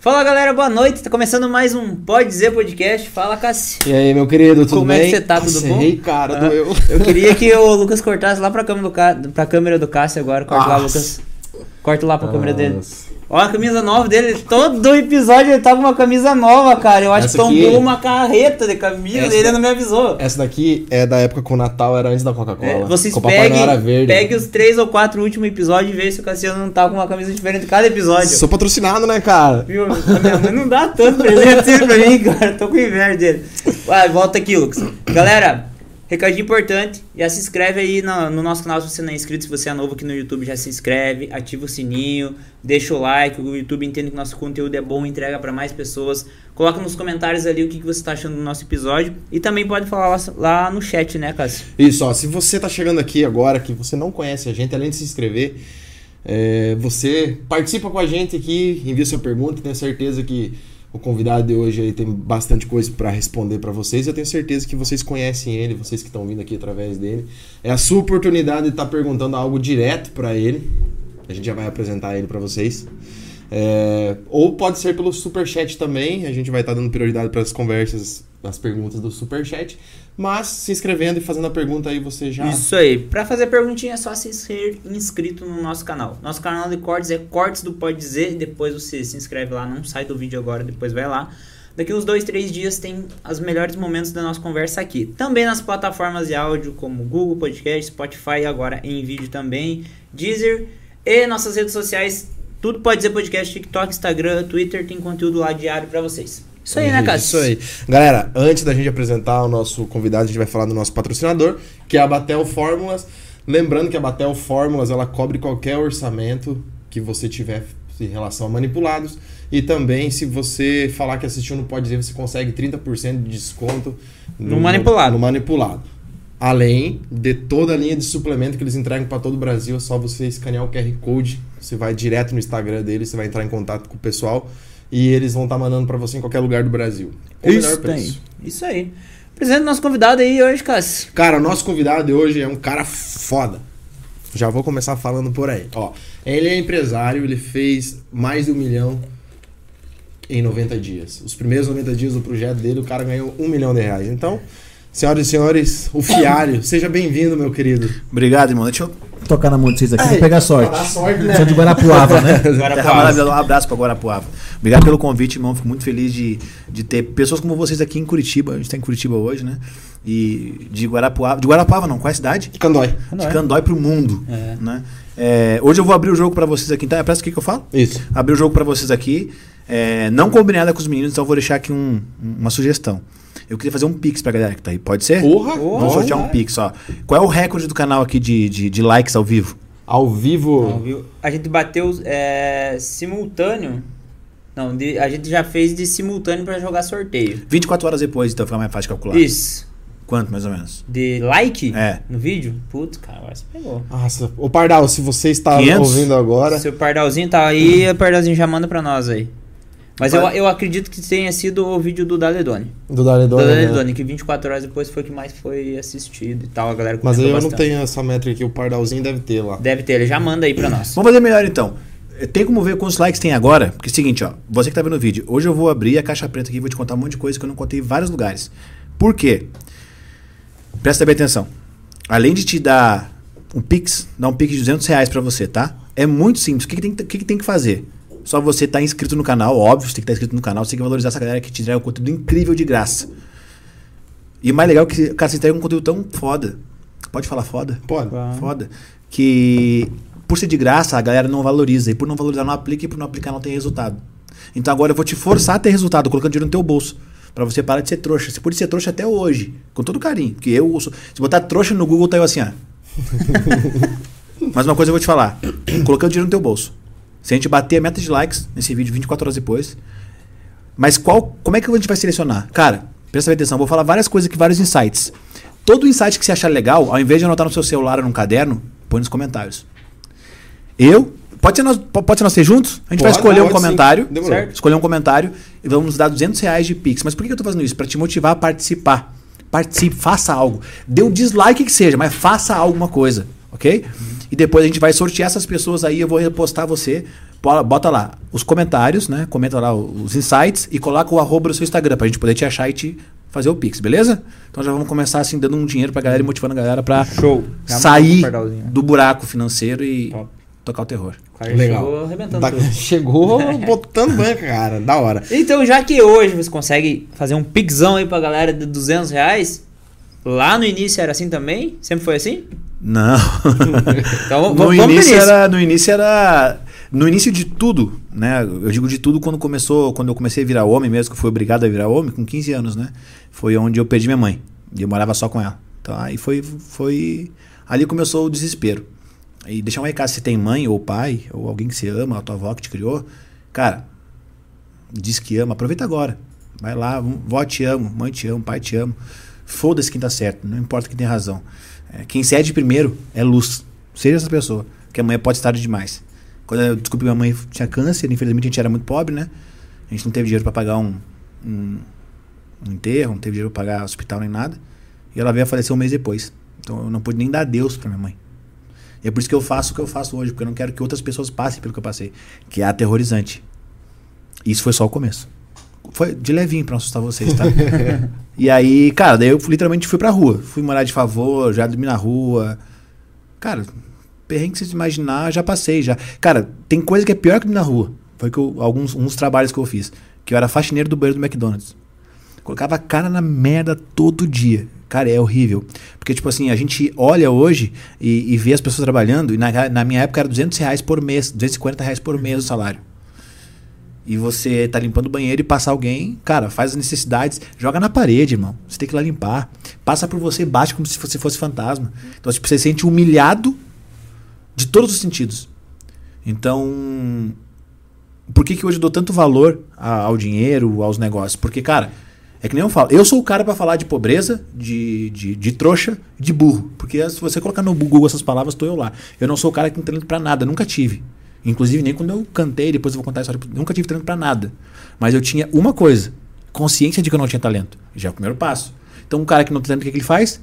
Fala galera, boa noite. Tá começando mais um Pode Dizer Podcast. Fala, Cassi. E aí, meu querido, tudo Como bem? é que você tá? Tudo bom? errei, cara, Ah, doeu. Eu queria que o Lucas cortasse lá pra câmera do, Ca... pra câmera do Cássio agora. Corta lá. Lucas. Corta lá pra câmera dele. Nossa. Ó, a camisa nova dele. Todo episódio ele tá com uma camisa nova, cara. Eu acho Essa que tombou aqui- uma carreta de camisa Essa- e ele não me avisou. Essa daqui é da época que o Natal era antes da Coca-Cola. É, vocês peguem, verde. peguem os três ou quatro últimos episódios e vejam se o Cassiano não tá com uma camisa diferente cada episódio. Sou patrocinado, né, cara? Viu? A minha mãe não dá tanto presente assim pra mim, cara. Tô com inveja dele. Vai, volta aqui, Lucas. Galera, recadinho importante. Já se inscreve aí no, no nosso canal se você não é inscrito. Se você é novo aqui no YouTube, já se inscreve. Ativa o sininho. Deixa o like. O YouTube entende que nosso conteúdo é bom. Entrega pra mais pessoas. Coloca nos comentários ali o que, que você tá achando do nosso episódio. E também pode falar lá, lá no chat, né, Cássio? Isso, ó, se você tá chegando aqui agora, que você não conhece a gente, além de se inscrever, é, você participa com a gente aqui, envia sua pergunta, tenho certeza que o convidado de hoje aí tem bastante coisa para responder para vocês. Eu tenho certeza que vocês conhecem ele, vocês que estão vindo aqui através dele. É a sua oportunidade de estar perguntando algo direto para ele. A gente já vai apresentar ele para vocês. É, ou pode ser pelo superchat também. A gente vai estar dando prioridade para as conversas, as perguntas do superchat. Mas se inscrevendo e fazendo a pergunta aí, você já. Isso aí. Pra fazer perguntinha é só se ser inscrito no nosso canal. Nosso canal de cortes é Cortes do Pode Dizer. Depois você se inscreve lá, não sai do vídeo agora, depois vai lá. Daqui uns dois, três dias tem os melhores momentos da nossa conversa aqui. Também nas plataformas de áudio como Google Podcast, Spotify, agora em vídeo também, Deezer e nossas redes sociais. Tudo pode dizer podcast, TikTok, Instagram, Twitter, tem conteúdo lá diário pra vocês. Isso aí, né, Cássio? Isso aí. Galera, antes da gente apresentar o nosso convidado, a gente vai falar do nosso patrocinador, que é a Batel Fórmulas. Lembrando que a Batel Fórmulas, ela cobre qualquer orçamento que você tiver em relação a manipulados. E também, se você falar que assistiu no Pode Dizer, você consegue 30% de desconto No manipulado. No manipulado. Além de toda a linha de suplemento que eles entregam para todo o Brasil, é só você escanear o QR Code. Você vai direto no Instagram deles, você vai entrar em contato com o pessoal e eles vão estar mandando para você em qualquer lugar do Brasil. Com o melhor Isso preço. aí. Isso aí. Apresenta o nosso convidado aí hoje, Cássio. Cara, o nosso convidado de hoje é um cara foda. Já vou começar falando por aí. Ó, ele é empresário, ele fez mais de um milhão em 90 dias. Os primeiros 90 dias do projeto dele, o cara ganhou um milhão de reais. Então, senhoras e senhores, o Fiário, seja bem-vindo, meu querido. Obrigado, irmão. Deixa eu tocar na mão de vocês aqui pra pegar sorte. Sorte, né? Sou de Guarapuava, né? Guarapuava. Um abraço pra Guarapuava. Obrigado pelo convite, irmão. Fico muito feliz de, de ter pessoas como vocês aqui em Curitiba. A gente tá em Curitiba hoje, né? E de Guarapuava. De Guarapuava não, qual é a cidade? Candói. De Candói pro mundo. É. Né? É, hoje eu vou abrir o jogo pra vocês aqui. Então, é presta o que que eu falo? Isso. abrir o jogo pra vocês aqui. É, não combinei nada com os meninos, então eu vou deixar aqui um- uma sugestão. Eu queria fazer um pix pra galera que tá aí. Pode ser? Porra! Vamos sortear um pix, ó. Qual é o recorde do canal aqui de, de, de likes ao vivo? Ao vivo. Não, viu? A gente bateu é, simultâneo. Não, de- a gente já fez de simultâneo pra jogar sorteio. 24 horas depois, então fica mais fácil de calcular. Isso. Quanto, mais ou menos? De like É. no vídeo? Putz, cara, agora você pegou. Nossa, ô Pardal, se você está 500? ouvindo agora, Se o Pardalzinho tá aí, o Pardalzinho já manda pra nós aí. Mas eu, eu acredito que tenha sido o vídeo do Daledone. do Do Daledone, né? Daledone, que 24 horas depois foi o que mais foi assistido e tal. A galera Mas eu não bastante. tenho essa métrica aqui, o Pardalzinho deve ter lá. Deve ter, ele já manda aí pra nós. Vamos fazer melhor então. Eh, Tem como ver quantos likes tem agora? Porque é o seguinte, ó. Você que tá vendo o vídeo, hoje eu vou abrir a caixa preta aqui e vou te contar um monte de coisa que eu não contei em vários lugares. Por quê? Presta bem atenção. Além de te dar um Pix, dar um Pix de 200 reais pra você, tá? É muito simples. O que, que, tem, que, que tem que fazer? Só você estar inscrito no canal, óbvio, você tem que estar inscrito no canal, você tem que valorizar essa galera que te entrega um conteúdo incrível de graça. E o mais legal é que, cara, você entrega um conteúdo tão foda. Pode falar foda? Pode. Foda. Que por ser de graça, a galera não valoriza. E por não valorizar, não aplica. E por não aplicar, não tem resultado. Então agora eu vou te forçar a ter resultado, colocando dinheiro no teu bolso. Pra você parar de ser trouxa. Você pode ser trouxa até hoje. Com todo carinho. Porque eu sou... Se botar trouxa no Google, tá eu assim, ó. Mas uma coisa eu vou te falar. Colocando dinheiro no teu bolso. Se a gente bater a meta de likes nesse vídeo 24 horas depois. Mas qual, como é que a gente vai selecionar? Cara, presta atenção. Vou falar várias coisas aqui, vários insights. Todo insight que você achar legal, ao invés de anotar no seu celular ou num caderno, põe nos comentários. Eu. Pode ser nós, po- pode ser nós ser juntos? A gente vai Pode, escolher um comentário. Escolher um comentário e vamos nos dar 200 reais de Pix. Mas por que eu tô fazendo isso? Pra te motivar a participar. Participe, faça algo. Dê um dislike que seja, mas faça alguma coisa. Ok? E depois a gente vai sortear essas pessoas aí. Eu vou repostar você bota lá os comentários, né? Comenta lá os insights e coloca o arroba no seu Instagram pra gente poder te achar e te fazer o Pix, beleza? Então já vamos começar assim, dando um dinheiro pra galera e motivando a galera pra Show. Sair do buraco financeiro e Top. tocar o terror. Cara Legal. chegou arrebentando Da- tudo. chegou botando banca, cara. Da hora. Então, já que hoje você consegue fazer um pixão aí pra galera de 200 reais, lá no início era assim também? Sempre foi assim? Não. Então, no, início era, no início era. No início de tudo, né? Eu digo de tudo quando começou, quando eu comecei a virar homem mesmo, que eu fui obrigado a virar homem, com 15 anos, né? Foi onde eu perdi minha mãe. E eu morava só com ela. Então aí foi. foi ali começou o desespero. E deixar um recado, se tem mãe ou pai, ou alguém que você ama, a tua avó que te criou, cara, diz que ama, aproveita agora. Vai lá, vó te amo, mãe te amo, pai te amo. Foda-se quem tá certo, não importa quem tem razão. É, quem cede primeiro é luz. Seja essa pessoa, que amanhã pode estar demais. Quando eu descobri minha mãe tinha câncer, infelizmente a gente era muito pobre, né? A gente não teve dinheiro para pagar um, um, um enterro, não teve dinheiro para pagar hospital nem nada. E ela veio a falecer um mês depois. Então eu não pude nem dar Deus para minha mãe. E é por isso que eu faço o que eu faço hoje, porque eu não quero que outras pessoas passem pelo que eu passei, que é aterrorizante. Isso foi só o começo. Foi de levinho pra assustar vocês, tá? e aí, cara, daí eu literalmente fui pra rua. Fui morar de favor, já dormi na rua. Cara, perrengue que vocês imaginar, já passei, já. Cara, tem coisa que é pior que dormir na rua. Foi que eu- alguns uns trabalhos que eu fiz. Que eu era faxineiro do banheiro do McDonald's. Colocava a cara na merda todo dia. Cara, é horrível. Porque, tipo assim, a gente olha hoje e, e vê as pessoas trabalhando, e na, na minha época era 200 reais por mês, 250 reais por mês o salário. E você tá limpando o banheiro e passa alguém, cara, faz as necessidades, joga na parede, irmão. Você tem que ir lá limpar. Passa por você, bate como se você fosse fantasma. Então, tipo, você se sente humilhado de todos os sentidos. Então, por que, que hoje eu dou tanto valor ao dinheiro, aos negócios? Porque, cara, é que nem eu falo, eu sou o cara pra falar de pobreza, de, de, de trouxa, de burro. Porque se você colocar no Google essas palavras, tô eu lá. Eu não sou o cara que tem talento pra nada, nunca tive. Inclusive, nem quando eu cantei, depois eu vou contar a história, nunca tive talento pra nada. Mas eu tinha uma coisa, consciência de que eu não tinha talento. Já é o primeiro passo. Então, um cara que não tem talento, o que, que ele faz?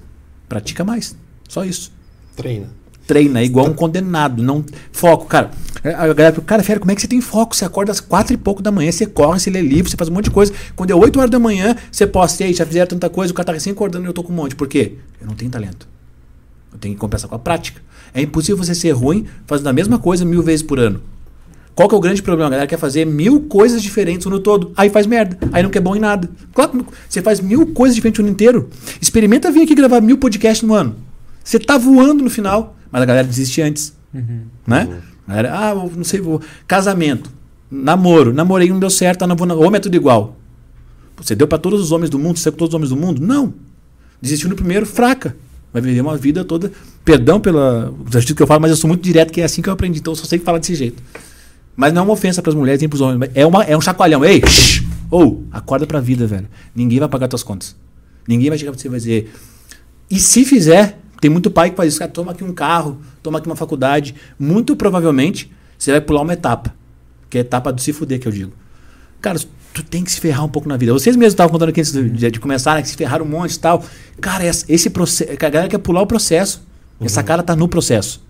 Pratica mais. Só isso Treina. treina, é igual um condenado. Não, foco, cara. A galera, cara, Fera, como é que você tem foco? Você acorda às quatro e pouco da manhã, você corre, você lê livro, você faz um monte de coisa. Quando é 8 horas da manhã, você posta, e aí, já fizeram tanta coisa, o cara tá recém acordando e eu tô com um monte. Por quê? Eu não tenho talento. Eu tenho que compensar com a prática. É impossível você ser ruim fazendo a mesma coisa mil vezes por ano. Qual que é o grande problema? A galera quer fazer mil coisas diferentes o ano todo. Aí faz merda. Aí não quer bom em nada. Claro você faz mil coisas diferentes o ano inteiro. Experimenta vir aqui gravar mil podcasts no ano. Você tá voando no final. Mas a galera desiste antes. Né? A galera, ah, não sei, vou. Casamento. Namoro. Namorei, não deu certo, ah, não vou. na- Homem é tudo igual. Você deu pra todos os homens do mundo? Você saiu com todos os homens do mundo? Não. Desistiu no primeiro, fraca. Vai viver uma vida toda. Perdão pela atitude que eu falo, mas eu sou muito direto, que é assim que eu aprendi. Então eu só sei falar desse jeito. Mas não é uma ofensa pras mulheres nem pros homens. mas É, uma, é um chacoalhão. Ei, ou, acorda pra vida, velho. Ninguém vai pagar tuas contas. Ninguém vai chegar pra você e vai dizer. E se fizer, tem muito pai que faz isso. Cara, toma aqui um carro, toma aqui uma faculdade. Muito provavelmente você vai pular uma etapa. Que é a etapa do se fuder, que eu digo. Cara, tu tem que se ferrar um pouco na vida. Vocês mesmos estavam contando aqui antes de, de começar, né, que se ferraram um monte e tal. Cara, essa- esse processo. A galera quer pular o processo. Essa cara tá no processo.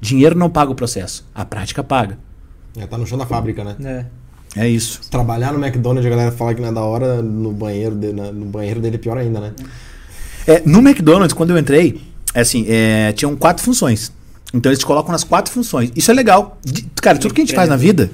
Dinheiro não paga o processo. A prática paga. Já tá no chão da fábrica, né? É. É isso. Trabalhar no McDonald's, a galera fala que não é da hora, no banheiro dele, no banheiro dele é pior ainda, né? É, no McDonald's, quando eu entrei, é assim, é, tinham quatro funções. Então eles te colocam nas quatro funções. Isso é legal. De- cara, tudo que a gente faz na vida,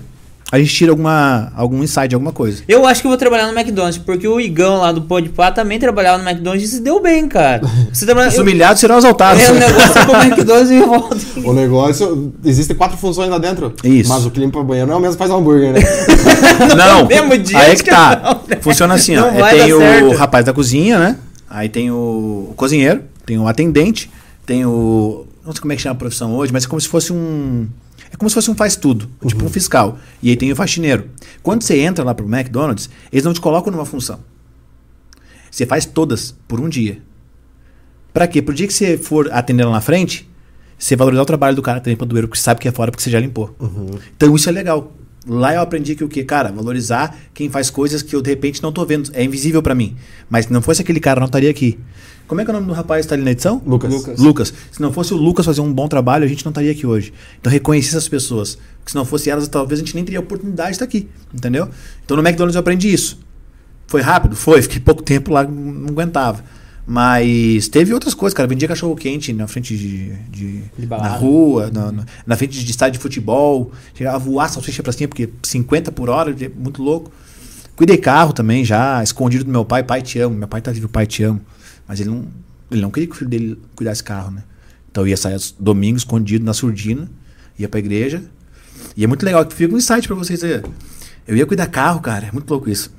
a gente tira alguma, algum insight, alguma coisa. Eu acho que eu vou trabalhar no McDonald's, porque o Igão lá do Podpah também trabalhava no McDonald's e se deu bem, cara. Você trabalha... Os eu- humilhados serão exaltados. É, o negócio é pro McDonald's e volta. O negócio, existem quatro funções lá dentro. Isso. Mas o que limpa o banheiro não é o mesmo que faz hambúrguer, né? Não, mesmo dia aí é que tá. não, né? Funciona assim, ó. Não É, tem o certo. rapaz da cozinha, né? Aí tem o, o cozinheiro, tem o atendente, tem o. Não sei como é que chama a profissão hoje, mas é como se fosse um. É como se fosse um faz tudo, tipo um fiscal. E aí tem o faxineiro. Quando você entra lá pro McDonald's, eles não te colocam numa função. Você faz todas por um dia. Pra quê? Pro dia que você for atender lá na frente, você valorizar o trabalho do cara que tá limpando o banheiro, porque você sabe que é fora porque você já limpou. Então isso é legal. Lá eu aprendi que o que, cara, valorizar quem faz coisas que eu de repente não tô vendo, é invisível pra mim. Mas se não fosse aquele cara, eu não estaria aqui. Como é que é o nome do rapaz que tá ali na edição? Lucas. Lucas. Lucas. Se não fosse o Lucas fazer um bom trabalho, a gente não estaria aqui hoje. Então reconhecer essas pessoas. Porque se não fosse elas, talvez a gente nem teria a oportunidade de estar aqui. Entendeu? Então no McDonald's eu aprendi isso. Foi rápido? Foi. Fiquei pouco tempo lá, não aguentava. Mas teve outras coisas, cara. Vendia cachorro quente na frente de. de- na rua, na, na- na frente de estádio de futebol. Chegava a voar salsicha pra cima, porque 50 por hora, é muito louco. Cuidei carro também já, escondido do meu pai. Pai, te amo. Meu pai tá vivo, pai, te amo. Mas ele não, ele não queria que o filho dele cuidasse carro, né? Então eu ia sair aos domingos escondido na surdina, ia pra igreja. E é muito legal, que fica um insight pra vocês aí. Eu ia cuidar carro, cara, é muito louco isso.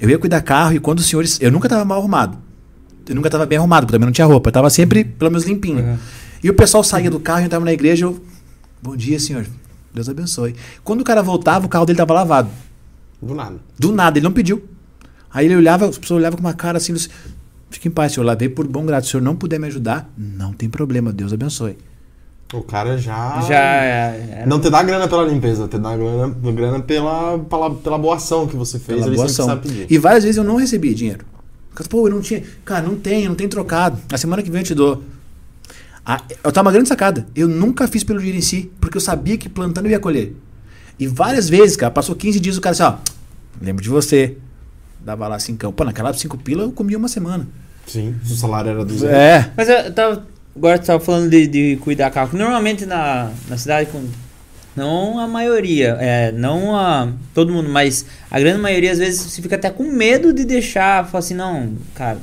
Eu ia cuidar carro e quando os senhores. Eu nunca tava mal arrumado. Eu nunca tava bem arrumado, porque também não tinha roupa. Eu tava sempre, pelo menos, limpinho. Uhum. E o pessoal saía do carro, entrava na igreja, eu. Bom dia, senhor. Deus abençoe. Quando o cara voltava, o carro dele tava lavado. Do nada. Do nada, ele não pediu. Aí ele olhava, as pessoas olhavam com uma cara assim, fique em paz, senhor, lavei por bom grado. Se o senhor não puder me ajudar, não tem problema, Deus abençoe. O cara já. Já é, é- Não te dá grana pela limpeza, te dá grana, grana pela, pela, pela boa ação que você fez. Pela boa ação. E várias vezes eu não recebi dinheiro. Porque, Pô, eu não tinha. Cara, não tem, não tem trocado. Na semana que vem eu te dou. Ah, eu tava uma grande sacada. Eu nunca fiz pelo dinheiro em si, porque eu sabia que plantando eu ia colher. E várias vezes, cara, passou 15 dias o cara assim, ó, lembro de você. Dava lá cincão. Pô, naquela 5 pila eu comia uma semana. Sim, o salário era 200. É. Mas eu tava. Agora tu tava falando de, de cuidar carro. Normalmente na, na cidade, com, não a maioria, é, não a todo mundo, mas a grande maioria às vezes você fica até com medo de deixar, fala assim, não, cara.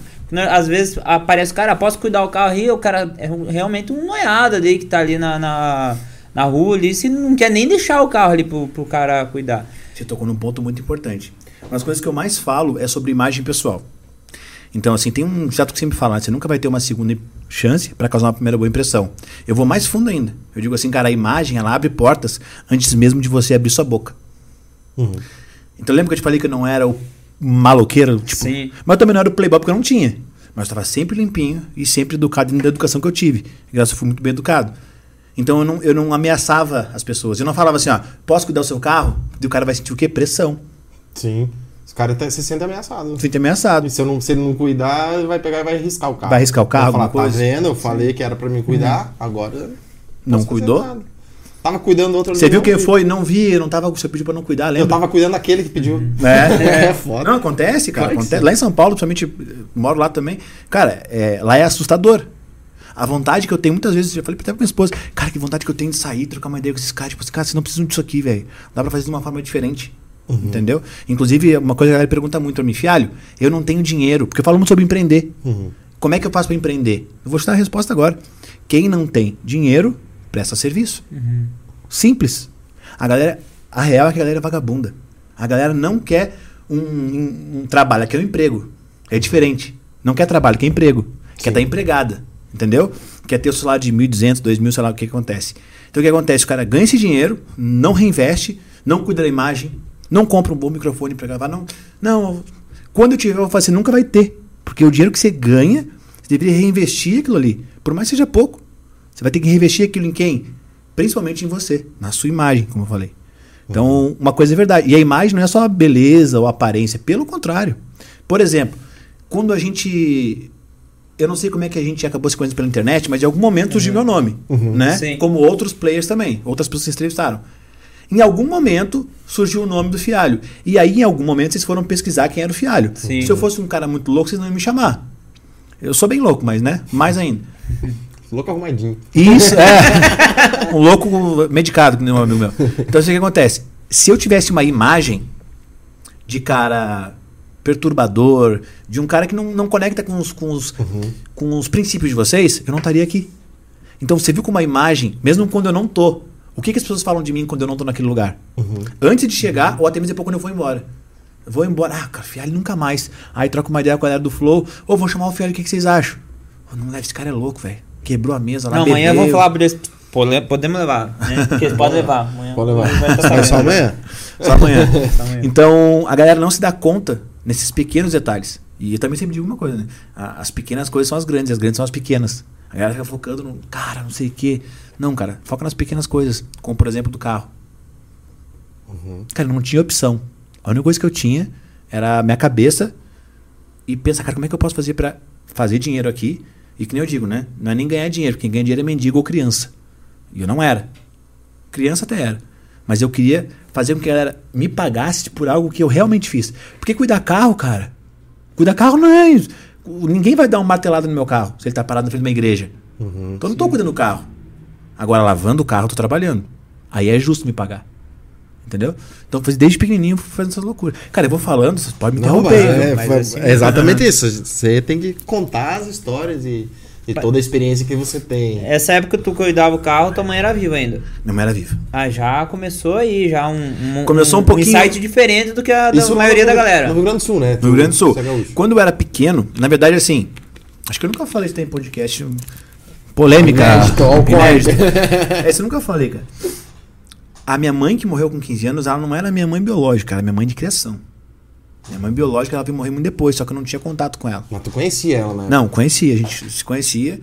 Às vezes aparece o cara, posso cuidar o carro aí, o cara é realmente um noiado ali que tá ali na, na, na rua ali, se não quer nem deixar o carro ali pro, pro cara cuidar. Você tocou num ponto muito importante. Uma das coisas que eu mais falo é sobre imagem pessoal. Então, assim, tem um chato que sempre fala, você nunca vai ter uma segunda chance para causar uma primeira boa impressão. Eu vou mais fundo ainda. Eu digo assim, cara, a imagem, ela abre portas antes mesmo de você abrir sua boca. Uhum. Então, lembra que eu te falei que eu não era o maloqueiro? Tipo, Sim. Mas eu também não era o playboy porque eu não tinha. Mas eu estava sempre limpinho e sempre educado dentro da educação que eu tive. Graças a fui muito bem educado. Então eu não, eu não ameaçava as pessoas. Eu não falava assim, ó, posso cuidar do seu carro? E o cara vai sentir o quê? Pressão. Sim. Os caras até se sentem ameaçados. Sente ameaçado. E se, eu não, se ele não cuidar, vai pegar e vai riscar o carro. Vai riscar o carro, Vai falar, alguma tá vendo? Eu falei que era pra me cuidar, agora... Não fazer cuidou? nada. Tava cuidando do outro Você viu quem foi? Não vi, eu não tava. Você pediu pra não cuidar, Eu lembra? tava cuidando daquele que pediu. É. É foda. Não, acontece, cara. Claro acontece. Lá em São Paulo, principalmente, eu moro lá também. Cara, é, lá é assustador. A vontade que eu tenho, muitas vezes, já falei até pra minha esposa, cara, que vontade que eu tenho de sair, trocar uma ideia com esses caras. Tipo cara, vocês não precisam disso aqui, velho. Dá pra fazer de uma forma diferente. Uhum. Entendeu? Inclusive, uma coisa que a galera pergunta muito pra mim, filho, eu não tenho dinheiro, porque eu falo muito sobre empreender. Uhum. Como é que eu faço pra empreender? Eu vou te dar a resposta agora. Quem não tem dinheiro, presta serviço. Simples. A galera, a real é que a galera é vagabunda. A galera não quer um, um- um trabalho, ela quer um emprego. É diferente. Não quer trabalho, quer emprego. Quer Sim. estar empregada. Entendeu? Quer ter o salário de 1.200, 2.000, sei lá o que, que acontece. Então o que acontece? O cara ganha esse dinheiro, não reinveste, não cuida da imagem, não compra um bom microfone para gravar. Não, não. Quando eu tiver, eu vou falar, você nunca vai ter. Porque o dinheiro que você ganha, você deveria reinvestir aquilo ali. Por mais que seja pouco. Você vai ter que reinvestir aquilo em quem? Principalmente em você, na sua imagem, como eu falei. Então, uma coisa é verdade. E a imagem não é só a beleza ou a aparência, pelo contrário. Por exemplo, quando a gente. Eu não sei como é que a gente acabou se conhecendo pela internet, mas em algum momento surgiu meu nome. Né? Sim. Como outros players também. Outras pessoas que entrevistaram. Em algum momento surgiu o nome do Fialho. E aí, em algum momento, vocês foram pesquisar quem era o Fialho. Sim. Se eu fosse um cara muito louco, vocês não iam me chamar. Eu sou bem louco, mas, né? Mais ainda. Louco arrumadinho. Isso, é. um louco medicado, que nem um amigo meu. Então, isso que acontece. Se eu tivesse uma imagem de cara perturbador, de um cara que não, não conecta com os, com, os, com os princípios de vocês, eu não estaria aqui. Então, você viu com uma imagem, mesmo quando eu não tô, o que, que as pessoas falam de mim quando eu não tô naquele lugar? Antes de chegar, ou até mesmo depois quando eu vou embora. Eu vou embora, ah, cara, Fialho nunca mais. Aí troca uma ideia com a galera do Flow, ou vou chamar o Fialho, o que, que vocês acham? "Ô, não leva, esse cara é louco, velho. Quebrou a mesa lá, Não, amanhã bebeu." vamos falar. Pode- Podemos levar, né? Porque podem levar. Amanhã, Pode levar. Mas só sabendo. amanhã? Só amanhã. Só amanhã. Então, a galera não se dá conta nesses pequenos detalhes. E eu também sempre digo uma coisa, né? As pequenas coisas são as grandes, as grandes são as pequenas. A galera fica focando no cara, não sei o quê. Não, cara, foca nas pequenas coisas. Como, por exemplo, do carro. Cara, não tinha opção. A única coisa que eu tinha era a minha cabeça e pensar, cara, como é que eu posso fazer pra fazer dinheiro aqui? E que nem eu digo, né? Não é nem ganhar dinheiro. Quem ganha dinheiro é mendigo ou criança. E eu não era. Criança até era. Mas eu queria fazer com que a galera me pagasse por algo que eu realmente fiz. Porque cuidar carro, cara. Cuidar carro não é isso. Ninguém vai dar uma martelada no meu carro se ele tá parado na frente de uma igreja. então eu não tô cuidando do carro. Agora, lavando o carro, eu tô trabalhando. Aí é justo me pagar. Entendeu? Então, desde pequenininho, fui fazendo essas loucuras. Cara, eu vou falando, vocês podem me Não, interromper. viu? é, Mas, assim, é exatamente isso. Você tem que contar as histórias e, e toda a experiência que você tem. Essa época que tu cuidava o carro, tua mãe era viva ainda. Não era vivo. Ah, já começou aí, já um, um, Começou um pouquinho- insight diferente do que a da maioria no- da galera. No Rio Grande do Sul, né? No Rio Grande do Sul. Você é. Quando eu era pequeno, na verdade, assim. Acho que eu nunca falei isso em podcast. Polêmica. Inédito, ó, o corte. Inédito. Essa eu nunca falei, cara. A minha mãe, que morreu com 15 anos, ela não era minha mãe biológica, ela era minha mãe de criação. Minha mãe biológica, ela veio morrer muito depois, só que eu não tinha contato com ela. Mas tu conhecia ela, né? Não, conhecia, a gente se conhecia.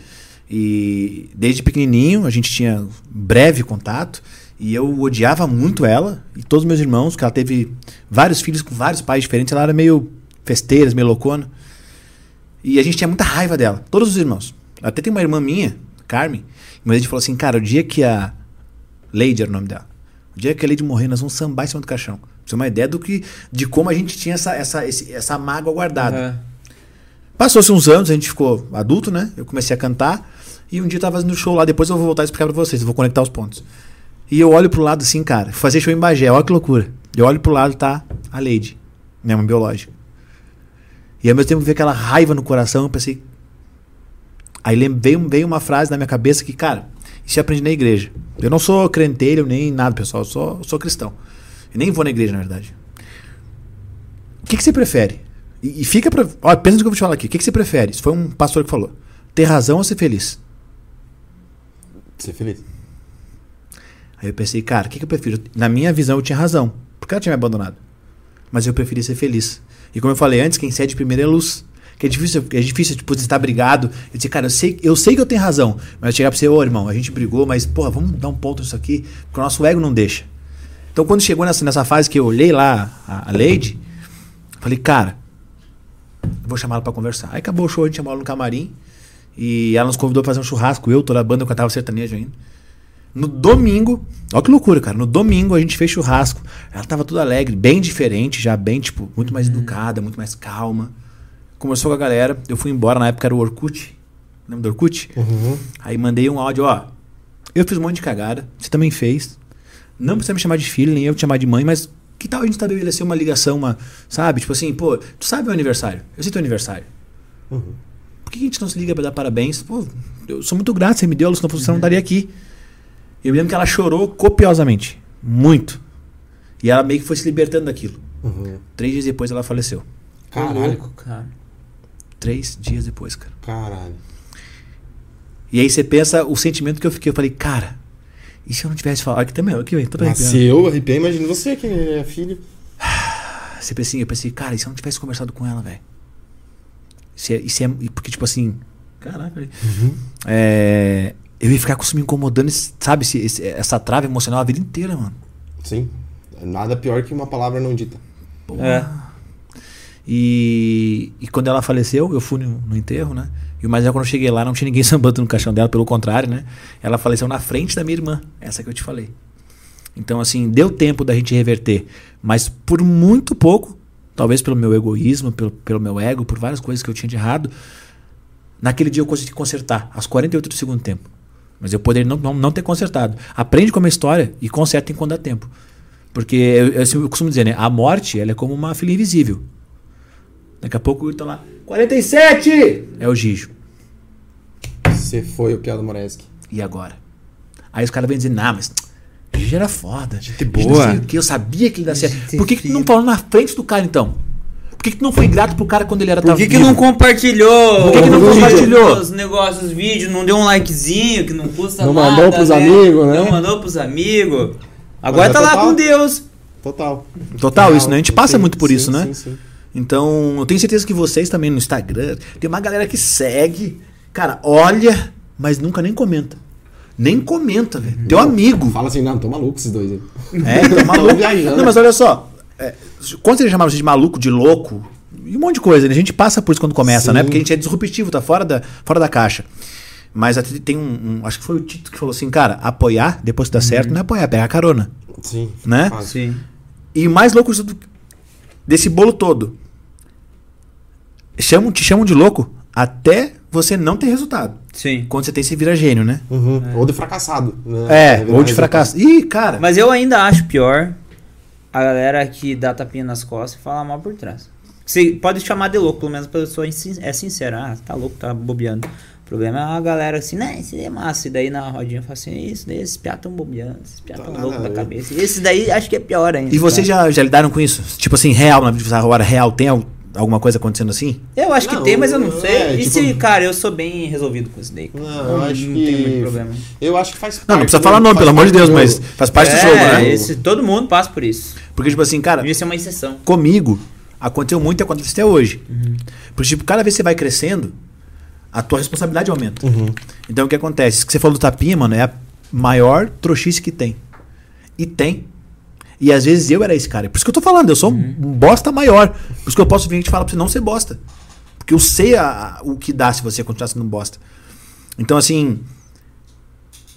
E desde pequenininho a gente tinha breve contato. E eu odiava muito ela e todos os meus irmãos, que ela teve vários filhos com vários pais diferentes. Ela era meio festeira, meio loucona. E a gente tinha muita raiva dela, todos os irmãos. Até tem uma irmã minha, Carmen, mas a gente falou assim: cara, o dia que a Lady era o nome dela, o dia que a Lady morrer, nós vamos sambar em cima do caixão. Pra você ter uma ideia do que, de como a gente tinha essa, essa, esse- essa mágoa guardada. Aham. Passou-se uns anos, a gente ficou adulto, né? Eu comecei a cantar. E um dia eu tava fazendo show lá, depois eu vou voltar a explicar pra vocês, eu vou conectar os pontos. E eu olho pro lado assim, cara, fazer show em Bagé, olha que loucura. Eu olho pro lado, tá a Lady, minha mãe biológica. E ao mesmo tempo veio aquela raiva no coração, eu pensei. Aí veio, veio uma frase na minha cabeça que, cara, isso eu aprendi na igreja. Eu não sou crenteiro nem nada, pessoal, eu sou, sou cristão. Eu nem vou na igreja, na verdade. O que, que você prefere? E, e fica pra. Olha, pensa no que eu vou te falar aqui. O que, que você prefere? Isso foi um pastor que falou. Ter razão ou ser feliz? Ser feliz. Aí eu pensei, cara, o que, que eu prefiro? Na minha visão eu tinha razão. Porque ela tinha me abandonado. Mas eu preferi ser feliz. E como eu falei antes, quem cede primeiro é luz. Que é difícil, é difícil, tipo, você estar brigado. Eu disse, cara, eu sei, eu sei que eu tenho razão. Mas chegar pra você, ô irmão, a gente brigou, mas, porra, vamos dar um ponto nisso aqui. Porque o nosso ego não deixa. Então quando chegou nessa, nessa fase que eu olhei lá a, a Lady, falei, cara, vou chamar ela pra conversar. Aí acabou o show, a gente chamou ela no camarim. E ela nos convidou pra fazer um churrasco. Eu, toda a banda, eu cantava sertanejo ainda. No domingo, olha que loucura, cara. No domingo a gente fez churrasco. Ela tava toda alegre, bem diferente, já bem, tipo, muito mais educada, muito mais calma. Conversou com a galera. Eu fui embora, na época era o Orkut. Lembra do Orkut? Uhum. Aí mandei um áudio, ó. Eu fiz um monte de cagada, você também fez. Não precisa me chamar de filho, nem eu te chamar de mãe, mas que tal a gente estabelecer uma ligação, uma, sabe? Tipo assim, pô, tu sabe o aniversário? Eu sei teu aniversário. Uhum. Por que a gente não se liga pra dar parabéns? Pô, eu sou muito grato, você me deu, se não fosse você não estaria aqui. Eu me lembro que ela chorou copiosamente. Muito. E ela meio que foi se libertando daquilo. Uhum. Três dias depois ela faleceu. Caralho. Louco, cara. Três dias depois, cara. Caralho. E aí você pensa o sentimento que eu fiquei. Eu falei, cara, e se eu não tivesse falado? Aqui também, aqui vem, tô arrepiando. Nasceu, arrepiei, imagina você que é filho. Você pensa assim, eu pensei, cara, e se eu não tivesse conversado com ela, velho? Se é, se é, porque, tipo assim. Caraca, velho. É, eu ia ficar isso me incomodando, sabe, esse- esse- essa trava emocional a vida inteira, mano. Sim. Nada pior que uma palavra não dita. Porra. É. E, e quando ela faleceu, eu fui no, no enterro, né? E o mais é quando eu cheguei lá, não tinha ninguém sambando no caixão dela, pelo contrário, né? Ela faleceu na frente da minha irmã, essa que eu te falei. Então, assim, deu tempo da gente reverter. Mas por muito pouco, talvez pelo meu egoísmo, pelo, pelo meu ego, por várias coisas que eu tinha de errado, naquele dia eu consegui consertar, aos 48 do segundo tempo. Mas eu poderia não, não, não ter consertado. Aprende com a minha história e conserta enquanto dá tempo. Porque eu, eu, eu costumo dizer, né? A morte ela é como uma filha invisível. Daqui a pouco ele tá lá. 47! É o Gijo. Você foi o Piado Moreski. E agora? Aí os caras vêm dizer, nah, mas o Gijo era foda. Gente boa. Não o que, eu sabia que ele dá certo. Gente Por que, que tu não falou na frente do cara então? Por que, que tu não foi grato pro cara quando ele era Por que, que não compartilhou? Por que que não compartilhou? Os negócios, os vídeos, não deu um likezinho que não custa Não nada. mandou pros amigos, né? Não mandou pros amigos. Agora Mas tá é lá total. com Deus. Total. Total, isso, né? A gente passa Sim, muito por sim, isso, né? Sim, sim. Então, eu tenho certeza que vocês também no Instagram, tem uma galera que segue, cara, olha, mas nunca nem comenta. Nem comenta, velho. Teu amigo. Fala assim, não, tô maluco esses dois aí. É, tá maluco. Não, mas olha só. É, quando você chamava você de maluco, de louco, e um monte de coisa, né? A gente passa por isso quando começa, Sim. né? Porque a gente é disruptivo, tá fora da, fora da caixa. Mas tem um, um- Acho que foi o Tito que falou assim, cara, apoiar, depois que dá certo, não é apoiar, é pegar carona. Sim. Né? fácil. Sim. E o mais louco do- desse bolo todo. Chamam, te chamam de louco até você não ter resultado. Sim. Quando você tem esse vira gênio, né? Uhum. Ou de fracassado. né? É, virar ou de fracasso. Ih, cara. Mas eu ainda acho pior a galera que dá tapinha nas costas e fala mal por trás. Você pode chamar de louco, pelo menos a pessoa é é sincera. Ah, tá louco, tá bobeando. O problema é a galera assim, né, esse é massa. E daí na rodinha fala assim, isso daí, esses piá tão bobeando, esses piá Tá tão nada louco a da cabeça. Esse daí acho que é pior ainda. E vocês já, já lidaram com isso? Tipo assim, real, na vida agora, real, tem alguma coisa acontecendo assim? Eu acho que Não, tem, mas eu não sei. é, e tipo- se, cara, eu sou bem resolvido com isso daí. Não, eu acho não que. tem muito problema. Eu acho que faz parte. Não, não precisa falar nome, pelo amor de Deus, do mas faz parte do é, jogo, né? esse, todo mundo passa por isso. Porque, tipo assim, cara, Devia ser uma exceção. comigo aconteceu muito e acontece até hoje. Porque, tipo, cada vez que você vai crescendo, a tua responsabilidade aumenta. Uhum. Então, o que acontece? Isso que você falou do tapinha, mano, é a maior trouxice que tem. E tem. E às vezes eu era esse cara. Por isso que eu tô falando, eu sou um bosta maior. Por isso que eu posso vir e te falar pra você não ser bosta. Porque eu sei a- a- o que dá se você continuar sendo um bosta. Então, assim.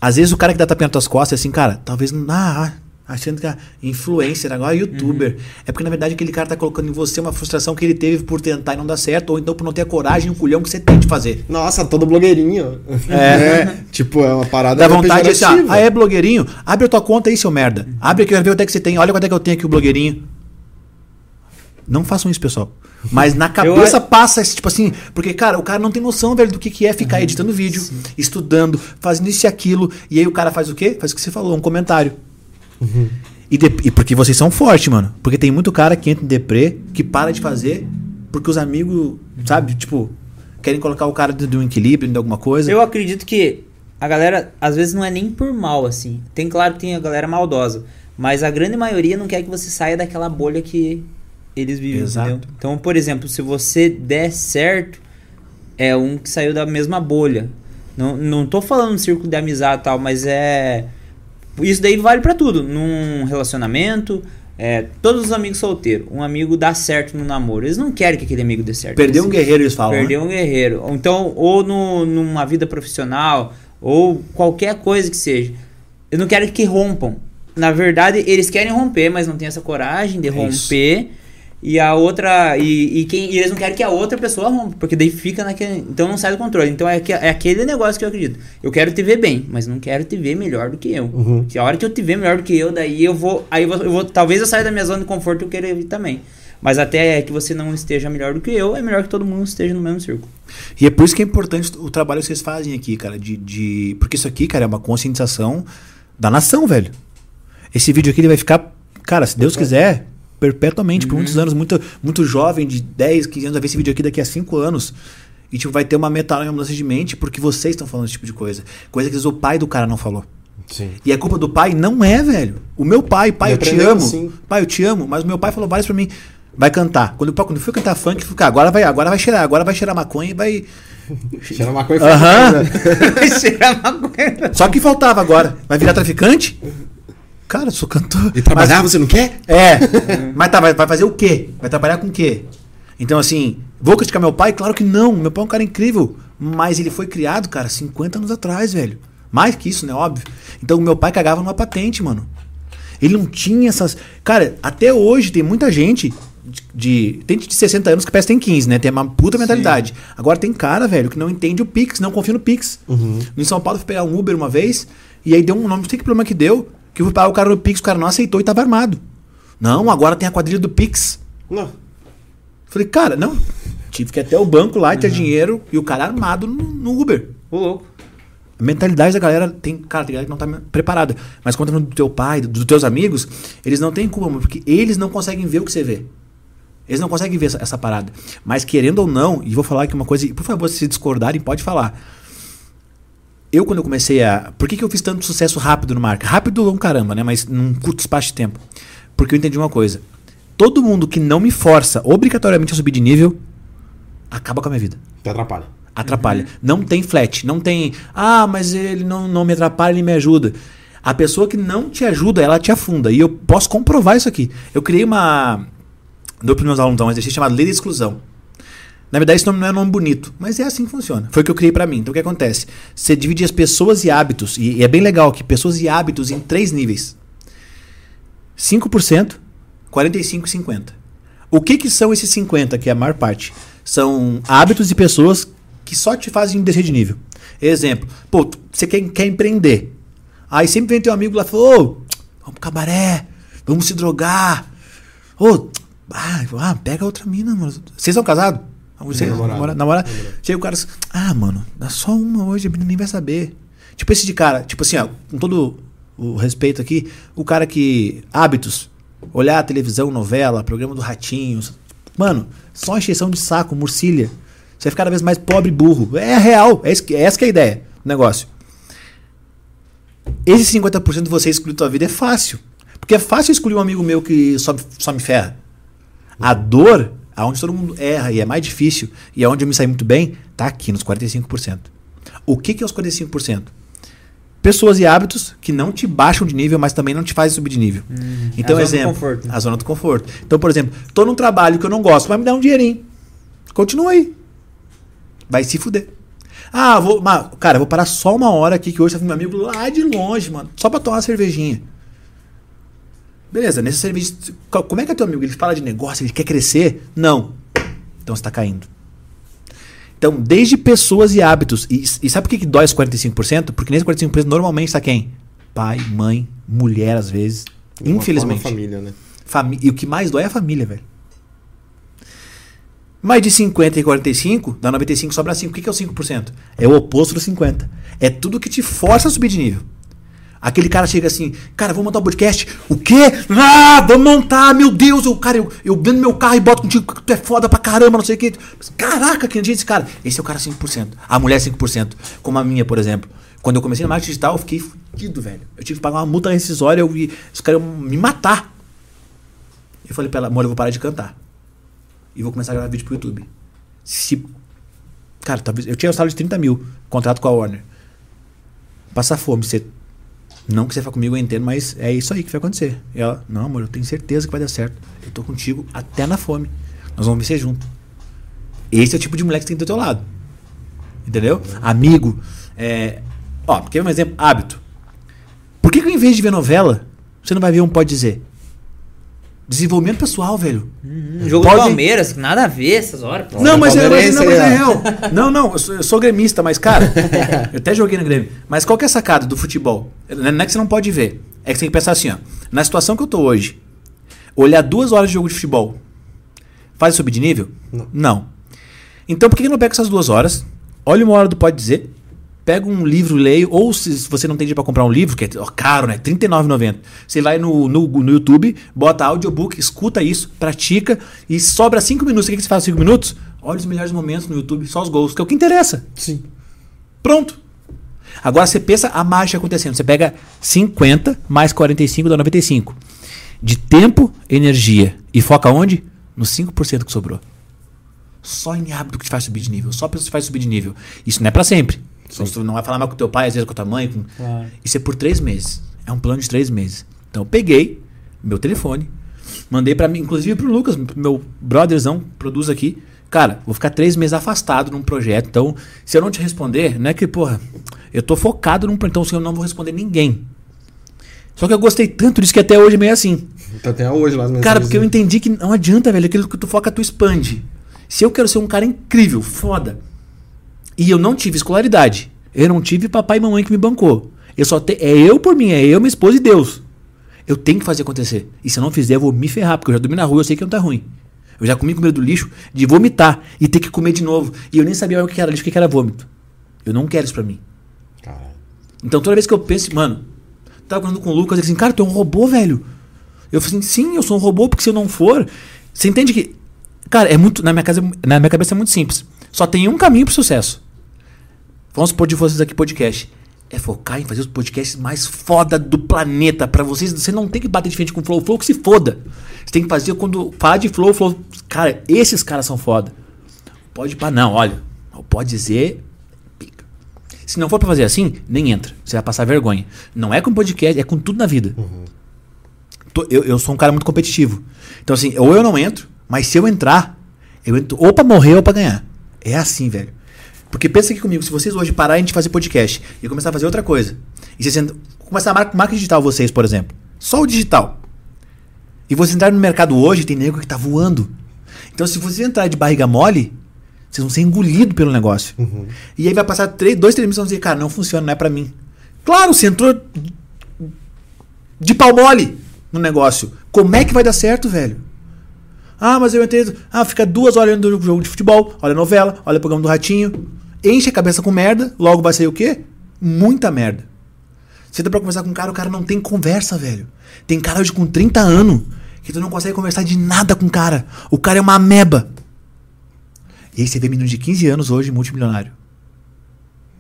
Às vezes o cara que dá tapinha nas tuas costas é assim, cara, talvez não. Ah, achando que é influencer, agora é youtuber. É porque na verdade aquele cara tá colocando em você uma frustração que ele teve por tentar e não dar certo, ou então por não ter a coragem e o culhão que você tem de fazer. Nossa, todo blogueirinho. É. Tipo, é uma parada. Dá vontade de assim, ah, ah, é blogueirinho? Abre a tua conta aí, seu merda. Abre aqui, eu quero ver quanto é que você tem. Olha quanto é que eu tenho aqui o blogueirinho. Não façam isso, pessoal. Mas na cabeça passa esse tipo assim, porque, cara, o cara não tem noção, velho, do que, que é ficar editando vídeo, estudando, fazendo isso e aquilo. E aí o cara faz o quê? Faz o que você falou, um comentário. E, de- e porque vocês são fortes, mano. Porque tem muito cara que entra em deprê, que para de fazer, porque os amigos, sabe, tipo, querem colocar o cara dentro de um equilíbrio, de alguma coisa. Eu acredito que a galera, às vezes, não é nem por mal, assim. Tem, claro que tem a galera maldosa. Mas a grande maioria não quer que você saia daquela bolha que eles vivem, Exato. entendeu? Então, por exemplo, se você der certo, é um que saiu da mesma bolha. Não, não tô falando de círculo de amizade e tal, mas é. Isso daí vale pra tudo. Num relacionamento, é, todos os amigos solteiros, um amigo dá certo no namoro. Eles não querem que aquele amigo dê certo. Perdeu um guerreiro, eles falam. né? Perder um guerreiro. Ou Então, ou no, numa vida profissional, ou qualquer coisa que seja. Eu não quero que rompam. Na verdade, eles querem romper, mas não tem essa coragem de É isso. E a outra. E, e quem, e eles não querem que a outra pessoa rompa, porque daí fica naquele. Então não sai do controle. Então é, é aquele negócio que eu acredito. Eu quero te ver bem, mas não quero te ver melhor do que eu. Uhum. Se a hora que eu te ver melhor do que eu, daí eu vou. Aí eu vou, eu vou- talvez eu saia da minha zona de conforto e eu queira ir também. Mas até que você não esteja melhor do que eu, é melhor que todo mundo esteja no mesmo círculo. E é por isso que é importante o trabalho que vocês fazem aqui, cara. De, de... Porque isso aqui, cara, é uma conscientização da nação, velho. Esse vídeo aqui ele vai ficar, cara, se Deus quiser, perpetuamente, por muitos anos. Muito, muito jovem, de 10, 15 anos, vai ver esse vídeo aqui daqui a 5 anos. E tipo, vai ter uma meta, uma mudança de mente, porque vocês estão falando esse tipo de coisa. Coisa que às vezes, o pai do cara não falou. Sim. E a culpa do pai não é, velho. O meu pai, pai, Ele eu te aprendeu amo. assim. Pai, eu te amo, mas o meu pai falou várias pra mim. Vai cantar. Quando, quando eu fui cantar funk, eu falei, cara, agora vai, agora vai cheirar, agora vai cheirar maconha e vai. Cheira maconha e Aham. faz- Cheirar maconha. Só que faltava agora. Vai virar traficante? Cara, eu sou cantor. E trabalhar, você não quer? É. Mas tá, vai, vai fazer o quê? Vai trabalhar com o quê? Então, assim, vou criticar meu pai? Claro que não. Meu pai é um cara incrível. Mas ele foi criado, cara, 50 anos atrás, velho. Mais que isso, né? Óbvio. Então, meu pai cagava numa patente, mano. Ele não tinha essas. Cara, até hoje tem muita gente de. tem de 60 anos que parece que tem 15, né? Tem uma puta mentalidade. Agora tem cara, velho, que não entende o Pix, não confia no Pix. Em São Paulo, eu fui pegar um Uber uma vez, e aí deu um nome, não sei que problema que deu, que eu fui pagar o cara no Pix, o cara não aceitou e tava armado. Não, agora tem a quadrilha do Pix. Não. Falei, cara, não. Tive que ir até o banco lá, tinha dinheiro, e o cara armado no, no Uber. Ô, louco. A mentalidade da galera tem, cara, tem galera que não tá preparada. Mas quando do teu pai, dos teus amigos, eles não têm culpa, porque eles não conseguem ver o que você vê. Eles não conseguem ver essa, essa parada. Mas querendo ou não, e vou falar aqui uma coisa, e por favor, se discordarem, pode falar. Eu, quando eu comecei a. Por que, que eu fiz tanto sucesso rápido no marketing? Rápido um caramba, né? Mas num curto espaço de tempo. Porque eu entendi uma coisa. Todo mundo que não me força obrigatoriamente a subir de nível acaba com a minha vida. Te atrapalha. Atrapalha. Não tem flat. Não tem. Ah, mas ele não, não me atrapalha, ele me ajuda. A pessoa que não te ajuda, ela te afunda. E eu posso comprovar isso aqui. Eu criei uma. Dou para meus alunos um exercício chamado Lei da Exclusão. Na verdade, esse nome não é um nome bonito, mas é assim que funciona. Foi o que eu criei para mim. Então, o que acontece? Você divide as pessoas e hábitos, e é bem legal que pessoas e hábitos em três níveis: 5%, 45% e 50%. O que, que são esses 50%, que é a maior parte? São hábitos e pessoas que só te fazem descer de nível. Exemplo, pô, você quer, quer empreender. Aí sempre vem teu amigo lá e fala: Ô, vamos pro cabaré, vamos se drogar. Ô, ah, ah, pega outra mina, mano. Vocês são casados? Você, Namorado. namora, namora. Chega o cara assim, ah, mano, dá só uma hoje, a menina nem vai saber. Tipo esse de cara, tipo assim, ó, com todo o respeito aqui, o cara que. Hábitos. Olhar a televisão, novela, programa do Ratinho. Mano, só encheção de saco, murcilha. Você vai ficar cada vez mais pobre e burro. É real. É, que- é essa que é a ideia do negócio. Esse 50% de você excluir tua vida é fácil. Porque é fácil excluir um amigo meu que só, só me ferra. A dor, aonde todo mundo erra e é mais difícil, e aonde eu me saí muito bem, tá aqui nos 45%. O que, que é os 45%? Pessoas e hábitos que não te baixam de nível, mas também não te fazem subir de nível. então, a zona do exemplo, conforto, né? a zona do conforto. Então, por exemplo, tô num trabalho que eu não gosto, vai me dar um dinheirinho. Continua aí. Vai se fuder. Ah, vou, mas, cara, vou parar só uma hora aqui que hoje tá vindo meu amigo lá de longe, mano, só pra tomar uma cervejinha. Beleza, nesse serviço, co- como é que é teu amigo? Ele fala de negócio, ele quer crescer? Não. Então você tá caindo. Então, desde pessoas e hábitos. E, e sabe por que, que dói os 45%? Porque nesse 45% normalmente está quem? Pai, mãe, mulher, às vezes. De Infelizmente. família, né? Fami- e o que mais dói é a família, velho. Mais de 50 e 45, dá 95, sobra 5. O que que é o 5%? É o oposto do 50. É tudo que te força a subir de nível. Aquele cara chega assim, cara, vamos montar um podcast. O quê? Ah, vamos montar, meu Deus, eu, cara, eu, eu vendo meu carro e boto contigo, tu é foda pra caramba, não sei o quê. Caraca, que dia esse cara. Esse é o cara 5%. A mulher 5%. Como a minha, por exemplo. Quando eu comecei no marketing digital, eu fiquei fudido, velho. Eu tive que pagar uma multa rescisória e os caras iam me matar. Eu falei pra ela, amor, eu vou parar de cantar. E vou começar a gravar vídeo pro YouTube. Se. Cara, talvez. Eu tinha um salário de 30 mil, contrato com a Warner. Passar fome, você. Não que você fale comigo, eu entendo, mas é isso aí que vai acontecer. E ela, não, amor, eu tenho certeza que vai dar certo. Eu tô contigo até na fome. Nós vamos vencer junto. Esse é o tipo de moleque que tem do teu lado. Entendeu? Amigo. É... Ó, quer ver um exemplo? Hábito. Por que, que em vez de ver novela, você não vai ver um pode dizer? Desenvolvimento pessoal, velho. Um jogo Pode- do Palmeiras, nada a ver essas horas. pô. Não, mas é, mas, palmeirense não, mas é real. Não, não, eu sou, eu sou gremista, mas, cara, eu até joguei no Grêmio. Mas qual que é a sacada do futebol? Não é que você não pode ver. É que você tem que pensar assim, ó. Na situação que eu tô hoje, olhar duas horas de jogo de futebol faz subir de nível? Não. Então por que que eu não pego essas duas horas? Olha uma hora do Pode Dizer, pega um livro, leio, ou se você não tem dinheiro pra comprar um livro, que é caro, né? R$ 39,90. Você vai no, no, no YouTube, bota audiobook, escuta isso, pratica, e sobra cinco minutos. O que que você faz em cinco minutos? Olha os melhores momentos no YouTube, só os gols, que é o que interessa. Sim. Pronto. Agora você pensa a mágica acontecendo. Você pega 50 mais 45 dá 95. De tempo, energia. E foca onde? No 5% que sobrou. Só em hábito que te faz subir de nível. Só pessoas que te faz subir de nível. Isso não é pra sempre. Senão você não vai falar mal com teu pai, às vezes com tua mãe. com- Claro. Isso é por três meses. É um plano de três meses. Então eu peguei meu telefone, mandei pra mim, inclusive pro Lucas, meu brotherzão, produz aqui. Cara, vou ficar três meses afastado num projeto. Então, se eu não te responder, não é que, porra, eu tô focado num projeto, então assim, eu não vou responder ninguém. Só que eu gostei tanto disso que até hoje é meio assim. Então até hoje lá Cara, porque eu mensagenzinhas. entendi que não adianta, velho. Aquilo que tu foca, tu expande. Se eu quero ser um cara incrível, foda, e eu não tive escolaridade, eu não tive papai e mamãe que me bancou. Eu só te... É eu por mim, é eu, minha esposa e Deus. Eu tenho que fazer acontecer. E se eu não fizer, eu vou me ferrar, porque eu já dormi na rua, eu sei que não tá ruim. Eu já comi comida do lixo de vomitar e ter que comer de novo. E eu nem sabia o que era lixo, o que era vômito. Eu não quero isso pra mim. Então toda vez que eu penso, mano, tava conversando com o Lucas, ele assim, cara, tu é um robô, velho. Eu falei assim, sim, eu sou um robô, porque se eu não for. Você entende que. Cara, é muito. Na minha, casa, na minha cabeça é muito simples. Só tem um caminho pro sucesso. Vamos supor de vocês aqui podcast. É focar em fazer os podcasts mais foda do planeta. Pra vocês. Você não tem que bater de frente com o Flow. O Flow que se foda. Você tem que fazer quando falar de Flow, Flow. Cara, esses caras são foda. Pode pá, não, olha. Pode dizer. pica. Se não for pra fazer assim, nem entra. Você vai passar vergonha. Não é com podcast, é com tudo na vida. Tô- Eu, eu sou um cara muito competitivo. Então, assim, ou eu não entro, mas se eu entrar, eu entro ou pra morrer ou pra ganhar. É assim, velho. Porque pensa aqui comigo, se vocês hoje pararem de fazer podcast e começar a fazer outra coisa, e vocês começar a marca, marca digital vocês, por exemplo, só o digital. E vocês entrarem no mercado hoje, tem nego que tá voando. Então, se vocês entrarem de barriga mole, vocês vão ser engolidos pelo negócio. E aí vai passar três, dois, três meses e vão dizer, cara, não funciona, não é pra mim. Claro, você entrou de pau mole no negócio. Como é que vai dar certo, velho? Ah, mas eu entrei. Ah, fica duas horas olhando o jogo de futebol, olha a novela, olha o programa do Ratinho. Enche a cabeça com merda, logo vai sair o quê? Muita merda. Você tá pra conversar com um cara, o cara não tem conversa, velho. Tem cara hoje com 30 anos que tu não consegue conversar de nada com o cara. O cara é uma ameba. E aí você vê menino de 15 anos hoje multimilionário.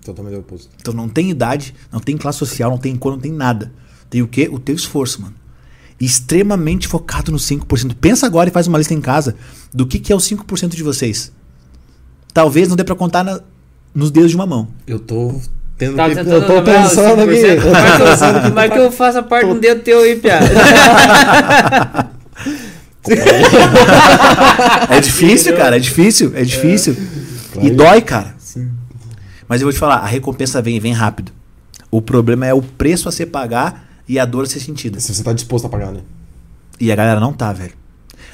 Totalmente oposto. Então não tem idade, não tem classe social, não tem cor, não tem nada. Tem o quê? O teu esforço, mano. Extremamente focado no 5%. Pensa agora e faz uma lista em casa do que, que é os 5% de vocês. Talvez não dê pra contar na- nos dedos de uma mão. Eu tô tendo Tá que. Eu tô pensando aqui. 5%. Eu tô Vai que eu- pensando aqui. Vai que eu faço a parte do dedo teu aí, piada. É difícil, cara, é difícil, é difícil. E Claro. dói, cara. Mas eu vou te falar, a recompensa vem, vem rápido. O problema é o preço a ser pagar e a dor ser sentida. Se você tá disposto a pagar, né? E a galera não tá, velho.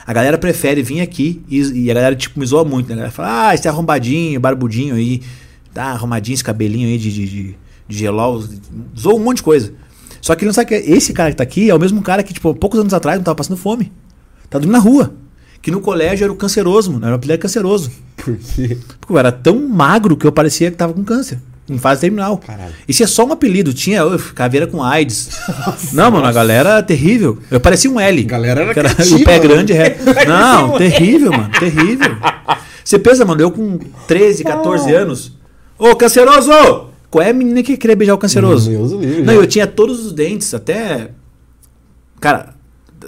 A galera prefere vir aqui e, e a galera, tipo, me zoa muito, né? A galera fala, ah, esse é arrombadinho, barbudinho aí, tá arrumadinho esse cabelinho aí de, de, de, de gelol, zoa um monte de coisa. Só que ele não sabe que esse cara que tá aqui é o mesmo cara que, tipo, poucos anos atrás não tava passando fome. Tá dormindo na rua. Que no colégio era o canceroso, mano. Era o apelido canceroso. Por quê? Porque eu era tão magro que eu parecia que tava com câncer. Em fase terminal. Caralho. Isso é só um apelido. Tinha uf, caveira com AIDS. não, mano, a galera era terrível. Eu parecia um L. A galera era Que era- criativa, o pé né? grande é. Não, terrível, mano. Terrível. Você pensa, mano, eu com 13, 14 anos. Ô, canceroso! Qual é a menina que queria beijar o canceroso? Deus o livre, Não, né? eu tinha todos os dentes, até. Cara,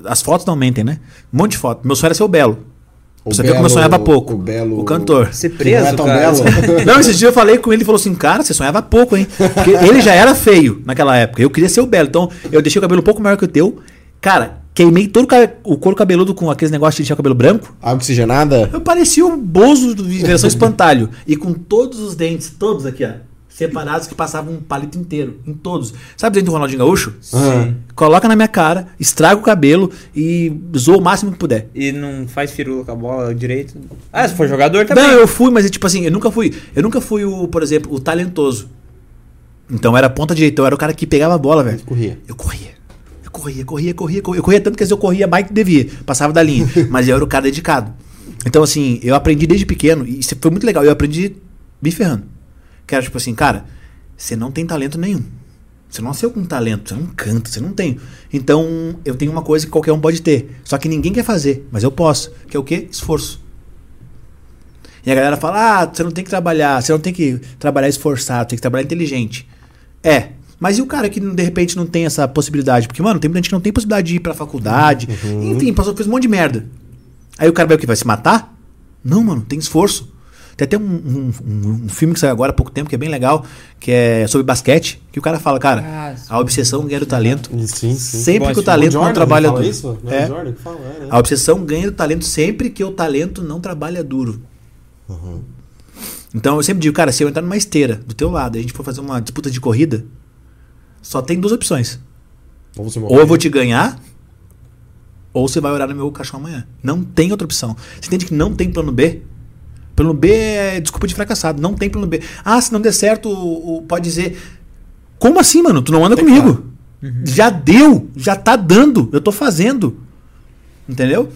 as fotos não mentem, né? Um monte de foto. Meu sonho era ser o Belo. O Você vê como eu Belo- sonhava pouco. O Belo. O cantor. Ser Que preso, não é tão cara. belo. Não, esse dia eu falei com ele e falou assim: Cara, você sonhava pouco, hein? Porque ele já era feio naquela época. Eu queria ser o belo. Então eu deixei o cabelo um pouco maior que o teu. Cara, queimei todo o couro cabeludo com aqueles negócios de deixar o cabelo branco. Água oxigenada? Eu parecia um bozo de versão espantalho. E com todos os dentes, todos aqui, ó. Separados que passavam um palito inteiro. Em todos. Sabe o dente do Ronaldinho Gaúcho? Sim. Coloca na minha cara, estraga o cabelo e zoa o máximo que puder. E não faz firula com a bola direito. Ah, se for jogador também. Não, eu fui, mas tipo assim, eu nunca fui. Eu nunca fui o, por exemplo, o talentoso. Então era ponta direita, eu era o cara que pegava a bola, velho. Corria. Eu corria. Eu corria, corria, corria, corria. Eu corria tanto que às vezes eu corria mais que devia. Passava da linha. mas eu era o cara dedicado. Então, assim, eu aprendi desde pequeno, e isso foi muito legal. Eu aprendi me ferrando. Que era tipo assim, cara, você não tem talento nenhum. Você não nasceu com talento, você não canta, você não tem. Então, eu tenho uma coisa que qualquer um pode ter. Só que ninguém quer fazer, mas eu posso. Que é o quê? Esforço. E a galera fala: ah, você não tem que trabalhar, você não tem que trabalhar esforçado, tem que trabalhar inteligente. É. Mas e o cara que de repente não tem essa possibilidade? Porque, mano, tem muita gente que não tem possibilidade de ir pra faculdade. Enfim, passou, fez um monte de merda. Aí o cara vai o quê? Vai se matar? Não, mano, tem esforço. Tem até um, um- um- um filme que saiu agora há pouco tempo, que é bem legal, que é sobre basquete, que o cara fala, cara, Ah, a obsessão ganha do talento. Sim, sim. Sempre que o talento O não trabalha duro. isso? Não é, É. o Jordan que fala, é, né? A obsessão ganha do talento sempre que o talento não trabalha duro. Então eu sempre digo, cara, se eu entrar numa esteira do teu lado e a gente for fazer uma disputa de corrida, só tem duas opções. Ou eu vou te ganhar, ou você vai orar no meu caixão amanhã. Não tem outra opção. Você entende que não tem plano B? Plano B é desculpa de fracassado. Não tem plano B. Ah, se não der certo, pode dizer. Como assim, mano? Tu não anda Tem comigo. Já deu, já tá dando, eu tô fazendo. Entendeu?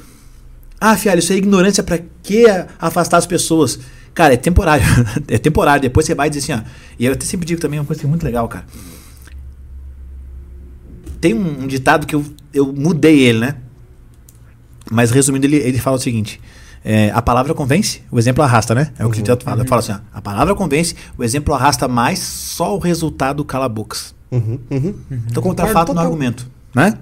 Ah, fialho, isso é ignorância pra que afastar as pessoas? Cara, é temporário. é temporário. Depois você vai dizer assim, ó. E eu até sempre digo também uma coisa que é muito legal, cara. Tem um, um ditado que eu, eu mudei ele, né? Mas resumindo, ele, ele fala o seguinte: é, a palavra convence, o exemplo arrasta, né? É o que o ditado fala. Fala assim: ó, a palavra convence, o exemplo arrasta mais, só o resultado cala bocas. Uhum, uhum. Então, contra Concordo fato no argumento. Né?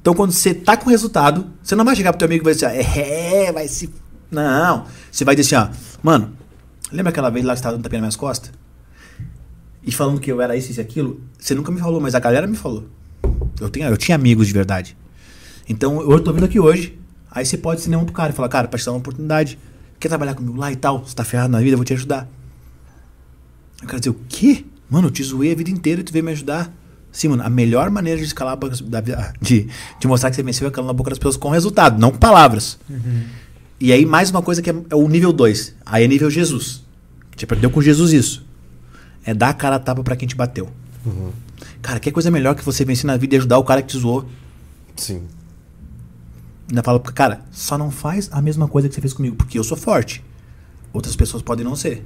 Então, quando você tá com resultado, você não vai chegar pro teu amigo e vai dizer, é, vai se. Não. Você vai dizer assim, ó, mano, Lembra aquela vez lá que você tava dando tapinha nas minhas costas? E falando que eu era isso, isso e aquilo? Você nunca me falou, mas a galera me falou. Eu, tenho, eu tinha amigos de verdade. Então eu tô vindo aqui hoje. Aí você pode ser nenhum pro cara e falar, cara, pra te dar uma oportunidade. Quer trabalhar comigo lá e tal? Você tá ferrado na vida, eu vou te ajudar. Eu quero dizer, o quê? Mano, eu te zoei a vida inteira e tu veio me ajudar. Sim, mano, a melhor maneira de escalar a boca da vida- de, de mostrar que você venceu é calando na boca das pessoas com resultado, não com palavras. E aí, mais uma coisa que é, é o nível 2. Aí é nível Jesus. Você aprendeu com Jesus isso. É dar a cara a tapa pra quem te bateu. Cara, que coisa melhor que você vencer na vida e ajudar o cara que te zoou. Sim. Ainda fala, cara, só não faz a mesma coisa que você fez comigo, porque eu sou forte. Outras pessoas podem não ser.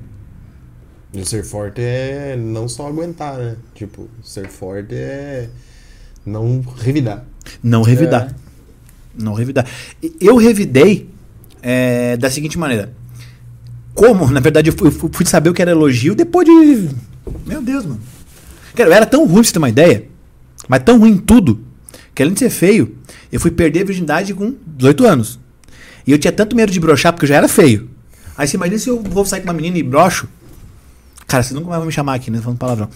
E ser forte é não só aguentar, né? Tipo, ser forte é não revidar. Não revidar. Não revidar. Eu revidei é, da seguinte maneira. Como, na verdade, eu fui, fui saber o que era elogio depois de. Meu Deus, mano. Cara, eu era tão ruim, pra você ter uma ideia. Mas tão ruim em tudo. Que além de ser feio, eu fui perder a virgindade com 18 anos. E eu tinha tanto medo de broxar porque eu já era feio. Aí você imagina se eu vou sair com uma menina e broxo. Cara, você nunca mais vai me chamar aqui, né? Falando palavrão.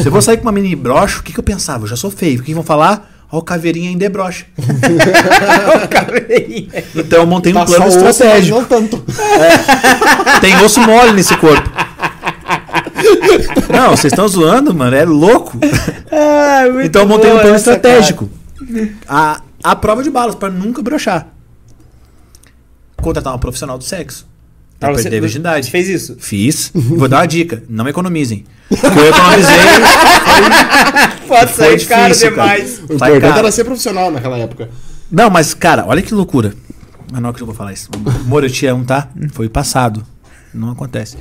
Se eu vou sair com uma menina e broxo, o que, que eu pensava? Eu já sou feio. O que vão falar? Ó, o caveirinha ainda é broxa. Então eu montei um Tá plano só osso, estratégico. não tanto. Tem osso mole nesse corpo. Não, vocês estão zoando, mano. É louco. Ah, Então eu montei um plano estratégico. A, a prova de balas, pra nunca broxar. Contratar uma profissional do sexo. Pra você- perder a virgindade. Você fez isso? Fiz. Vou dar uma dica. Não economizem. O que eu economizei Pode foi sair caro difícil, cara. demais. O Sai importante caro. era ser profissional naquela época. Não, mas, cara, olha que loucura. Mas não é que eu vou falar isso. Amor, eu te amo, tá? Foi passado. Não acontece.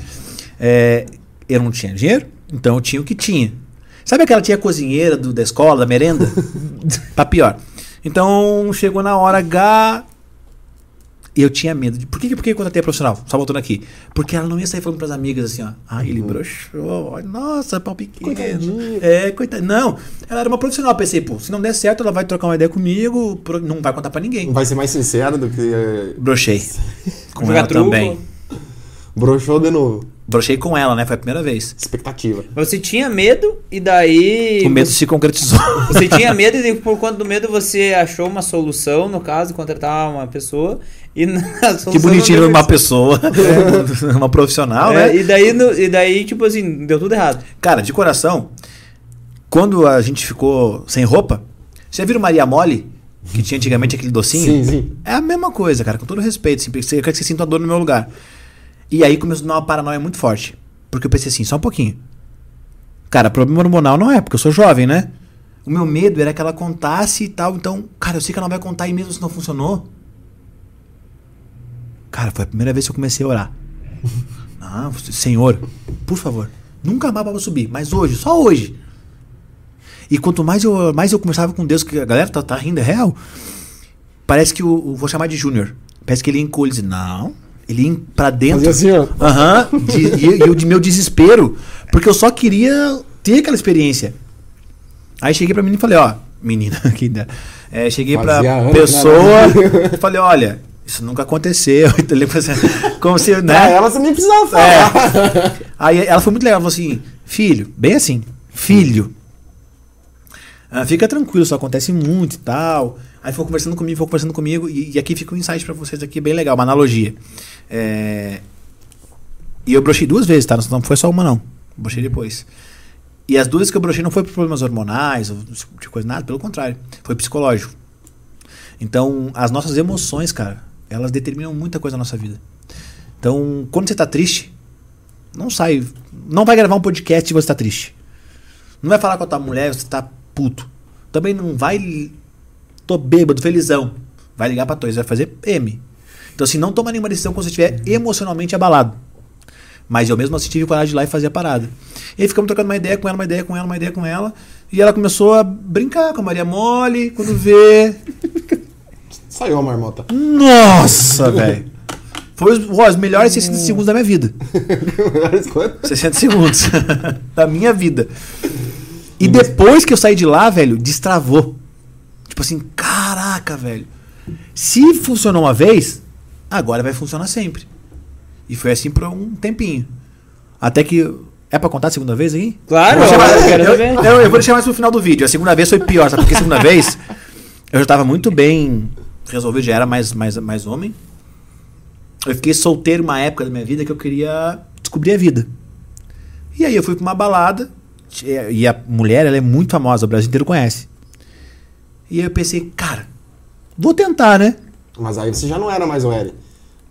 É, eu não tinha dinheiro, então eu tinha o que tinha. Sabe aquela tia cozinheira do, da escola, da merenda? tá pior. Então, chegou na hora H. E eu tinha medo. De, por que, por que eu contratei a profissional? Só voltando aqui. Porque ela não ia sair falando pras amigas assim, ó. Ai, ele broxou. ai, Nossa, pau pequeno. Coitadinho. É, coitado. Não, ela era uma profissional. Eu pensei, pô, se não der certo, ela vai trocar uma ideia comigo. Não vai contar pra ninguém. Vai ser mais sincero do que eh, Brochei. Com Jogar ela truco. também. broxou de novo. Brochei com ela, né? Foi a primeira vez. Expectativa. Você tinha medo e daí. O medo se concretizou. Você tinha medo e por conta do medo você achou uma solução, no caso, contratar uma pessoa. E na solução que bonitinho uma pessoa, uma profissional, É, né? e, daí, no- e daí, tipo assim, deu tudo errado. Cara, de coração, quando a gente ficou sem roupa, você já viram Maria Mole? Que tinha antigamente aquele docinho? Sim, sim. É a mesma coisa, cara, com todo respeito. Assim, eu quero que você sinta a dor no meu lugar. E aí começou a dar uma paranoia muito forte. Porque eu pensei assim, só um pouquinho. Cara, problema hormonal não é, porque eu sou jovem, né? O meu medo era que ela contasse e tal. Então, cara, eu sei que ela não vai contar e mesmo se não funcionou. Cara, foi a primeira vez que eu comecei a orar. Ah, Senhor, por favor, nunca mais vou subir, mas hoje, só hoje. E quanto mais eu, mais eu conversava com Deus, que a galera tá, tá rindo, é real. Parece que o, o- vou chamar de Júnior. Parece que ele encolhe. diz, Não, ele ia pra dentro. Fazia assim, ó. Aham. de- e e o de meu desespero. Porque eu só queria ter aquela experiência. Aí cheguei pra menina e falei, ó, menina, que dá. É, cheguei Fazia pra que pessoa era. e falei, olha, isso nunca aconteceu. Então, Como se, né? Ah, ela você nem precisava falar. Aí ela foi muito legal, falou assim, filho, bem assim, filho, ah, fica tranquilo, isso acontece muito e tal. Aí ficou conversando comigo, ficou conversando comigo, e, e aqui fica um insight pra vocês aqui, bem legal, uma analogia. É, E eu brochei duas vezes, tá? Não foi só uma, não. Brochei depois. E as duas que eu brochei não foi por problemas hormonais, de coisa, nada, pelo contrário. Foi psicológico. Então, as nossas emoções, cara, elas determinam muita coisa na nossa vida. Então, quando você tá triste, não sai. Não vai gravar um podcast se você tá triste. Não vai falar com a tua mulher você tá puto. Também não vai. Tô bêbado, felizão. Vai ligar pra tua, vai fazer M. Então, assim, não toma nenhuma decisão quando você estiver emocionalmente abalado. Mas eu mesmo assim tive coragem de ir lá e fazer a parada. E aí ficamos trocando uma ideia com ela, uma ideia com ela, uma ideia com ela. E ela começou a brincar com a Maria Mole, quando vê. Saiu a marmota. Nossa, velho. Foi os, ó, os melhores 60 segundos da minha vida. 60 segundos da minha vida. E depois que eu saí de lá, velho, destravou. Tipo assim, caraca, velho. Se funcionou uma vez, agora vai funcionar sempre. E foi assim por um tempinho. Até que. É pra contar a segunda vez aí? Claro, Eu vou deixar eu mais- quero eu, eu- eu vou deixar mais pro final do vídeo. A segunda vez foi pior, sabe? Porque a segunda vez eu já tava muito bem resolvido, já era mais, mais, mais homem. Eu fiquei solteiro uma época da minha vida que eu queria descobrir a vida. E aí eu fui pra uma balada, e a mulher, ela é muito famosa, o Brasil inteiro conhece. E aí eu pensei, cara, vou tentar, né? Mas aí você já não era mais o L.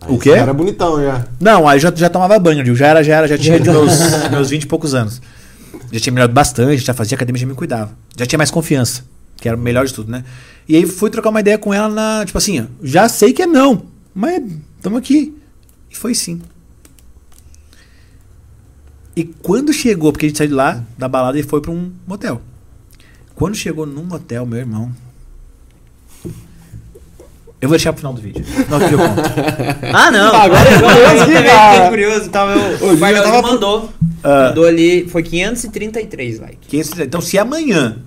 Aí O quê? Você era bonitão já. Não, aí eu já, já tomava banho, já era, já era, já tinha meus, meus 20 e poucos anos. Já tinha melhorado bastante, já fazia academia, já me cuidava. Já tinha mais confiança, que era o melhor de tudo, né? E aí fui trocar uma ideia com ela na, tipo assim, já sei que é não, mas estamos aqui. E foi sim. E quando chegou, porque a gente saiu de lá, da balada, e foi pra um motel. Quando chegou num motel, meu irmão. Eu vou deixar pro final do vídeo. Não, eu conto. Ah, não. Agora é curioso eu também dá. fiquei curioso. Tava, eu, o Bardalzinho tava- mandou. Ah. Mandou ali. Foi 533 likes. Que esse- então, se amanhã,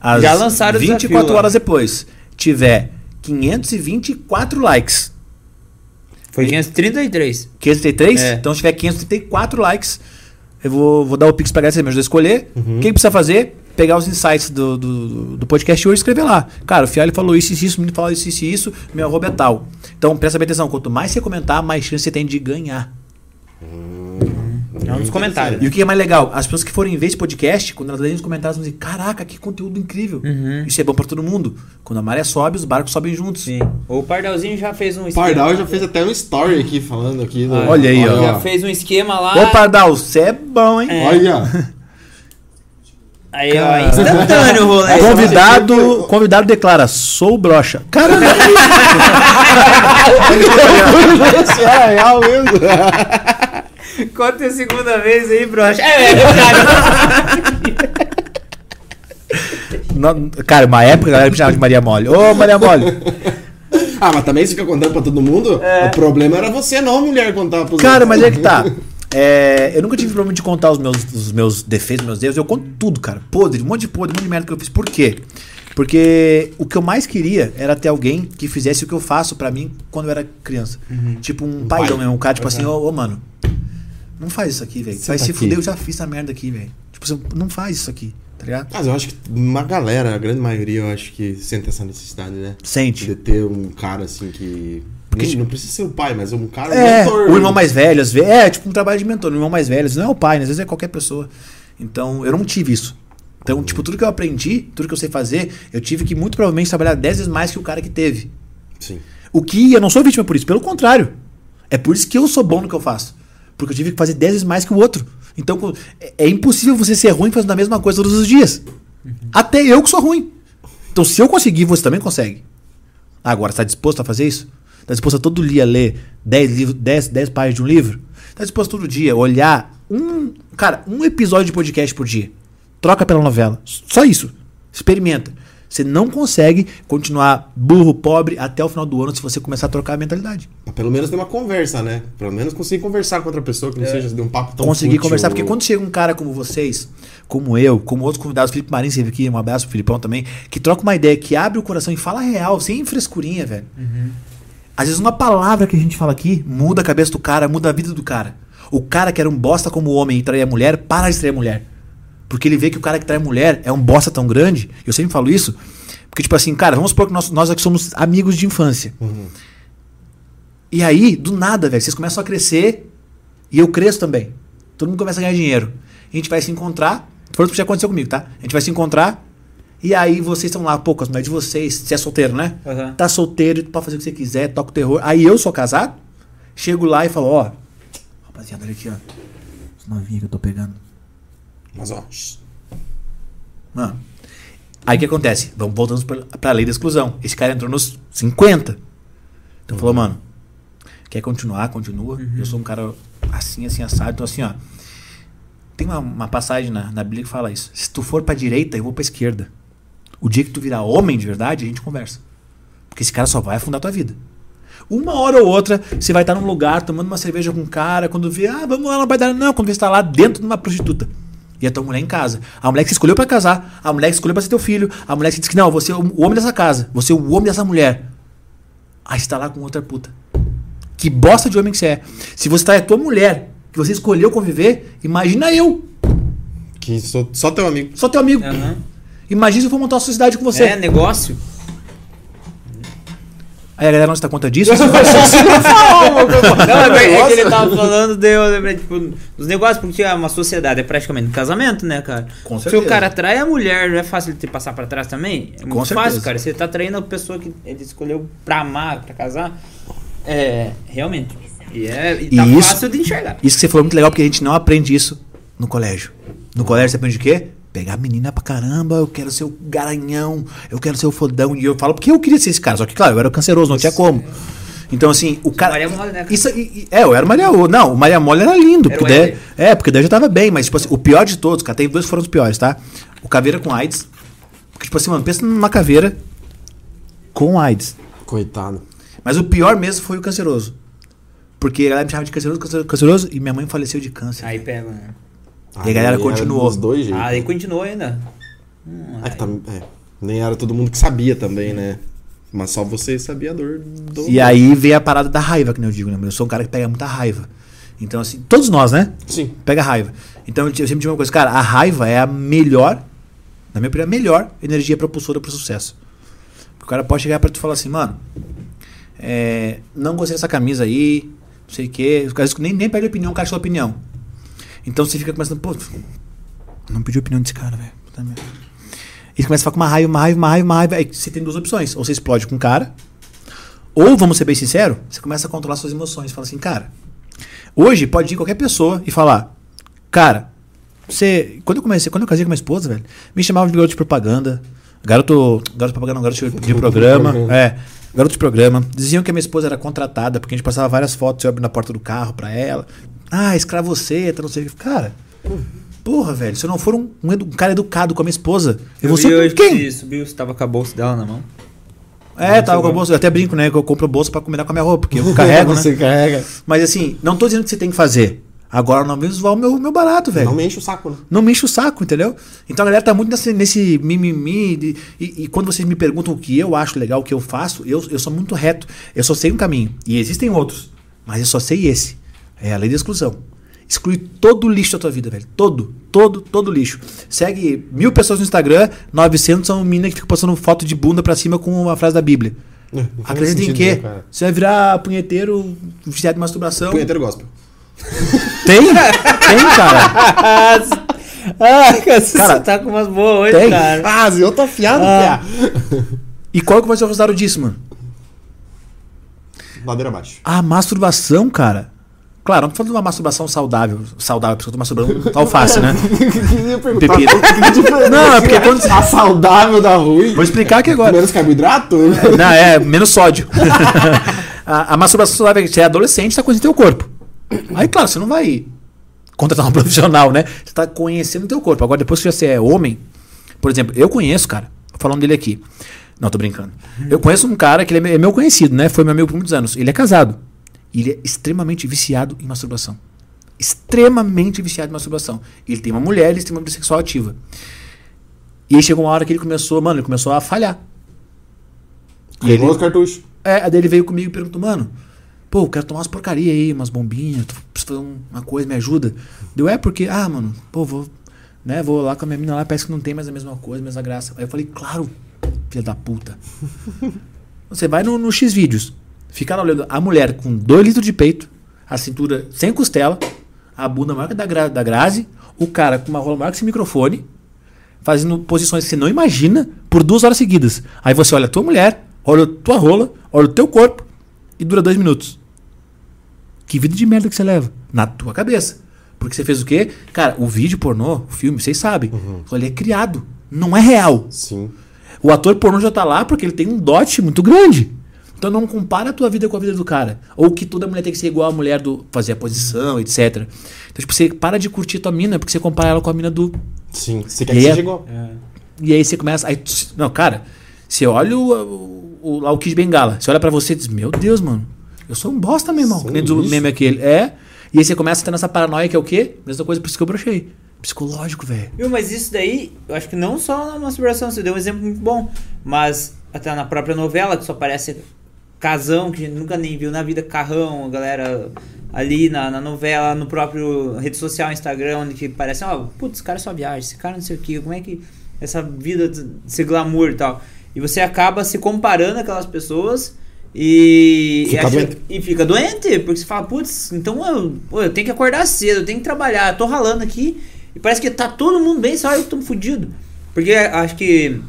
às Já lançaram o 24 desafio lá. horas depois, tiver 524 likes, Foi 533. 533, É. então se tiver 534 likes, eu vou, vou dar o Pix pra galera, você me ajuda a escolher. Uhum. O que que precisa fazer? Pegar os insights do, do, do podcast hoje e escrever lá. Cara, o Fiali falou isso, isso, isso, o menino falou isso, isso, isso, meu arroba é tal. Então presta bem atenção, quanto mais você comentar, mais chance você tem de ganhar. É um dos comentários. E o que é mais legal? As pessoas que forem ver esse podcast, quando elas lerem os comentários, vão dizer: Caraca, que conteúdo incrível. Uhum. Isso é bom pra todo mundo. Quando a maré sobe, os barcos sobem juntos. Sim. O Pardalzinho já fez um O esquema. Pardal já fez até um story aqui falando aqui. do- Olha aí, ó. Já fez um esquema lá. Ô, Pardal, você é bom, hein? É. Olha. Aí, ó, instantâneo o rolê. Convidado, convidado declara: Sou brocha. Cara, Isso é real mesmo. Conta a segunda vez aí, brocha. É, é verdade. não- cara, uma época a galera me chamava de Maria Mole. Ô, Maria Mole. Ah, mas também você fica contando pra todo mundo? O problema era você, não a mulher contar pros Cara, outros. mas é que tá. É, eu nunca tive problema de contar os meus, os meus defeitos, meus erros. Eu conto tudo, cara. Podre, um monte de podre, um monte de merda que eu fiz. Por quê? Porque o que eu mais queria era ter alguém que fizesse o que eu faço pra mim quando eu era criança. Tipo um, paizão pai. mesmo. Um cara, tipo assim, ô, ô, mano, não faz isso aqui, velho. Vai Senta se aqui. fuder, eu já fiz essa merda aqui, velho. Tipo, você não faz isso aqui, tá ligado? Mas eu acho que uma galera, a grande maioria, eu acho que sente essa necessidade, né? De Sente. ter um cara assim que. Porque- nem- não precisa ser o pai, mas um cara É, mentor. o irmão mais velho, às vezes. É, tipo um trabalho de mentor. O irmão mais velho, às vezes não é o pai, né? às vezes é qualquer pessoa. Então, eu não tive isso. Então, tipo, tudo que eu aprendi, tudo que eu sei fazer, eu tive que muito provavelmente trabalhar 10 vezes mais que o cara que teve. Sim. O que eu não sou vítima por isso, pelo contrário. É por isso que eu sou bom no que eu faço. Porque eu tive que fazer 10 vezes mais que o outro. Então, é- é impossível você ser ruim fazendo a mesma coisa todos os dias. Até eu que sou ruim. Então, se eu conseguir, você também consegue. Agora, está disposto a fazer isso? Está disposto a todo dia ler 10, livros, 10, 10 páginas de um livro? Está disposto todo dia a olhar um. Cara, um episódio de podcast por dia. Troca pela novela. Só isso. Experimenta. Você não consegue continuar burro, pobre até o final do ano se você começar a trocar a mentalidade. Mas pelo menos ter uma conversa, né? Pelo menos conseguir conversar com outra pessoa que não seja de um papo tão conseguir fútil. conversar. Porque quando chega um cara como vocês, como eu, como outros convidados, Felipe Marinho esteve aqui, um abraço pro Filipão também, que troca uma ideia, que abre o coração e fala real, sem frescurinha, velho. Às vezes uma palavra que a gente fala aqui muda a cabeça do cara, muda a vida do cara. O cara que era um bosta como homem e traía a mulher, para de trair a mulher. Porque ele vê que o cara que trai a mulher é um bosta tão grande, eu sempre falo isso, porque tipo assim, cara, vamos supor que nós, nós aqui somos amigos de infância. E aí, do nada, velho, vocês começam a crescer e eu cresço também. Todo mundo começa a ganhar dinheiro. A gente vai se encontrar. Foi o que já aconteceu comigo, tá? A gente vai se encontrar. E aí vocês estão lá, pô, com as mulheres de vocês. Você é solteiro, né? Aham. Tá solteiro, pode fazer o que você quiser, toca o terror. Aí eu sou casado, chego lá e falo, ó. Rapaziada, olha aqui, ó. Os novinhos que eu tô pegando. Mas ó, Mano. Aí o que acontece? Vamos voltando pra, pra lei da exclusão. Esse cara entrou nos 50. Então falou, mano, quer continuar? Continua. Eu sou um cara assim, assim, assado. Então assim, ó. Tem uma, uma passagem na, na Bíblia que fala isso. Se tu for pra direita, eu vou pra esquerda. O dia que tu virar homem de verdade, a gente conversa. Porque esse cara só vai afundar tua vida. Uma hora ou outra, você vai estar num lugar tomando uma cerveja com um cara, quando vê, ah, vamos lá, não vai dar. Não, quando vê, você tá lá dentro de uma prostituta. E a tua mulher em casa. A mulher que você escolheu pra casar, a mulher que escolheu pra ser teu filho, a mulher que diz que não, você é o homem dessa casa, você é o homem dessa mulher. Aí você tá lá com outra puta. Que bosta de homem que você é. Se você tá é tua mulher que você escolheu conviver, imagina eu, Que sou só teu amigo. sou teu amigo. Aham. Imagina se eu for montar uma sociedade com você. É, negócio. Aí a galera não se dá conta disso. Não, é, verdade, é que ele tava falando, de, eu lembrei, tipo, dos negócios, porque é uma sociedade, é praticamente um casamento, né, cara? Com Se certeza. o cara atrai a mulher, não é fácil ele te passar pra trás também? É muito Com certeza. fácil, cara. Você tá traindo a pessoa que ele escolheu pra amar, pra casar. É, realmente. E, é, e tá E isso- fácil de enxergar. Isso que você falou é muito legal, porque a gente não aprende isso no colégio. No colégio você aprende o quê? Pegar a menina pra caramba, eu quero ser o garanhão, eu quero ser o fodão. E eu falo porque eu queria ser esse cara. Só que, claro, eu era canceroso, não tinha como. Então, assim, o cara. Maria Mole, né? Isso, e- e- é, eu era o Maria Mole. Não, o Maria Mole era lindo. Era porque o daí- é, porque daí já tava bem, mas, tipo assim, o pior de todos, cara, tem dois foram os piores, tá? O caveira com AIDS. Porque, tipo assim, mano, pensa numa caveira com AIDS. Coitado. Mas o pior mesmo foi o canceroso. Porque a galera me chamava de canceroso, canceroso, canceroso, e minha mãe faleceu de câncer. Aí pega, né? E a galera continuou. Dos dois jeitos. Ah, aí continuou ainda. Hum, tam- é, nem era todo mundo que sabia também, né? Mas só você sabia a dor do. E aí veio a parada da raiva, que nem eu digo, né? Eu sou um cara que pega muita raiva. Então, assim, todos nós, né? Sim. Pega raiva. Então, eu sempre digo uma coisa, cara, a raiva é a melhor, na minha opinião, a melhor energia propulsora pro sucesso. Porque o cara pode chegar pra tu e falar assim, mano, é, não gostei dessa camisa aí, não sei o quê. Os caras nem, nem pede opinião, o cara sua opinião. Então você fica começando, pô, não pedi opinião desse cara, velho. E você começa a ficar com uma raiva, uma raiva, uma raiva, uma raiva. Aí você tem duas opções. Ou você explode com o cara, ou, vamos ser bem sinceros, você começa a controlar suas emoções. Fala assim, cara, hoje pode ir qualquer pessoa e falar, cara, você. Quando eu comecei, quando eu casei com minha esposa, velho, me chamavam de garoto de propaganda. Garoto. Garoto de propaganda, não, garoto de, de programa. É. Garoto de programa. Diziam que a minha esposa era contratada, porque a gente passava várias fotos, eu abri na porta do carro pra ela. Ah, escravoceta, não sei o que. Cara, porra, velho, se eu não for um, um edu- um cara educado com a minha esposa, eu, vou vi ser hoje quem? que subiu, você tava com a bolsa dela na mão. É, tava com a bolsa. Eu até brinco, né? Que eu compro bolsa pra combinar com a minha roupa, porque eu carrego, né? Você carrega. Mas assim, não tô dizendo que você tem que fazer. Agora não vem zoar o meu, meu barato, velho. Não me enche o saco, né? Não me enche o saco, entendeu? Então a galera tá muito nesse, nesse mimimi. de- e, e quando vocês me perguntam o que eu acho legal, o que eu faço, eu, eu sou muito reto. Eu só sei um caminho. E existem outros. Mas eu só sei esse. É a lei da exclusão. Exclui todo o lixo da tua vida, velho. Todo, todo, todo lixo. Segue mil pessoas no Instagram, 900 são mina que fica postando foto de bunda pra cima com uma frase da Bíblia. Não faz Acredita em quê? né, cara? Você vai virar punheteiro, viciado de masturbação. Punheteiro gospel. Tem? Tem, cara. Ah, cara, você Cara, tá com umas boas hoje, tem. cara. Ah, eu tô afiado, Ah. piá. E qual que vai ser o resultado disso, mano? Ladeira abaixo. A masturbação, cara. Claro, não tô falando de uma masturbação saudável. Saudável, porque eu tô masturbando com alface, né? Pepino. Não, é porque quando- A saudável da ruim. Vou explicar aqui agora. Menos carboidrato? Não, é menos sódio. a, a masturbação saudável é que você é adolescente, tá conhecendo teu corpo. Aí, claro, você não vai contratar um profissional, né? Você tá conhecendo teu corpo. Agora, depois que você é homem, por exemplo, eu conheço, cara, falando dele aqui. Não, tô brincando. Eu conheço um cara que é é meu conhecido, né? Foi meu amigo por muitos anos. Ele é casado. E ele é extremamente viciado em masturbação. Extremamente viciado em masturbação. Ele tem uma mulher, ele tem uma vida sexual ativa. E aí chegou uma hora que ele começou, mano, ele começou a falhar. E ele, Queimou os cartuchos. é, aí daí ele veio comigo e perguntou, mano, pô, eu quero tomar umas porcaria aí, umas bombinhas, tu precisa fazer um- uma coisa, me ajuda. Deu, é porque, ah, mano, pô, vou, né, vou lá com a minha menina lá, parece que não tem mais a mesma coisa, a mesma graça. Aí eu falei, claro, filha da puta. Você vai no, no X vídeos, fica lá olhando a mulher com 2 litros de peito, a cintura sem costela, a bunda maior que a da, gra, da Grazi, o cara com uma rola maior que esse microfone, fazendo posições que você não imagina por duas horas seguidas. Aí você olha a tua mulher, olha a tua rola, olha o teu corpo e dura dois minutos. Que vida de merda que você leva? Na tua cabeça. Porque você fez o quê? Cara, o vídeo pornô, o filme, vocês sabem. Ele é criado. Não é real. Sim. O ator pornô já tá lá porque ele tem um dote muito grande. Então não compara a tua vida com a vida do cara. Ou que toda mulher tem que ser igual a mulher do fazer a posição, etc. Então, tipo, você para de curtir tua mina porque você compara ela com a mina do. Sim. Você quer E que aí seja é- igual. E aí você começa. Aí, não, cara, você olha o, o, o, lá o Kid Bengala, você olha pra você e diz: Meu Deus, mano, eu sou um bosta, meu irmão. Sou Que nem um diz o lixo. meme aquele. É. E aí você começa a ter essa paranoia que é o quê? Mesma coisa por isso que eu brochei. Psicológico, velho. Mas isso daí, eu acho que não só na masturbação, você deu um exemplo muito bom, mas até na própria novela, que só aparece casão, que a gente nunca nem viu na vida, carrão, a galera ali na, na novela, no próprio rede social, Instagram, onde que parece, ó, putz, esse cara só viaja, esse cara não sei o que, como é que essa vida, esse glamour e tal. E você acaba se comparando aquelas pessoas e, Fica e, acha- e fica doente, porque você fala, putz, então eu, pô, eu tenho que acordar cedo, eu tenho que trabalhar, eu tô ralando aqui e parece que tá todo mundo bem, só eu que tô fudido. Porque acho que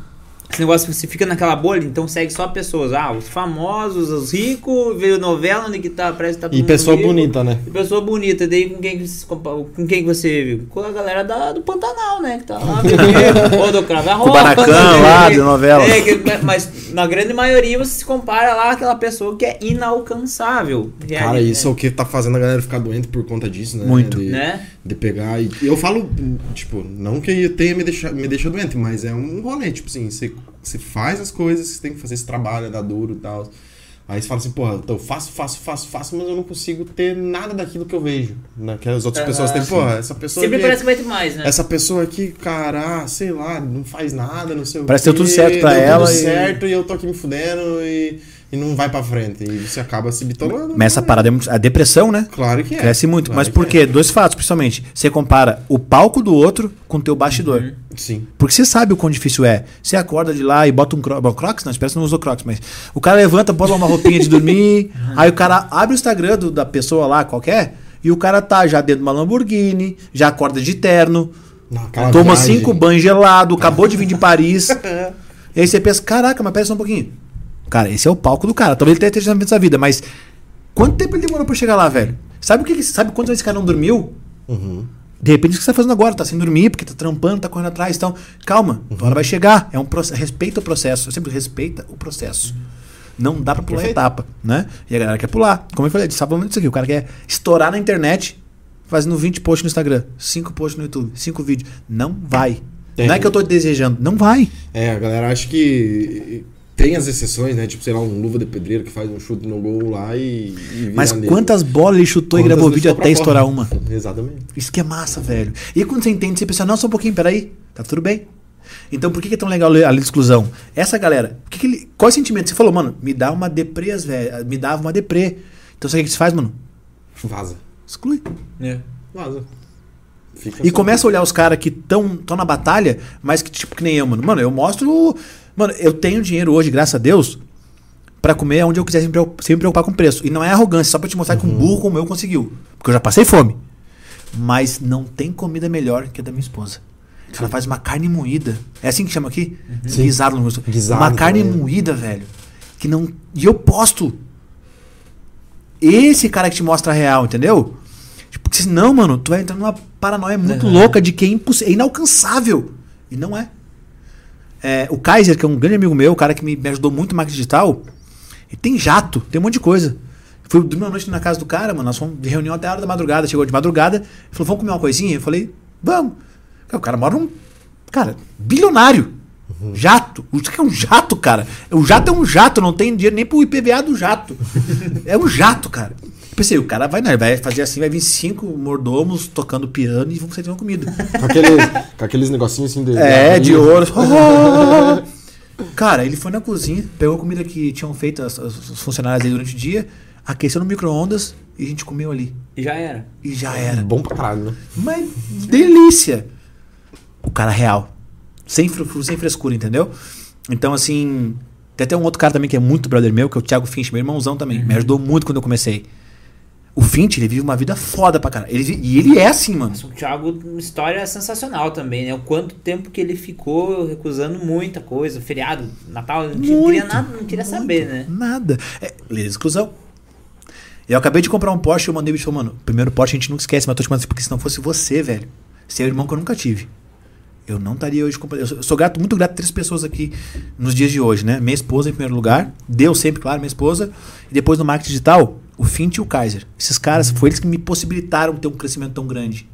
esse negócio você fica naquela bolha, então segue só pessoas, ah, os famosos, os ricos, veio novela onde que tá, parece que tá todo E pessoa rico. bonita, né? E pessoa bonita, daí com quem, que você com quem que você viu? Com a galera da, do Pantanal, né? Que tá lá, ou do Cravo da Com o Ropa, Baracan né? lá, de novela. É, que- mas na grande maioria você se compara lá àquela pessoa que é inalcançável. Cara, isso é o que tá fazendo a galera ficar doente por conta disso, né? Muito. De, Né? de pegar e. Eu falo, tipo, não que tenha me deixado me deixa doente, mas é um rolê, tipo assim, você, você faz as coisas, você tem que fazer esse trabalho, dá duro e tal. Aí você fala assim, porra, então eu faço, faço, faço, faço, mas eu não consigo ter nada daquilo que eu vejo. Né? Que as outras pessoas têm, porra, essa pessoa Sempre aqui, parece que vai ter mais, né? essa pessoa aqui, cara, sei lá, não faz nada, não sei o Parece que quê, deu tudo certo pra deu ela Tudo e- certo e eu tô aqui me fudendo e, e não vai pra frente. E você acaba se bitolando. Mas essa parada é muito. A depressão, né? Claro que é. Cresce muito. Claro Mas por é. quê? Dois fatos, principalmente. Você compara o palco do outro com o teu bastidor. Uhum. Sim. Porque você sabe o quão difícil é. Você acorda de lá e bota um crocs. Bom, crocs? Não, espera que você não usou crocs, mas. O cara levanta, bota uma roupinha de dormir. aí o cara abre o Instagram do- da pessoa lá, qualquer, e o cara tá já dentro de uma Lamborghini, já acorda de terno, Naquela toma viagem. cinco banhos gelados, acabou de vir de Paris. e aí você pensa, caraca, mas pera só um pouquinho. Cara, esse é o palco do cara. Talvez ele tenha esteja essa vida, mas quanto tempo ele demorou pra chegar lá, velho? Sabe o que, sabe quantas vezes esse cara não dormiu? Uhum. De repente, o que você tá fazendo agora? Tá sem dormir, porque tá trampando, tá correndo atrás. Então, calma, Uhum. a hora vai chegar. É um processo. Respeita o processo. Eu sempre respeita o processo. Não dá pra pular Perfeito. etapa, né? E a galera quer pular. Como eu falei, a tá falando disso aqui. O cara quer estourar na internet fazendo 20 posts no Instagram, 5 posts no YouTube, 5 vídeos. Não vai. É. Não é que eu tô desejando. Não vai. É, a galera acha que tem as exceções, né? Tipo, sei lá, um luva de pedreiro que faz um chute no gol lá e. e Mas nele. quantas bolas ele chutou e Quantas gravou vezes vídeo até estourar uma? Exatamente. Isso que é massa, velho. E aí, quando você entende, você pensa, não, só um pouquinho, peraí, tá tudo bem. Então por que, é tão legal a lei de exclusão? Essa galera, que que ele, qual é o sentimento? Você falou, mano, me dá uma deprê, velho. Me dava uma deprê. Então sabe o que se faz, mano? Vaza. Exclui. É. Vaza. Fica E só- começa a olhar os caras que estão tão na batalha, mas que tipo que nem eu, mano. Mano, eu mostro. Mano, eu tenho dinheiro hoje, graças a Deus, pra comer onde eu quiser sem me preocupar com o preço. E não é arrogância, só pra te mostrar que um burro como eu conseguiu. Porque eu já passei fome. Mas não tem comida melhor que a da minha esposa. Ela faz uma carne moída. É assim que chama aqui? Sim. Guisado no rosto. Uma carne também. moída, velho. Que não. E eu posto. Esse cara que te mostra a real, entendeu? Tipo, porque senão, mano, tu vai entrar numa paranoia muito Uhum. louca de que é, é inalcançável. E não é. É, O Kaiser, que é um grande amigo meu, o cara que me, me ajudou muito no marketing digital, ele tem jato, tem um monte de coisa. Fui dormir uma noite na casa do cara, mano. Nós fomos de reunião até a hora da madrugada. Chegou de madrugada, ele falou: vamos comer uma coisinha? Eu falei: vamos. O cara mora num. Cara, bilionário. Jato. O que é um jato, cara? O jato é um jato, não tem dinheiro nem pro IPVA do jato. é um jato, cara. Eu Pensei, o cara vai, né, vai fazer assim, vai vir cinco mordomos tocando piano e vão sair uma comida. Com aqueles, com aqueles negocinhos assim de. É, de ouro. Cara, ele foi na cozinha, pegou a comida que tinham feito as, as- os funcionários aí durante o dia, aqueceu no micro-ondas e a gente comeu ali. E já era. E já era. Bom pra caralho, né? Mas delícia. O cara real. Sem sem frescura, entendeu? Então, assim. Tem até um outro cara também que é muito brother meu, que é o Thiago Finch, meu irmãozão também. Me ajudou muito quando eu comecei. O Finch, ele vive uma vida foda pra caralho. Ele, e ele é assim, mano. Mas o Thiago, uma história sensacional também, né? O quanto tempo que ele ficou recusando muita coisa. Feriado, Natal, não queria Muito, nada, não queria saber, né? Nada. É, exclusão. Eu acabei de comprar um Porsche e eu mandei o bicho falou, mano, primeiro Porsche a gente nunca esquece, mas eu tô te mandando assim, porque se não fosse você, velho, seu irmão que eu nunca tive. Eu não estaria hoje comprando. Eu sou- eu sou grato, muito grato a três pessoas aqui nos dias de hoje, né? Minha esposa em primeiro lugar, Deus sempre, claro, minha esposa, e depois no marketing digital, o Fint e o Kaiser. Esses caras, foi eles que me possibilitaram ter um crescimento tão grande.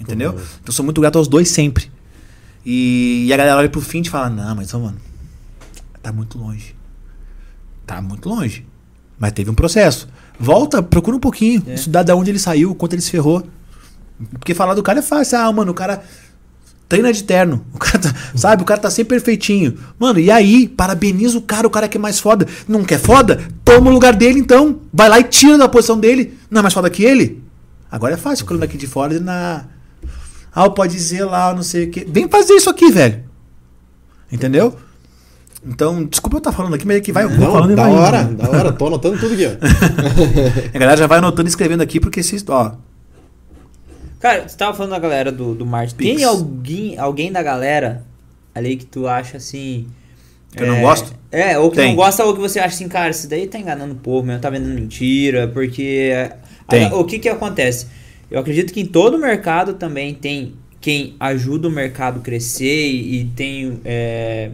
Entendeu? Então eu sou muito grato aos dois sempre. E, e a galera olha pro Fint e fala: Não, mas, mano, tá muito longe. Tá muito longe. Mas teve um processo. Volta, procura um pouquinho. É. Estudar de onde ele saiu, quanto ele se ferrou. Porque falar do cara é fácil. Ah, mano, o cara treina de terno. O cara tá, sabe, o cara tá sempre perfeitinho. Mano, e aí, parabeniza o cara, o cara que é mais foda. Não quer foda? Toma o lugar dele então. Vai lá e tira da posição dele. Não é mais foda que ele? Agora é fácil ficando daqui de fora e na. Ah, pode dizer lá, não sei o quê. Vem fazer isso aqui, velho. Entendeu? Então, desculpa eu estar falando aqui, mas é que vai vou Não, falando e da vai indo. hora, da hora. Tô anotando tudo aqui, ó. A galera já vai anotando e escrevendo aqui, porque se. Ó, Cara, você tava falando da galera do, do marketing. Pix. Tem alguém, alguém da galera ali que tu acha assim. Que eu não gosto? É, ou que Tem. não gosta, ou que você acha assim, cara, isso daí tá enganando o povo mesmo, tá vendendo mentira, porque. Tem. a- o que que acontece? Eu acredito que em todo mercado também tem quem ajuda o mercado crescer e, e tem é,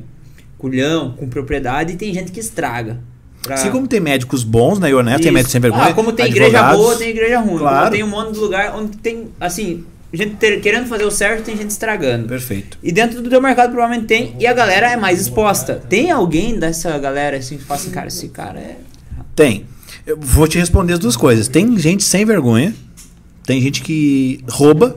culhão com propriedade e tem gente que estraga. Pra- assim como tem médicos bons na Ionef, tem médicos sem vergonha. Ah, como tem igreja boa, tem igreja ruim. Claro. Como tem um monte de lugar onde tem, assim, gente ter- querendo fazer o certo, tem gente estragando. Perfeito. E dentro do teu mercado provavelmente tem, e a galera é mais exposta. Tem alguém dessa galera assim que fala assim, cara, esse cara é. Tem. Eu vou te responder as duas coisas. Tem gente sem vergonha, tem gente que rouba,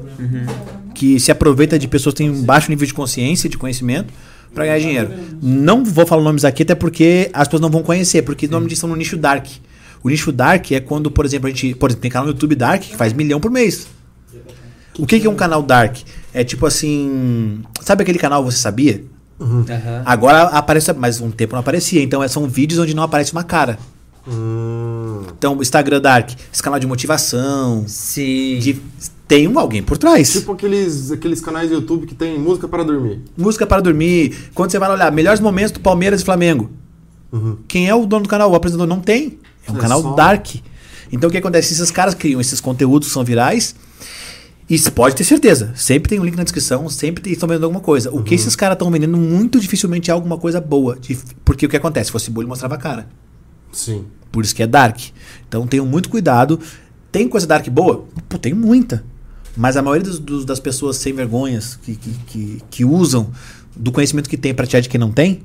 que se aproveita de pessoas que têm um baixo nível de consciência e de conhecimento para ganhar dinheiro. Não vou falar nomes aqui, até porque as pessoas não vão conhecer, porque o nome disso são no nicho dark. O nicho dark é quando, por exemplo, a gente. Por exemplo, tem canal no YouTube Dark que faz milhão por mês. O que, que é um canal dark? É tipo assim. Sabe aquele canal Você Sabia? Aham. Agora aparece, mas um tempo não aparecia. Então são vídeos onde não aparece uma cara. Hum, Então, o Instagram Dark, esse canal de motivação, Sim. de- tem um alguém por trás. tipo aqueles, aqueles canais do YouTube que tem música para dormir. Música para dormir. Quando você vai olhar, melhores momentos do Palmeiras e Flamengo. Uhum. Quem é o dono do canal? O apresentador não tem. É um É canal só- Dark. Então, o que acontece? Esses caras criam esses conteúdos que são virais. E você pode ter certeza. Sempre tem um link na descrição, sempre estão vendendo alguma coisa. O que esses caras estão vendendo muito dificilmente é alguma coisa boa. Porque o que acontece? Se fosse bolha, mostrava a cara. Sim. Por isso que é dark. Então tenham muito cuidado. Tem coisa dark boa? Pô, tem muita. Mas a maioria dos, dos- das pessoas sem vergonhas que, que, que, que usam do conhecimento que tem pra tirar de quem não tem,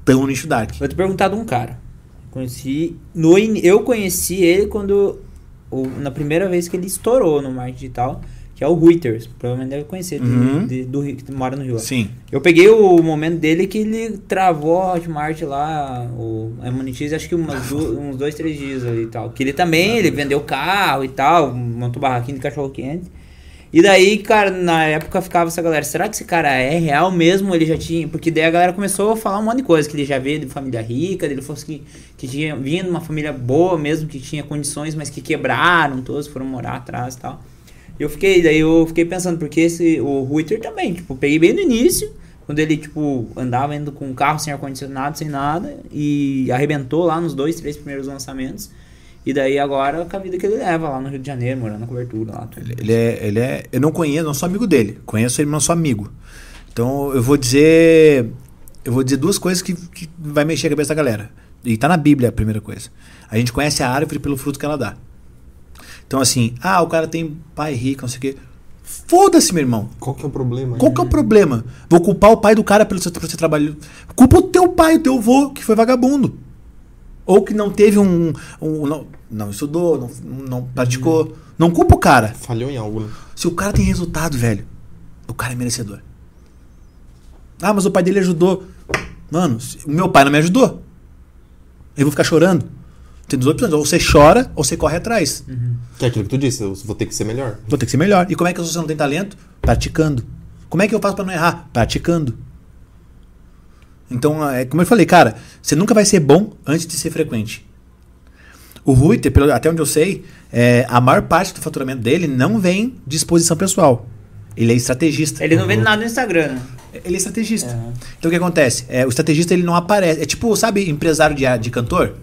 estão no nicho dark. Vou te perguntar de um cara. Conheci. No, in- eu conheci ele quando. o- na primeira vez que ele estourou no marketing digital, que é o Reuters. Provavelmente deve conhecer, de- Uhum. de- do Rio, que mora no Rio. Sim. Eu peguei o momento dele que ele travou a Hotmart lá, o, a Monetize, acho que umas du- uns dois, três dias ali e tal. Que ele também, ele vendeu carro e tal, montou barraquinho de cachorro quente. E daí, cara, na época ficava essa galera, será que esse cara é real mesmo? Ele já tinha. Porque daí a galera começou a falar um monte de coisa, que ele já veio de família rica, ele fosse que, que tinha, vinha de uma família boa mesmo, que tinha condições, mas que quebraram, todos foram morar atrás e tal. E eu fiquei, daí eu fiquei pensando, porque esse, o Ruiter também, tipo, peguei bem no início, quando ele, tipo, andava indo com um carro sem ar-condicionado, sem nada, e arrebentou lá nos dois, três primeiros lançamentos. E daí agora com a vida que ele leva lá no Rio de Janeiro, morando na cobertura lá. Tudo. Ele é, ele é. Eu não conheço, não sou amigo dele. Conheço ele, mas não sou amigo. Então eu vou dizer. Eu vou dizer duas coisas que, que vai mexer a cabeça da galera. E tá na Bíblia a primeira coisa. A gente conhece a árvore pelo fruto que ela dá. Então, assim, ah, o cara tem pai rico, não sei o quê. Foda-se, meu irmão. Qual que é o problema? Qual que é o problema? Vou culpar o pai do cara pelo seu, pelo seu trabalho. Culpa o teu pai, o teu avô, que foi vagabundo. Ou que não teve um. um- não, não estudou, não, não praticou. Não culpa o cara. Falhou em algo, né? Se o cara tem resultado, velho, o cara é merecedor. Ah, mas o pai dele ajudou. Mano, o meu pai não me ajudou. Eu vou ficar chorando. Tem duas opções. Ou você chora, ou você corre atrás. Que é aquilo que tu disse, eu vou ter que ser melhor. Vou ter que ser melhor. E como é que você não tem talento? Praticando. Como é que eu faço pra não errar? Praticando. Então, é como eu falei, cara, você nunca vai ser bom antes de ser frequente. O Ruiter, pelo- até onde eu sei, é, a maior parte do faturamento dele não vem de exposição pessoal. Ele é estrategista. Ele não vende nada no Instagram, né? Ele é estrategista. É. Então o que acontece? É, o estrategista ele não aparece. É tipo, sabe, empresário de, de cantor?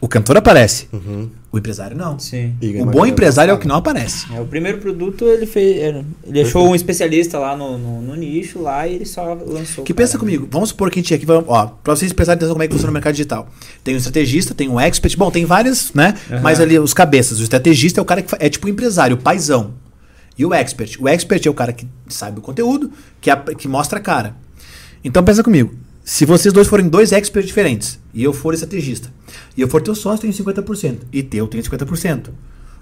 O cantor aparece. Uhum. O empresário não. Sim. O bom empresário é o que não aparece. É, o primeiro produto ele fez. era- Ele achou um especialista lá no, no, no nicho lá e ele só lançou. Que pensa comigo, vamos supor que a gente aqui vai. Ó, pra vocês prestarem atenção como é que funciona o mercado digital. Tem um estrategista, tem um expert, bom, tem várias, né? Aham. Mas ali os cabeças. O estrategista é o cara que é tipo o empresário, o paizão. E o expert. O expert é o cara que sabe o conteúdo, que, ap- que mostra a cara. Então pensa comigo. Se vocês dois forem dois experts diferentes, e eu for estrategista, e eu for teu sócio, tenho 50%, e teu tem 50%.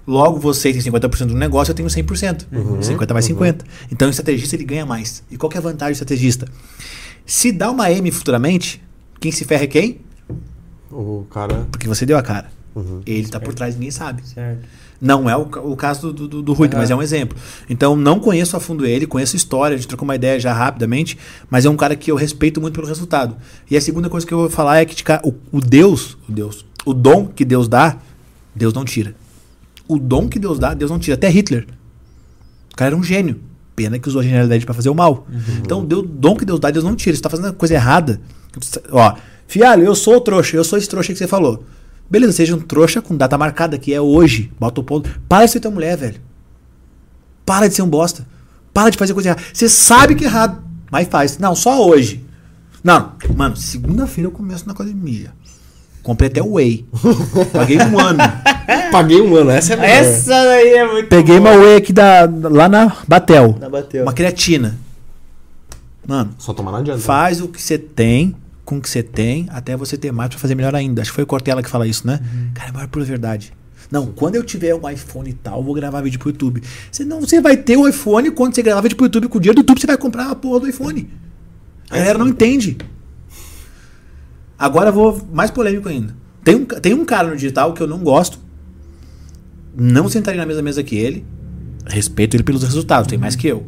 Logo, você tem 50% do negócio, eu tenho 100%. Uhum. 50 mais 50. Então, o estrategista ele ganha mais. E qual que é a vantagem do estrategista? Se dá uma M futuramente, quem se ferra é quem? O cara. Porque você deu a cara. Uhum. Ele tá por trás, ninguém sabe. Certo. Não é o, o caso do, do, do Rui, Aham. mas é um exemplo. Então, não conheço a fundo ele, conheço a história, a gente trocou uma ideia já rapidamente, mas é um cara que eu respeito muito pelo resultado. E a segunda coisa que eu vou falar é que o, o Deus, o Deus, o dom que Deus dá, Deus não tira. O dom que Deus dá, Deus não tira. Até Hitler. O cara era um gênio. Pena que usou a genialidade pra fazer o mal. Então, o dom que Deus dá, Deus não tira. Você tá fazendo coisa errada. Ó, fialho, eu sou o trouxa, eu sou esse trouxa que você falou. Beleza, seja um trouxa com data marcada, que é hoje. Bota o ponto. Para de ser tua mulher, velho. Para de ser um bosta. Para de fazer coisa errada. Você sabe que é errado, mas faz. Não, só hoje. Não, mano, segunda-feira eu começo na academia. Comprei até o Whey. Paguei um ano. Paguei um ano, essa é a melhor. Essa daí é muito Peguei boa. uma Whey aqui da, lá na Batel. Não bateu. Uma creatina. Mano, Só tomar não adianta. faz o que você tem com o que você tem até você ter mais pra fazer melhor ainda. Acho que foi o Cortella que fala isso, né? Cara, é maior pura verdade. Não, quando eu tiver um iPhone e tal, eu vou gravar vídeo pro YouTube. Você não, você vai ter o iPhone quando você gravar vídeo pro YouTube com o dinheiro do YouTube, você vai comprar a porra do iPhone. A galera não entende. Agora eu vou mais polêmico ainda. Tem um, tem um cara no digital que eu não gosto. Não sentaria na mesma mesa que ele. Respeito ele pelos resultados, tem mais que eu.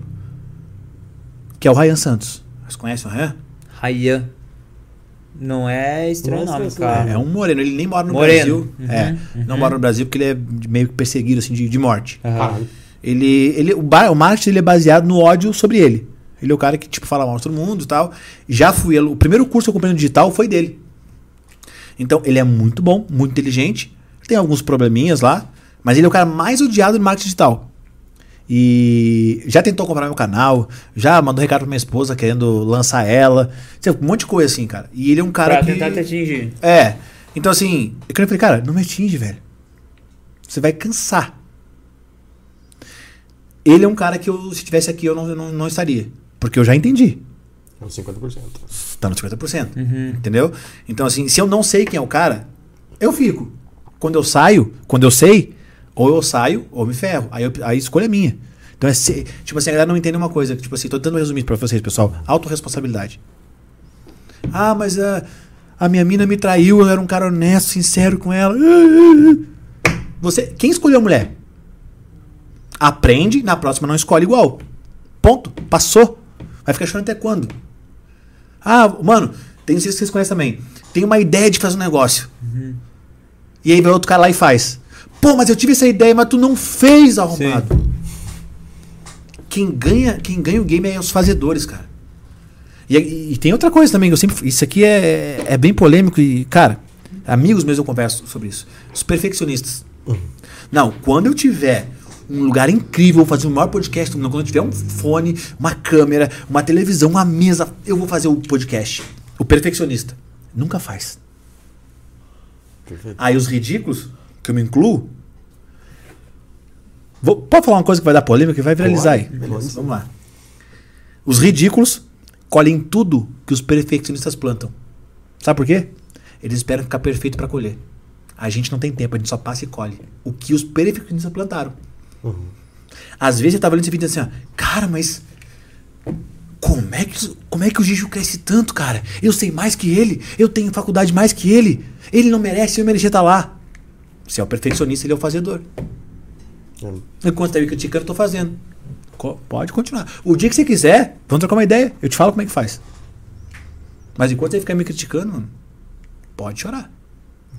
Que é o Ryan Santos. Vocês conhecem o Ryan? Rayan. Não é estranho Não é cara. É um moreno, ele nem mora no Moreno. Brasil. Uhum, é, não mora no Brasil porque ele é de- meio que perseguido, assim, de, de morte. Ele, ele, o, ba- o marketing dele é baseado no ódio sobre ele. Ele é o cara que, tipo, fala mal de todo mundo e tal. Já fui, o primeiro curso que eu comprei no digital foi dele. Então, ele é muito bom, muito inteligente. Tem alguns probleminhas lá, mas ele é o cara mais odiado no marketing digital. E já tentou comprar meu canal, já mandou recado pra minha esposa querendo lançar ela. Um monte de coisa assim, cara. E ele é um cara Pra que. tentar te atingir. É. Então, assim, eu falei, cara, não me atinge, velho. Você vai cansar. Ele é um cara que eu, se tivesse aqui, eu não, não, não estaria. Porque eu já entendi. É uns 50%. Tá no 50%. Uhum. Entendeu? Então, assim, se eu não sei quem é o cara, eu fico. Quando eu saio, quando eu sei, ou eu saio, ou me ferro. Aí, eu, aí a escolha é minha. Então, é se- tipo assim, a galera não entende uma coisa. Tipo assim, tô tentando resumir pra vocês, pessoal. Autoresponsabilidade. Ah, mas a, a minha mina me traiu, eu era um cara honesto, sincero com ela. Você, quem escolheu a mulher? Aprende, na próxima não escolhe igual. Ponto. Passou. Vai ficar chorando até quando? Ah, mano, tem sei se vocês conhecem também. Tem uma ideia de fazer um negócio. E aí vai outro cara lá e faz. Pô, mas eu tive essa ideia, mas tu não fez, arrumado. Quem ganha, quem ganha o game é os fazedores, cara. E, e tem outra coisa também, eu sempre. Isso aqui é, é bem polêmico e, cara, amigos meus eu converso sobre isso. Os perfeccionistas. Não, quando eu tiver um lugar incrível, vou fazer o maior podcast do mundo, quando eu tiver um fone, uma câmera, uma televisão, uma mesa, eu vou fazer o podcast. O perfeccionista. Nunca faz. Perfeito. Aí os ridículos, que eu me incluo. Vou, pode falar uma coisa que vai dar polêmica que vai viralizar aí. Beleza, vamos lá. Os ridículos colhem tudo que os perfeccionistas plantam. Sabe por quê? Eles esperam ficar perfeito para colher. A gente não tem tempo, a gente só passa e colhe. O que os perfeccionistas plantaram. Às vezes eu tava lendo esse vídeo assim, ó, cara, mas como é que como é que o Gigi cresce tanto, cara? Eu sei mais que ele, eu tenho faculdade mais que ele. Ele não merece, eu merecia estar lá. Se é o perfeccionista, ele é o fazedor. É. Enquanto me criticando, eu tô fazendo. Co- Pode continuar. O dia que você quiser, vamos trocar uma ideia. Eu te falo como é que faz. Mas enquanto você ficar me criticando, mano, pode chorar.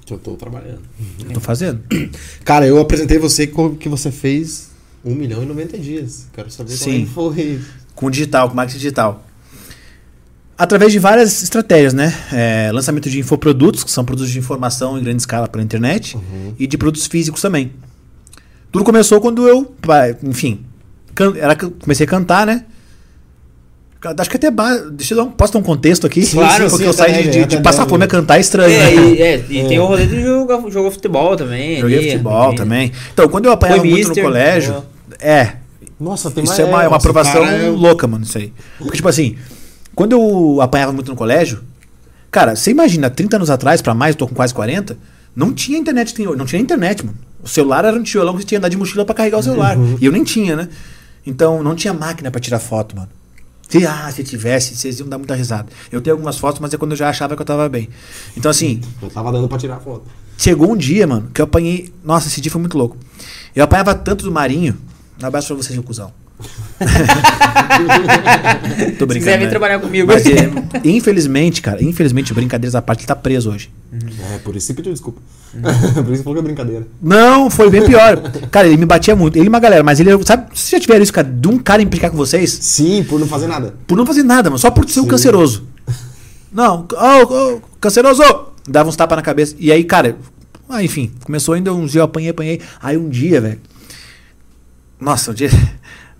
Que eu tô trabalhando. Eu tô fazendo. Cara, eu apresentei você que você fez 1 milhão e 90 dias. Quero saber Sim. como é foi. com digital, com marketing digital. Através de várias estratégias, né? É, lançamento de infoprodutos, que são produtos de informação em grande escala pela internet, e de produtos físicos também. Tudo começou quando eu, enfim, can- era, que eu comecei a cantar, né? Acho que até. ba- Deixa eu dar um, posso dar um contexto aqui? Sim, Claro, porque sim, eu saio até de, deve, de- de até passar fome a cantar é estranho, É, né? e, é, e tem o rolê de jogar jogo futebol também. Joguei ali, futebol também. Então, quando eu apanhava Foi muito mister, no colégio. É, Nossa, tem Isso mais- é uma, é uma aprovação cara é- louca, mano, isso aí. Porque, tipo assim, quando eu apanhava muito no colégio, cara, você imagina, 30 anos atrás, pra mais, eu tô com quase 40, não tinha internet, não tinha internet, mano. O celular era um tijolão que você tinha que andar de mochila pra carregar o celular. Uhum. E eu nem tinha, né? Então não tinha máquina pra tirar foto, mano. Se, ah, se tivesse, vocês iam dar muita risada. Eu tenho algumas fotos, mas é quando eu já achava que eu tava bem. Então, assim, Eu tava dando pra tirar foto. chegou um dia, mano, que eu apanhei. Nossa, esse dia foi muito louco. Eu apanhava tanto do Marinho. Um abraço pra você, seu cuzão. Tô Se brincando. quiser vir né? trabalhar comigo. Mas, é, infelizmente, cara, infelizmente, brincadeiras à parte, ele tá preso hoje. É, por isso você pediu desculpa. por isso falou que é brincadeira. Não, foi bem pior. cara, ele me batia muito. Ele e uma galera, mas ele. Sabe, vocês já tiveram isso, cara, de um cara implicar com vocês? Sim, por não fazer nada. Por não fazer nada, mano. Só por ser um canceroso. Não, ô, ô, canceroso! Dava uns tapas na cabeça. E aí, cara, ah, enfim, começou ainda uns dias, eu apanhei, apanhei. Aí um dia, velho. Nossa, um dia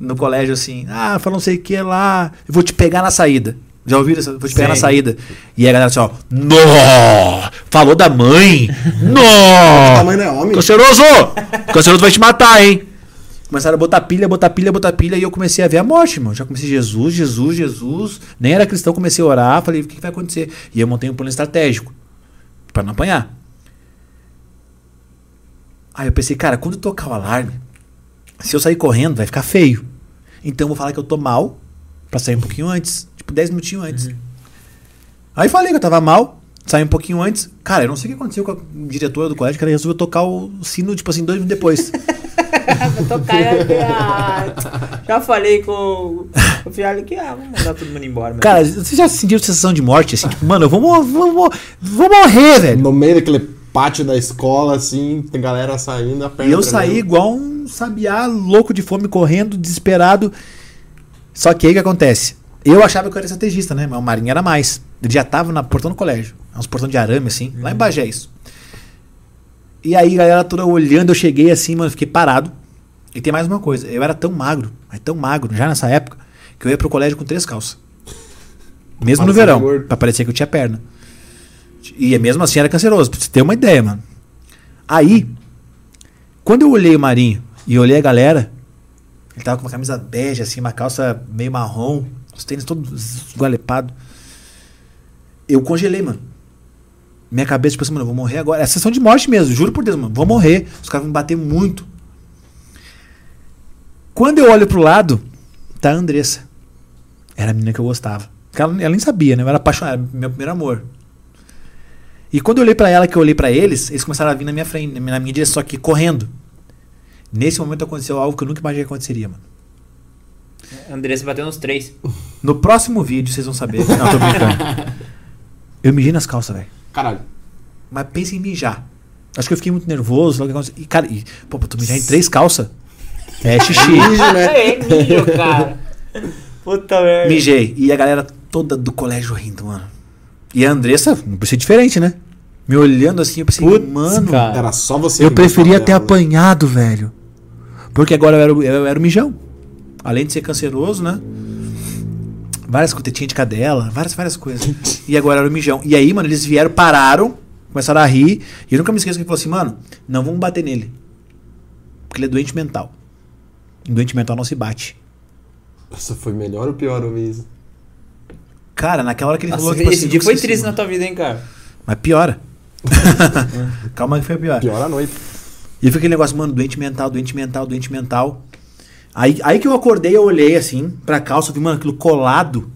no colégio assim, ah, falou não sei o que lá, eu vou te pegar na saída. Já ouviram isso? Vou te pegar Sim. na saída. E aí a galera assim, ó, nó! Falou da mãe! Nó! Tamanho não é homem. Canceroso! Canceroso vai te matar, hein? Começaram a botar pilha, botar pilha, botar pilha, e eu comecei a ver a morte, mano. Já comecei, Jesus, Jesus, Jesus. Nem era cristão, comecei a orar, falei, o que, que vai acontecer? E eu montei um plano estratégico. Pra não apanhar. Aí eu pensei, cara, quando tocar o alarme, se eu sair correndo, vai ficar feio. Então eu vou falar que eu tô mal, pra sair um pouquinho antes. Tipo, 10 minutinhos antes. Aí falei que eu tava mal, saí um pouquinho antes. Cara, eu não sei o que aconteceu com a diretora do colégio, que ela resolveu tocar o sino, tipo assim, dois minutos depois. Vou tocar aqui, ah, Já falei com o- Fialho que ah, vamos mandar todo mundo embora. meu Cara, você já sentiu sensação de morte, assim? Tipo, mano, eu vou, vou, vou, vou morrer, velho. No meio daquele pátio da escola, assim, tem galera saindo, a perna E eu saí igual um sabiá louco de fome, correndo, desesperado. Só que aí o que acontece? Eu achava que eu era estrategista, né? Mas o Marinho era mais. Ele já tava na portão do colégio. Uns portão de arame, assim. Lá em Bagé, isso. E aí, a galera toda olhando, eu cheguei assim, mano, fiquei parado. E tem mais uma coisa. Eu era tão magro, mas tão magro, já nessa época, que eu ia pro colégio com três calças. Mesmo no verão. Pra parecer que eu tinha perna. E mesmo assim era canceroso, pra você ter uma ideia, mano. Aí, quando eu olhei o Marinho e olhei a galera, ele tava com uma camisa bege, assim, uma calça meio marrom, os tênis todos esgualepados. Eu congelei, mano. Minha cabeça, tipo assim, mano, eu vou morrer agora. É sessão de morte mesmo, juro por Deus, mano. Vou morrer. Os caras vão me bater muito. Quando eu olho pro lado, tá a Andressa. Era a menina que eu gostava. Ela, ela nem sabia, né? Eu era apaixonado, era meu primeiro amor. E quando eu olhei pra ela, que eu olhei pra eles, eles começaram a vir na minha frente, na minha direção, só que correndo. Nesse momento aconteceu algo que eu nunca imaginei que aconteceria, mano. Andressa bateu nos três. No próximo vídeo vocês vão saber. Não, tô brincando. Eu mijei nas calças, velho. Caralho. Mas pensa em mijar. Acho que eu fiquei muito nervoso. Logo. E, cara, e, pô, pra tu mijar em três calças? É xixi. Mijo, né? É mijo, cara. Puta merda. Mijei. E a galera toda do colégio rindo, mano. E a Andressa, não precisa diferente, né? Me olhando assim, eu pensei, Putz, mano, cara. Era só você. eu preferia ter dela. apanhado, velho. Porque agora eu era, o- eu era o mijão. Além de ser canceroso, né? Várias coisas, tetinha de cadela, várias, várias coisas. e agora era o mijão. E aí, mano, eles vieram, pararam, começaram a rir. E eu nunca me esqueço que ele falou assim, mano, não vamos bater nele. Porque ele é doente mental. Em doente mental não se bate. Nossa, foi melhor ou pior ouvir isso? Cara, naquela hora que ele Nossa, falou tipo esse assim, dia nunca foi esqueci, triste na mano. tua vida, hein, cara? Mas piora. Calma que foi pior. Pior a noite. E foi aquele negócio, mano, doente mental, doente mental, doente mental. Aí, aí que eu acordei, eu olhei assim pra calça, vi, mano, aquilo colado.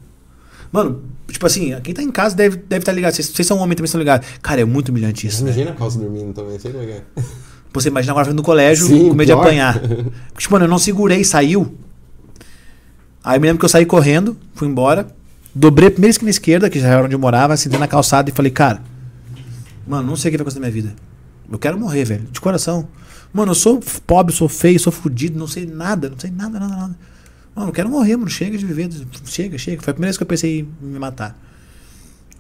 Mano, tipo assim, quem tá em casa deve estar deve tá ligado. Vocês, vocês são homem também estão ligados. Cara, é muito humilhante isso. né? Imagina a calça dormindo também, sei como é que é. Você imagina agora frente do colégio Sim, com medo de pior. apanhar. Porque, tipo, mano, eu não segurei, saiu. Aí eu me lembro que eu saí correndo, fui embora, dobrei a primeira esquina esquerda, que já era onde eu morava, sentei na calçada e falei, cara, mano, não sei o que vai acontecer na minha vida. Eu quero morrer, velho, de coração. Mano, eu sou pobre, sou feio, sou fudido, não sei nada, não sei nada, nada, nada. Mano, eu quero morrer, mano, chega de viver, chega, chega. Foi a primeira vez que eu pensei em me matar.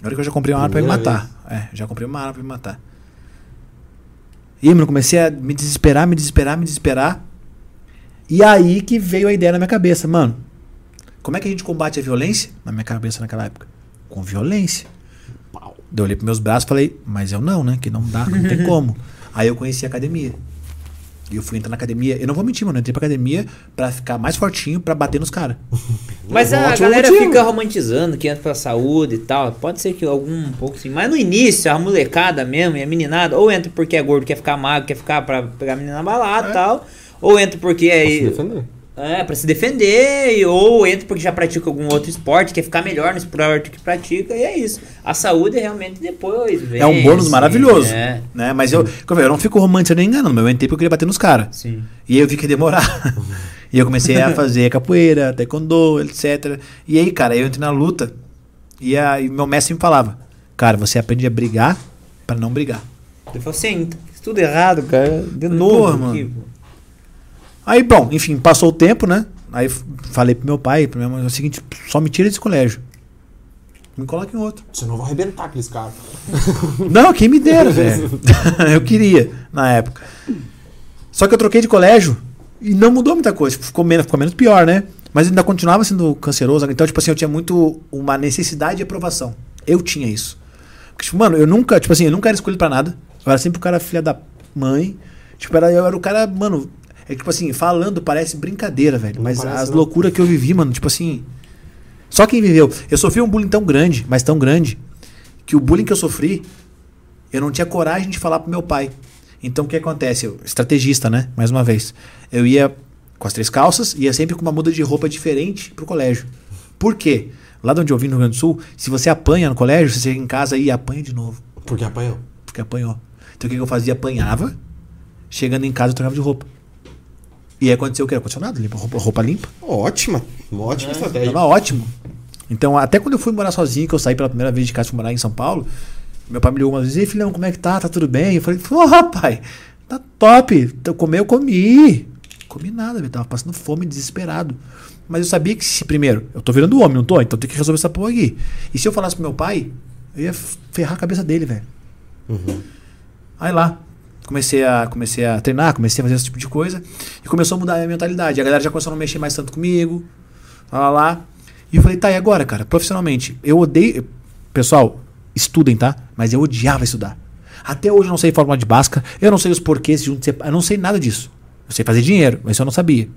Na hora que eu já comprei uma arma pra me matar. É, já comprei uma arma pra me matar. E mano, comecei a me desesperar, me desesperar, me desesperar. E aí que veio a ideia na minha cabeça, mano. Como é que a gente combate a violência? Na minha cabeça naquela época. Com violência. Pau. Eu olhei pros meus braços e falei, mas eu não, né? Que não dá, não tem como. Aí eu conheci a academia. E eu fui entrar na academia. Eu não vou mentir, mano. Eu entrei pra academia pra ficar mais fortinho, pra bater nos caras. Mas Um a galera motivo. fica romantizando que entra pra saúde e tal. Pode ser que algum um pouco sim. Mas no início, a molecada mesmo, e a meninada, ou entra porque é gordo, quer ficar magro, quer ficar pra pegar a menina na balada e tal. Ou entra porque é. defender. É, pra se defender, ou entra porque já pratica algum outro esporte, quer ficar melhor no esporte que pratica, e é isso. A saúde é realmente depois vem. É um bônus sim, maravilhoso. É, Né? Mas eu, eu, falei, não fico romantizando nem enganando, mas eu entrei porque eu queria bater nos caras. E aí eu vi que ia demorar. e eu comecei a fazer capoeira, taekwondo, etc. E aí, cara, eu entrei na luta e, a, e meu mestre me falava: Cara, você aprende a brigar pra não brigar. Eu falo assim, fiz tudo errado, cara. De Porra, novo. mano. aqui. Aí, bom, enfim, passou o tempo, né? Aí falei pro meu pai, pra minha mãe, é o seguinte: só me tira desse colégio. Me coloca em outro. Você não vai arrebentar aqueles caras. Não, quem me dera, velho. eu queria, na época. Só que eu troquei de colégio e não mudou muita coisa. Ficou menos, ficou menos pior, né? Mas ainda continuava sendo canceroso. Então, tipo assim, eu tinha muito uma necessidade de aprovação. Eu tinha isso. Porque, tipo, mano, eu nunca, tipo assim, eu nunca era escolhido pra nada. Eu era sempre o cara filha da mãe. Tipo, era, eu era o cara, mano. É tipo assim, falando parece brincadeira, velho. Não Mas as loucuras que eu vivi, mano, tipo assim. Só quem viveu. Eu sofri um bullying tão grande, mas tão grande, que o bullying que eu sofri, eu não tinha coragem de falar pro meu pai. Então o que acontece? Eu, estrategista, né? Mais uma vez. Eu ia com as três calças, ia sempre com uma muda de roupa diferente pro colégio. Por quê? Lá de onde eu vim no Rio Grande do Sul, se você apanha no colégio, você chega em casa e apanha de novo. Porque apanhou. Porque apanhou. Então o que que eu fazia? Apanhava, chegando em casa eu trocava de roupa. E aí aconteceu o que? Ar-condicionado, limpa, roupa, roupa limpa. Ótima. Uma ótima estratégia. Tava ótimo. Então, até quando eu fui morar sozinho, que eu saí pela primeira vez de casa e fui morar em São Paulo, meu pai me ligou uma vez, ei filhão, como é que tá? Tá tudo bem? Eu falei, porra, pai, tá top. Eu comer, eu comi. Comi nada, eu tava passando fome, desesperado. Mas eu sabia que se primeiro, eu tô virando homem, não tô? Então tem que resolver essa porra aqui. E se eu falasse pro meu pai, eu ia ferrar a cabeça dele, velho. Aí lá, comecei a, comecei a treinar, comecei a fazer esse tipo de coisa. E começou a mudar a minha mentalidade. A galera já começou a não mexer mais tanto comigo. Lá, lá, lá. E eu falei, tá, e agora, cara? Profissionalmente, eu odeio. Pessoal, estudem, tá? Mas eu odiava estudar. Até hoje eu não sei fórmula de Bhaskara, eu não sei os porquês eu não sei nada disso. Eu sei fazer dinheiro, mas eu não sabia.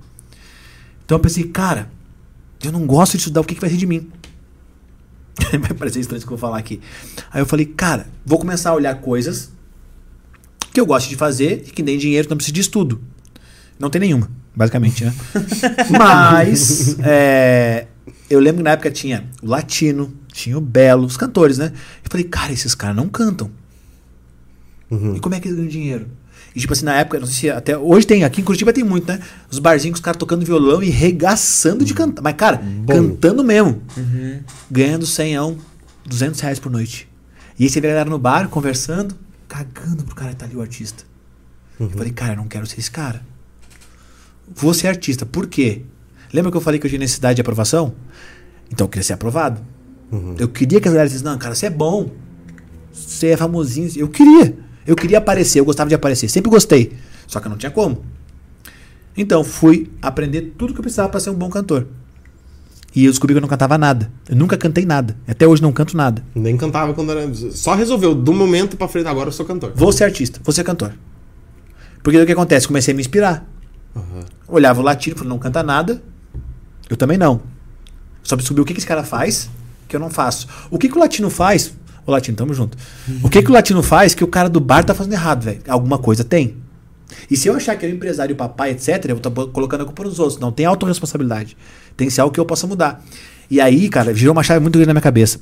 Então eu pensei, cara, eu não gosto de estudar, o que, que vai ser de mim? vai parecer estranho isso que eu vou falar aqui. Aí eu falei, cara, vou começar a olhar coisas que eu gosto de fazer e que nem dinheiro, não preciso de estudo. Não tem nenhuma, basicamente, né? Mas é, eu lembro que na época tinha o Latino, tinha o Belo, os cantores, né? Eu falei, cara, esses caras não cantam. E como é que eles ganham dinheiro? E tipo assim, na época, não sei se até hoje tem, aqui em Curitiba tem muito, né? Os barzinhos com os caras tocando violão e regaçando de cantar. Mas, cara, cantando mesmo. Ganhando 100, 200 reais por noite. E aí você vê a galera no bar conversando, cagando pro cara que tá ali, o artista. Eu falei, cara, eu não quero ser esse cara. Vou ser artista. Por quê? Lembra que eu falei que eu tinha necessidade de aprovação? Então eu queria ser aprovado. Eu queria que a galera dissesse, não, cara, você é bom. Você é famosinho. Eu queria. Eu queria aparecer, eu gostava de aparecer. Sempre gostei. Só que eu não tinha como. Então fui aprender tudo que eu precisava para ser um bom cantor. E eu descobri que eu não cantava nada. Eu nunca cantei nada. Até hoje não canto nada. Nem cantava quando era. Só resolveu. Do momento pra frente, agora eu sou cantor. Vou ser artista, vou ser cantor. Porque o que acontece? Comecei a me inspirar. Aham. Olhava o latino, falei, não canta nada. Eu também não. Só descobri o que, que esse cara faz que eu não faço. O que, que o latino faz? O latino, tamo junto. O que, que o latino faz que o cara do bar tá fazendo errado, velho? Alguma coisa tem. E se eu achar que é o empresário, o papai, etc., eu vou estar colocando a culpa nos outros. Não tem autorresponsabilidade. Tem que ser algo que eu possa mudar. E aí, cara, virou uma chave muito grande na minha cabeça.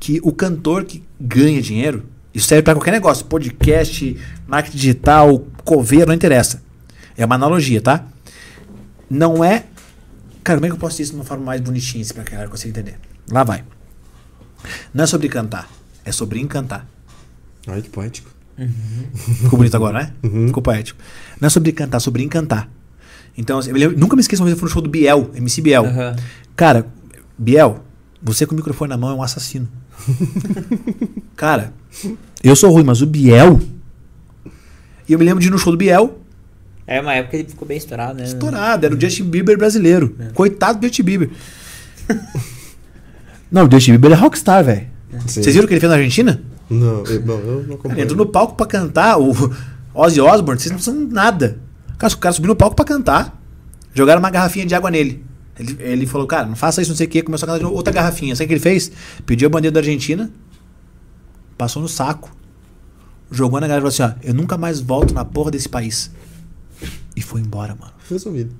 Que o cantor que ganha dinheiro, isso serve para qualquer negócio. Podcast, marketing digital, coveiro, não interessa. É uma analogia, tá? Não é. Cara, como é que eu posso dizer isso de uma forma mais bonitinha assim, pra que a galera consiga entender? Lá vai. Não é sobre cantar, é sobre encantar. Ai, que poético. Ficou bonito agora, né? Ficou poético. Não é sobre cantar, é sobre encantar. Então, assim, eu me lembro- nunca me esqueço uma vez eu fui no show do Biel, MC Biel. Aham. Cara, Biel, você com o microfone na mão é um assassino. Cara, eu sou ruim, mas o Biel. E eu me lembro de ir no show do Biel, É uma época que ele ficou bem estourado, né? estourado, era o Justin Bieber brasileiro. Coitado do Justin Bieber. Não, o Justin Bieber é rockstar, velho. Sim. Vocês viram o que ele fez na Argentina? Não, eu, bom, eu não Ele acompanho. entrou no palco pra cantar o Ozzy Osbourne, vocês não são nada. Cara, o cara subiu no palco pra cantar. Jogaram uma garrafinha de água nele. Ele, ele falou, cara, não faça isso, não sei o quê. Começou a cantar de outra garrafinha. Sabe o que ele fez? Pediu a bandeira da Argentina, passou no saco, jogou na galera e falou assim: ó, eu nunca mais volto na porra desse país. E foi embora, mano. Resolvido.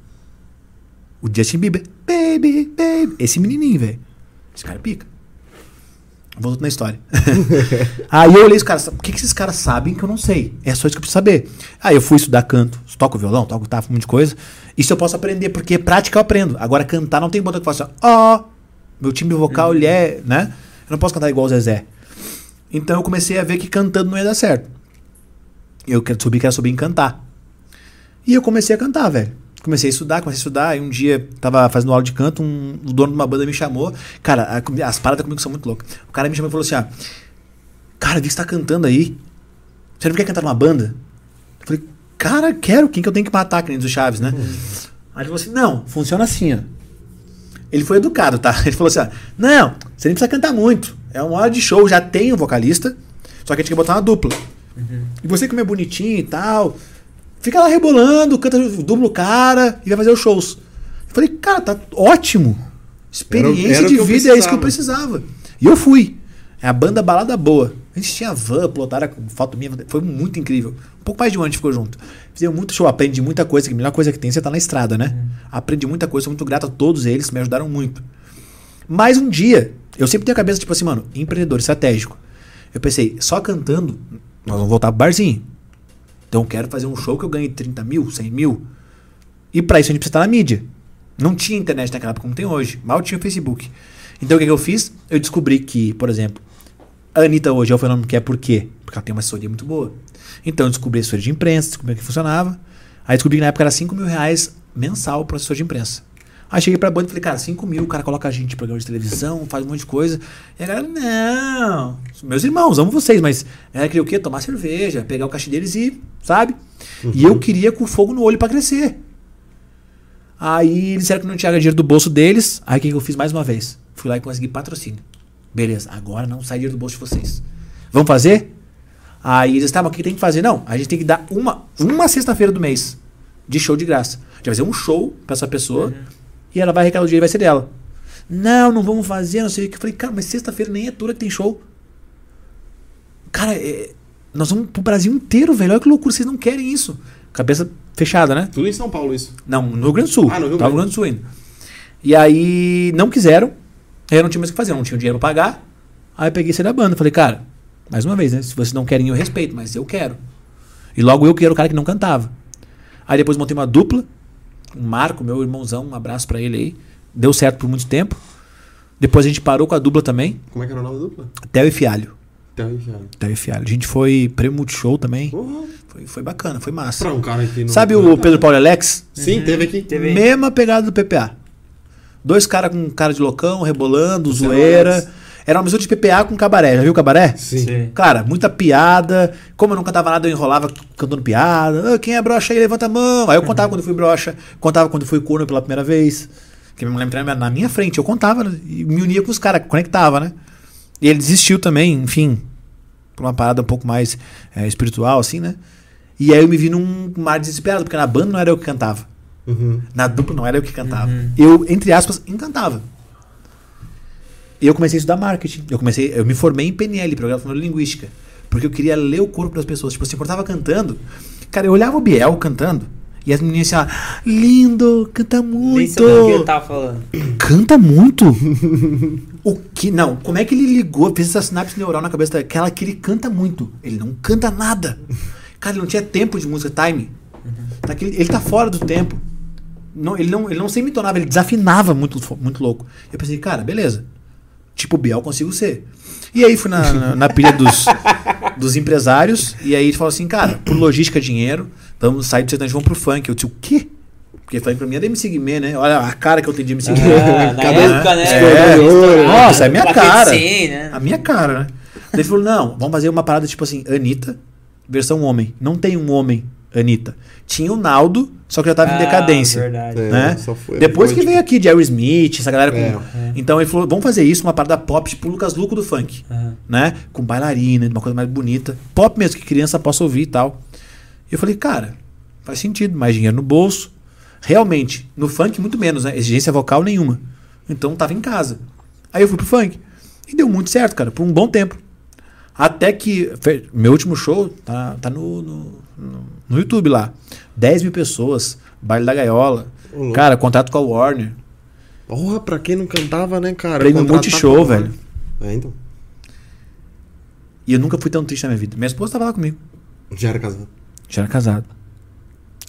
O Justin Bieber, baby, baby. Esse menininho, velho. Esse cara é pica. Voltando na história. Aí eu olhei os caras, o que, que esses caras sabem que eu não sei? É só isso que eu preciso saber. Aí eu fui estudar canto, toco violão, toco guitarra, um monte de coisa. Isso eu posso aprender, porque prática eu aprendo. Agora cantar não tem botão que faça assim, ó. meu timbre vocal, ele é, né? Eu não posso cantar igual o Zezé. Então eu comecei a ver que cantando não ia dar certo. Eu quero subir, quero subir em cantar. E eu comecei a cantar, velho. Comecei a estudar, comecei a estudar. E um dia, tava fazendo aula de canto, um, o dono de uma banda me chamou. Cara, a- as paradas comigo são muito loucas. O cara me chamou e falou assim: ah, Cara, vi que você tá cantando aí. Você não quer cantar numa banda? Eu falei, cara, quero. Quem que eu tenho que matar, que nem do Chaves, né? Aí ele falou assim: Não, funciona assim, ó. Ele foi educado, tá? Ele falou assim: ah, Não, você nem precisa cantar muito. É uma hora de show, já tem um vocalista. Só que a gente quer botar uma dupla. E você como é bonitinho e tal, fica lá rebolando, canta dubla o cara e vai fazer os shows. Eu falei, cara, tá ótimo. Experiência Era- era de vida é isso que eu precisava. E eu fui. É a banda Balada Boa. A gente tinha van, plotaram com foto minha. Foi muito incrível. Um pouco mais de um ano a gente ficou junto. Fizemos muito show, aprendi muita coisa. Que a melhor coisa que tem é você estar na estrada, né? Aprendi muita coisa, sou muito grato a todos eles me ajudaram muito. Mas um dia, eu sempre tenho a cabeça tipo assim, mano, empreendedor estratégico. Eu pensei, só cantando, nós vamos voltar pro barzinho. Então eu quero fazer um show que eu ganhe 30 mil, 100 mil. E pra isso a gente precisa estar na mídia. Não tinha internet naquela época como tem hoje. Mal tinha o Facebook. Então o que, que eu fiz? Eu descobri que, por exemplo, a Anitta hoje é o fenômeno que é por quê? Porque ela tem uma assessoria muito boa. Então eu descobri a assessoria de imprensa, descobri como é que funcionava. Aí descobri que na época era 5 mil reais mensal para assessor de imprensa. Aí cheguei pra banda e falei, cara, 5 mil, o cara coloca a gente em programa de televisão, faz um monte de coisa. E a galera, não. Meus irmãos, amo vocês, mas ela queria o quê? Tomar cerveja, pegar o cachê deles e, sabe? E eu queria com fogo no olho pra crescer. Aí eles disseram que não tinha dinheiro do bolso deles. Aí o que que eu fiz mais uma vez? Fui lá e consegui patrocínio. Beleza, agora não sai dinheiro do bolso de vocês. Vamos fazer? Aí eles estavam, o que tem que fazer? Não, a gente tem que dar uma, uma sexta-feira do mês de show de graça. A gente vai fazer um show pra essa pessoa e ela vai arrecadar o dinheiro e vai ser dela. Não, não vamos fazer, não sei o que. Eu falei, cara, mas sexta-feira nem é toda que tem show. Cara, é- nós vamos pro Brasil inteiro, velho. Olha que loucura, vocês não querem isso. Cabeça fechada, né? Tudo em São Paulo, isso. Não, no Rio Grande do Sul. Ah, no Rio Tava no Rio Grande. Grande do Sul ainda. E aí não quiseram. Aí eu não tinha mais o que fazer, eu não tinha dinheiro pra pagar. Aí eu peguei e da banda. Falei, cara, mais uma vez, né? Se vocês não querem, eu respeito, mas eu quero. E logo eu que era o cara que não cantava. Aí depois montei uma dupla. O Marco, meu irmãozão, um abraço pra ele aí. Deu certo por muito tempo. Depois a gente parou com a dupla também. Como é que era o nome da dupla? Theo e Fialho. Terra Enfiada. Theo e Fialho. A gente foi prêmio Multishow também. Porra, Foi, foi bacana, foi massa. pra um cara que não... Sabe o Pedro Paulo e Alex? Sim, teve aqui. Teve. Mesma pegada do PPA. Dois caras com cara de loucão, rebolando, Você é zoeira. Era uma mistura de PPA com cabaré. Já viu cabaré? Sim. Sim. Cara, muita piada. Como eu não cantava nada, eu enrolava cantando piada. Ah, quem é brocha aí, levanta a mão. Aí eu contava quando eu fui brocha, contava quando eu fui corno pela primeira vez. Que minha mulher na minha frente, eu contava e me unia com os caras, conectava, né? E ele desistiu também, enfim, por uma parada um pouco mais é, espiritual, assim, né? E aí eu me vi num mar desesperado, porque na banda não era eu que cantava. Uhum. Na dupla não era eu que cantava. Eu, entre aspas, encantava. E eu comecei a estudar marketing. Eu comecei, eu me formei em PNL, Programação Linguística. Porque eu queria ler o corpo das pessoas. Tipo quando eu tava cantando, cara, eu olhava o Biel cantando. E as meninas assim, ah, lindo, canta Nem muito. sabia o que ele tava falando. Canta muito? o que? Não, como é que ele ligou, fez essa sinapse neural na cabeça daquela que ele canta muito? Ele não canta nada. Cara, ele não tinha tempo de música, time. Naquele- ele tá fora do tempo. Não, ele, não, ele não se entonava, ele desafinava muito, muito louco. Eu pensei, cara, beleza. Tipo Biel consigo ser. E aí fui na, na, na pilha dos, dos empresários, e aí ele falou assim, cara, por logística, dinheiro, vamos sair do sertanejo, vamos pro funk. Eu disse, o quê? Porque funk pra mim é da MC Guimê, né? Olha a cara que eu tenho de MC Guimê. Ah, na época, né? É, Estourado. nossa, é minha Plaquete cara. 100, né? A minha cara, né? Daí ele falou: não, vamos fazer uma parada tipo assim, Anitta, versão homem. Não tem um homem, Anitta. Tinha o Naldo, só que já tava em Ah, decadência. verdade. É, Né? foi- Depois que tipo, veio aqui Jerry Smith, essa galera com. É. Então ele falou: vamos fazer isso, uma parada pop, tipo Lucas Luco do funk. Aham. Né? Com bailarina, uma coisa mais bonita. Pop mesmo, que criança possa ouvir e tal. E eu falei, cara, Faz sentido, mais dinheiro no bolso. Realmente, no funk muito menos, né? Exigência vocal nenhuma. Então tava em casa. Aí eu fui pro funk. E deu muito certo, cara, por um bom tempo. Até que. Meu último show tá, tá no, no, no- YouTube lá. 10 mil pessoas, baile da gaiola. Ô, louco. Cara, contrato com a Warner. Porra, pra quem não cantava, né, cara? Prêmio Multishow, velho. É, então. E eu nunca fui tão triste na minha vida. Minha esposa tava lá comigo. Já era casado. Já era casado.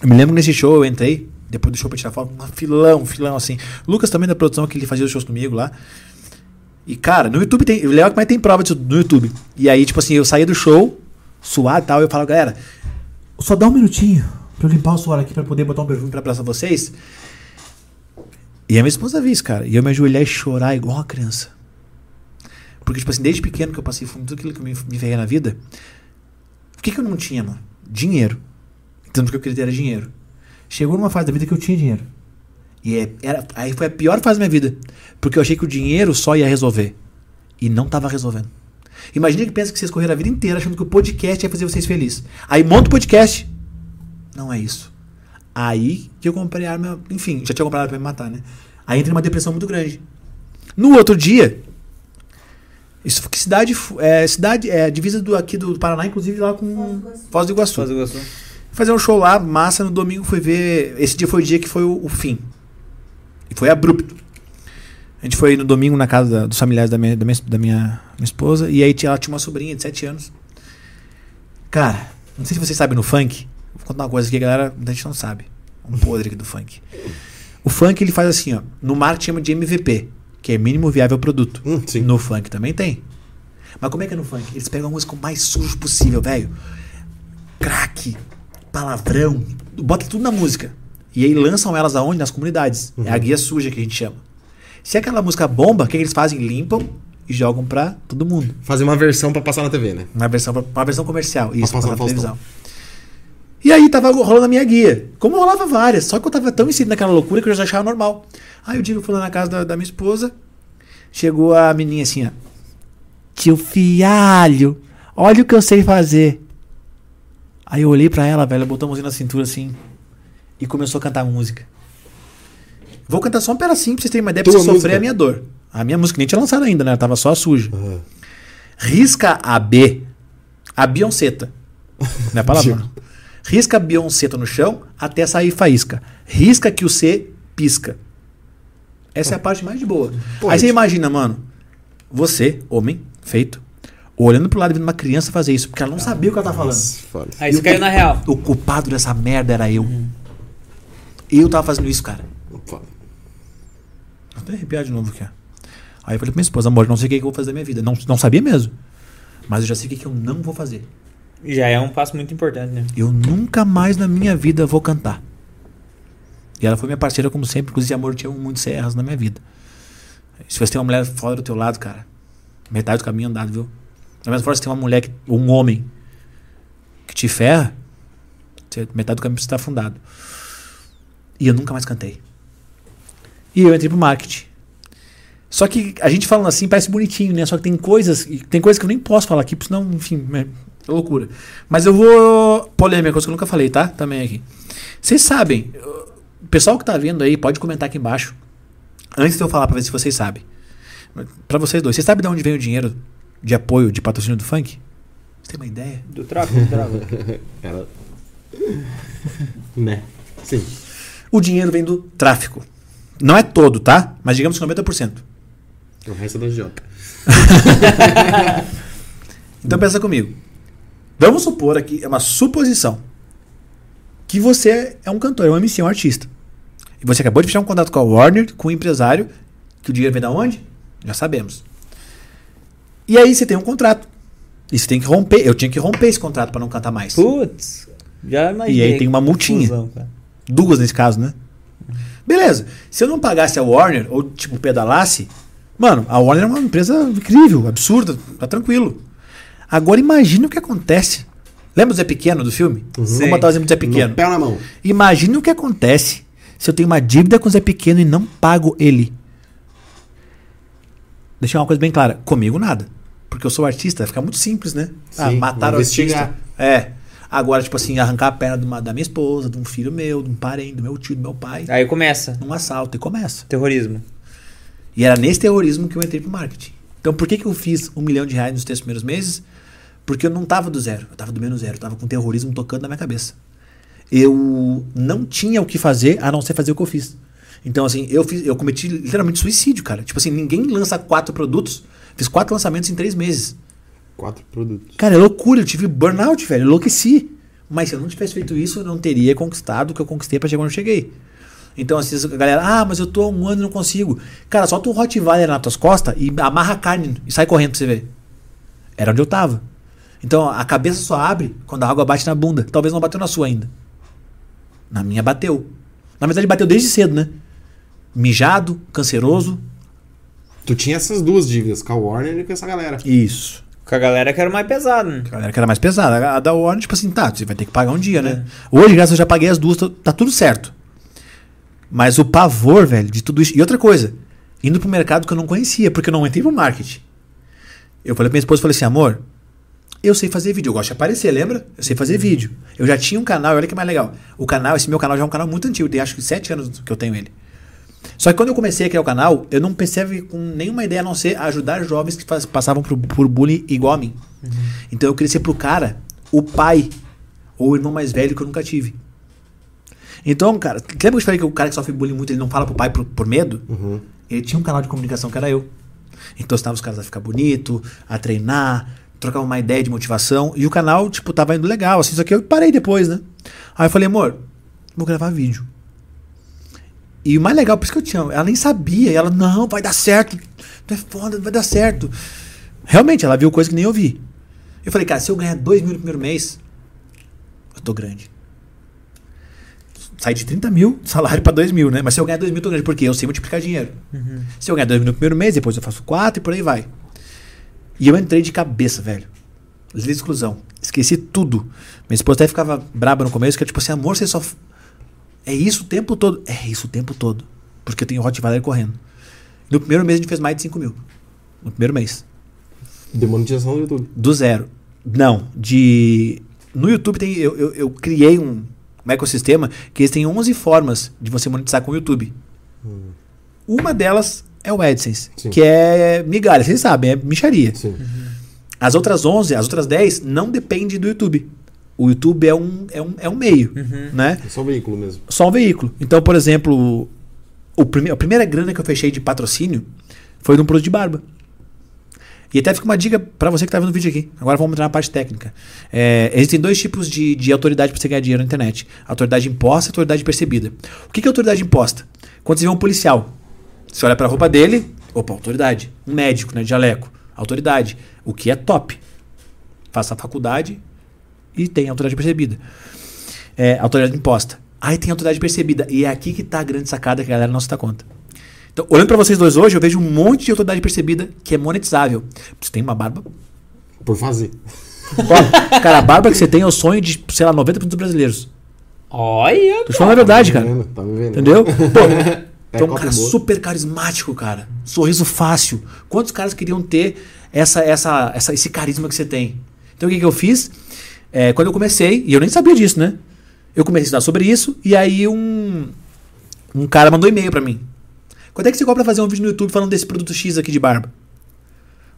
Eu me lembro que nesse show eu entrei, depois do show pra tirar foto, um filão, um filão assim. O Lucas também da produção, que ele fazia os shows comigo lá. E, cara, no YouTube tem. O legal que mais tem prova disso no YouTube. E aí, tipo assim, eu saía do show, suado e tal, eu falava, galera, só dá um minutinho pra eu limpar o suor aqui pra poder botar um perfume pra abraçar vocês. E a minha esposa viu isso, cara. E eu me ajoelhar e chorar igual uma criança. Porque, tipo assim, desde pequeno que eu passei fome, tudo aquilo que eu me, me ferrei na vida. O que, que eu não tinha, mano? Dinheiro. Tanto que eu queria ter era dinheiro. Chegou numa fase da vida que eu tinha dinheiro. E é- era, aí foi a pior fase da minha vida. Porque eu achei que o dinheiro só ia resolver. E não tava resolvendo. Imagina que pensa que vocês correram a vida inteira achando que o podcast ia fazer vocês felizes. Aí monta o podcast. Não é isso. Aí que eu comprei a arma. Enfim, já tinha comprado arma pra me matar, né? Aí entrei numa depressão muito grande. No outro dia. Isso que cidade. É, cidade. É divisa do, aqui do Paraná, inclusive lá com Foz do Iguaçu Faz o gosto. fazer um show lá, massa. No domingo foi ver. Esse dia foi o dia que foi o, o fim. E foi abrupto. A gente foi no domingo na casa da- dos familiares da minha, da minha, da minha, minha esposa. E aí tinha- ela tinha uma sobrinha de 7 anos. Cara, não sei se vocês sabem no funk. Vou contar uma coisa aqui, a galera. A gente não sabe. Um podre aqui do funk. O funk ele faz assim, ó. No marketing chama de MVP, que é mínimo viável produto. Hum. No funk também tem. Mas como é que é no funk? Eles pegam a música o mais sujo possível, velho. Crack, palavrão, bota tudo na música. E aí lançam elas aonde? Nas comunidades. É a guia suja que a gente chama. Se aquela música bomba, o que, eles fazem? Limpam e jogam pra todo mundo. Fazer uma versão pra passar na TV, né? Uma versão, uma versão comercial. Isso, passar pra passar na televisão. E aí tava rolando a minha guia. Como rolava várias. Só que eu tava tão inserido naquela loucura que eu já achava normal. Aí o dia que eu fui lá na casa da, da minha esposa, chegou a menininha assim, ó. Tio Fialho, olha o que eu sei fazer. Aí eu olhei pra ela, velho, botou a mãozinha na cintura assim e começou a cantar música. Vou cantar só um pedacinho pra vocês terem uma ideia, pra vocês sofrer música? a minha dor. A minha música nem tinha lançado ainda, né? Ela tava só suja. Aham. Risca a B, a Beyonceta. Não é palavra. não. Risca a Beyonceta no chão até sair faísca. Risca que o C pisca. Essa é a parte mais de boa. Pô, Aí você imagina, mano, você, homem, feito, olhando pro lado e vendo uma criança fazer isso, porque ela não sabia o que ela tá falando. Nossa. Aí você caiu na real. O culpado dessa merda era eu. Eu tava fazendo isso, cara. Foda. Vou até arrepiar de novo aqui. ó. Aí eu falei pra minha esposa, amor, não sei o que que eu vou fazer da minha vida. Não, não sabia mesmo. Mas eu já sei o que que eu não vou fazer. Já é um passo muito importante, né? Eu nunca mais na minha vida vou cantar. E ela foi minha parceira, como sempre. Inclusive, amor, tinha muitos erros na minha vida. Se você tem uma mulher fora do teu lado, cara, metade do caminho andado, viu? Na mesma forma, se tem uma mulher, que, ou um homem, que te ferra, metade do caminho você está afundado. E eu nunca mais cantei. E eu entrei pro marketing. Só que a gente falando assim parece bonitinho, né? Só que tem coisas, tem coisas que eu nem posso falar aqui, porque senão, enfim, é loucura. Mas eu vou. Polêmica, coisa que eu nunca falei, tá? Também aqui. Vocês sabem, o pessoal que tá vendo aí, pode comentar aqui embaixo. Antes de eu falar pra ver se vocês sabem. Pra vocês dois, vocês sabem de onde vem o dinheiro de apoio, de patrocínio do funk? Você tem uma ideia? Do tráfico, do tráfico. Ela. né? Sim. O dinheiro vem do tráfico. Não é todo, tá? Mas digamos que 90%. O resto é da Jota. Então pensa comigo. Vamos supor aqui, é uma suposição, que você é um cantor, é um MC, um artista. E você acabou de fechar um contrato com a Warner, com um empresário, que o dinheiro vem da onde? Já sabemos. E aí você tem um contrato. E você tem que romper. Eu tinha que romper esse contrato para não cantar mais. Putz, já imaginei. E aí tem uma multinha. Confusão. Duas nesse caso, né? Beleza. Se eu não pagasse a Warner, ou tipo pedalasse, mano, a Warner é uma empresa incrível, absurda, tá tranquilo. Agora imagine o que acontece. Lembra do Zé Pequeno do filme? Sim. Vamos botar o exemplo do Zé Pequeno. No pé na mão. Imagine o que acontece se eu tenho uma dívida com o Zé Pequeno e não pago ele. Deixar uma coisa bem clara. Comigo nada. Porque eu sou artista, fica muito simples, né? ah, Sim, mataram o artista. É. Agora, tipo assim, arrancar a perna de uma- da minha esposa, de um filho meu, de um parente, do meu tio, do meu pai, Aí começa. num assalto, e começa. Terrorismo. E era nesse terrorismo que eu entrei pro marketing. Então, por que, que eu fiz um milhão de reais nos três primeiros meses? Porque eu não tava do zero, eu tava do menos zero, eu tava com terrorismo tocando na minha cabeça. Eu não tinha o que fazer a não ser fazer o que eu fiz. Então, assim, eu, fiz, eu cometi literalmente suicídio, cara. Tipo assim, ninguém lança quatro produtos. Fiz quatro lançamentos em três meses. Quatro produtos. Cara, é loucura, eu tive burnout, velho, eu enlouqueci. Mas se eu não tivesse feito isso, eu não teria conquistado o que eu conquistei pra chegar onde eu cheguei. Então, às vezes a galera, ah, mas eu tô há um ano e não consigo. Cara, solta um Rottweiler nas tuas costas e amarra a carne e sai correndo pra você ver. Era onde eu tava. Então, a cabeça só abre quando a água bate na bunda. Talvez não bateu na sua ainda. Na minha bateu. Na verdade, bateu desde cedo, né? Mijado, canceroso. Tu tinha essas duas dívidas, com a Warner e com essa galera. Isso. Com a galera que era mais pesado, né? A galera que era mais pesada. A da Warner, tipo assim, tá, você vai ter que pagar um dia, né? Hoje, graças a Deus, eu já paguei as duas, tá- tá tudo certo. Mas o pavor, velho, de tudo isso. E outra coisa, indo pro mercado que eu não conhecia, porque eu não entrei pro marketing. Eu falei pra minha esposa, falei assim, amor, eu sei fazer vídeo, eu gosto de aparecer, lembra? Eu sei fazer vídeo. Eu já tinha um canal, olha que mais legal. O canal, esse meu canal já é um canal muito antigo, tem acho que sete anos que eu tenho ele. Só que quando eu comecei a criar o canal, eu não pensei com nenhuma ideia a não ser ajudar jovens que faz- passavam por, por bullying igual a mim. Então eu queria ser pro cara o pai ou o irmão mais velho que eu nunca tive. Então, cara, lembra que eu falei que o cara que sofre bullying muito, ele não fala pro pai por, por medo? Uhum. Ele tinha um canal de comunicação que era eu. Então eu ensinava os caras a ficar bonito, a treinar, trocava uma ideia de motivação. E o canal, tipo, tava indo legal, assim, só que eu parei depois, né? Aí eu falei, amor, vou gravar vídeo. E o mais legal, por isso que eu tinha, ela nem sabia. E ela, não, vai dar certo. Tu é foda, vai dar certo. Realmente, ela viu coisa que nem eu vi. Eu falei, cara, se eu ganhar 2 mil no primeiro mês, eu tô grande. Sai de 30 mil salário pra 2 mil, né? Mas se eu ganhar 2 mil, eu tô grande, porque eu sei multiplicar dinheiro. Se eu ganhar 2 mil no primeiro mês, depois eu faço 4 e por aí vai. E eu entrei de cabeça, velho. Lei de exclusão. Esqueci tudo. Minha esposa até ficava braba no começo, que era tipo assim, amor, você só. É isso o tempo todo? É isso o tempo todo. Porque eu tenho Rottweiler correndo. No primeiro mês a gente fez mais de 5 mil. No primeiro mês. Demonetização do YouTube. Do zero. Não, de. No YouTube tem. Eu, eu, eu criei um, um ecossistema que eles têm 11 formas de você monetizar com o YouTube. Uma delas é o AdSense, Sim. que é migalha, vocês sabem, é micharia. Sim. As outras 11, as outras 10 não dependem do YouTube. O YouTube é um, é um, é um meio, né? É só o veículo mesmo. Só um veículo. Então, por exemplo, o prime a primeira grana que eu fechei de patrocínio foi num produto de barba. E até fica uma dica pra você que tá vendo o vídeo aqui. Agora vamos entrar na parte técnica. É, existem dois tipos de, de autoridade pra você ganhar dinheiro na internet: autoridade imposta e autoridade percebida. O que que é autoridade imposta? Quando você vê um policial, você olha pra roupa dele, opa, autoridade. Um médico, né, de jaleco, autoridade. O que é top. Faça a faculdade e tem autoridade percebida é, autoridade imposta. Aí tem autoridade percebida. E é aqui que tá a grande sacada que a galera não se dá conta. Então, olhando pra vocês dois hoje, eu vejo um monte de autoridade percebida que é monetizável. Você tem uma barba. Por fazer. Cara, a barba que você tem é o sonho de, sei lá, 90% dos brasileiros. Olha! Tô te falando a verdade, Tá cara. Tá me vendo? Entendeu? Pô, É tu é um copo cara boa. super carismático, cara. Sorriso fácil. Quantos caras queriam ter essa, essa, essa- esse carisma que você tem? Então o que, que eu fiz? É, quando eu comecei, e eu nem sabia disso, né? Eu comecei a estudar sobre isso, e aí um, um cara mandou e-mail pra mim. Quanto é que você cobra fazer um vídeo no YouTube falando desse produto X aqui de barba?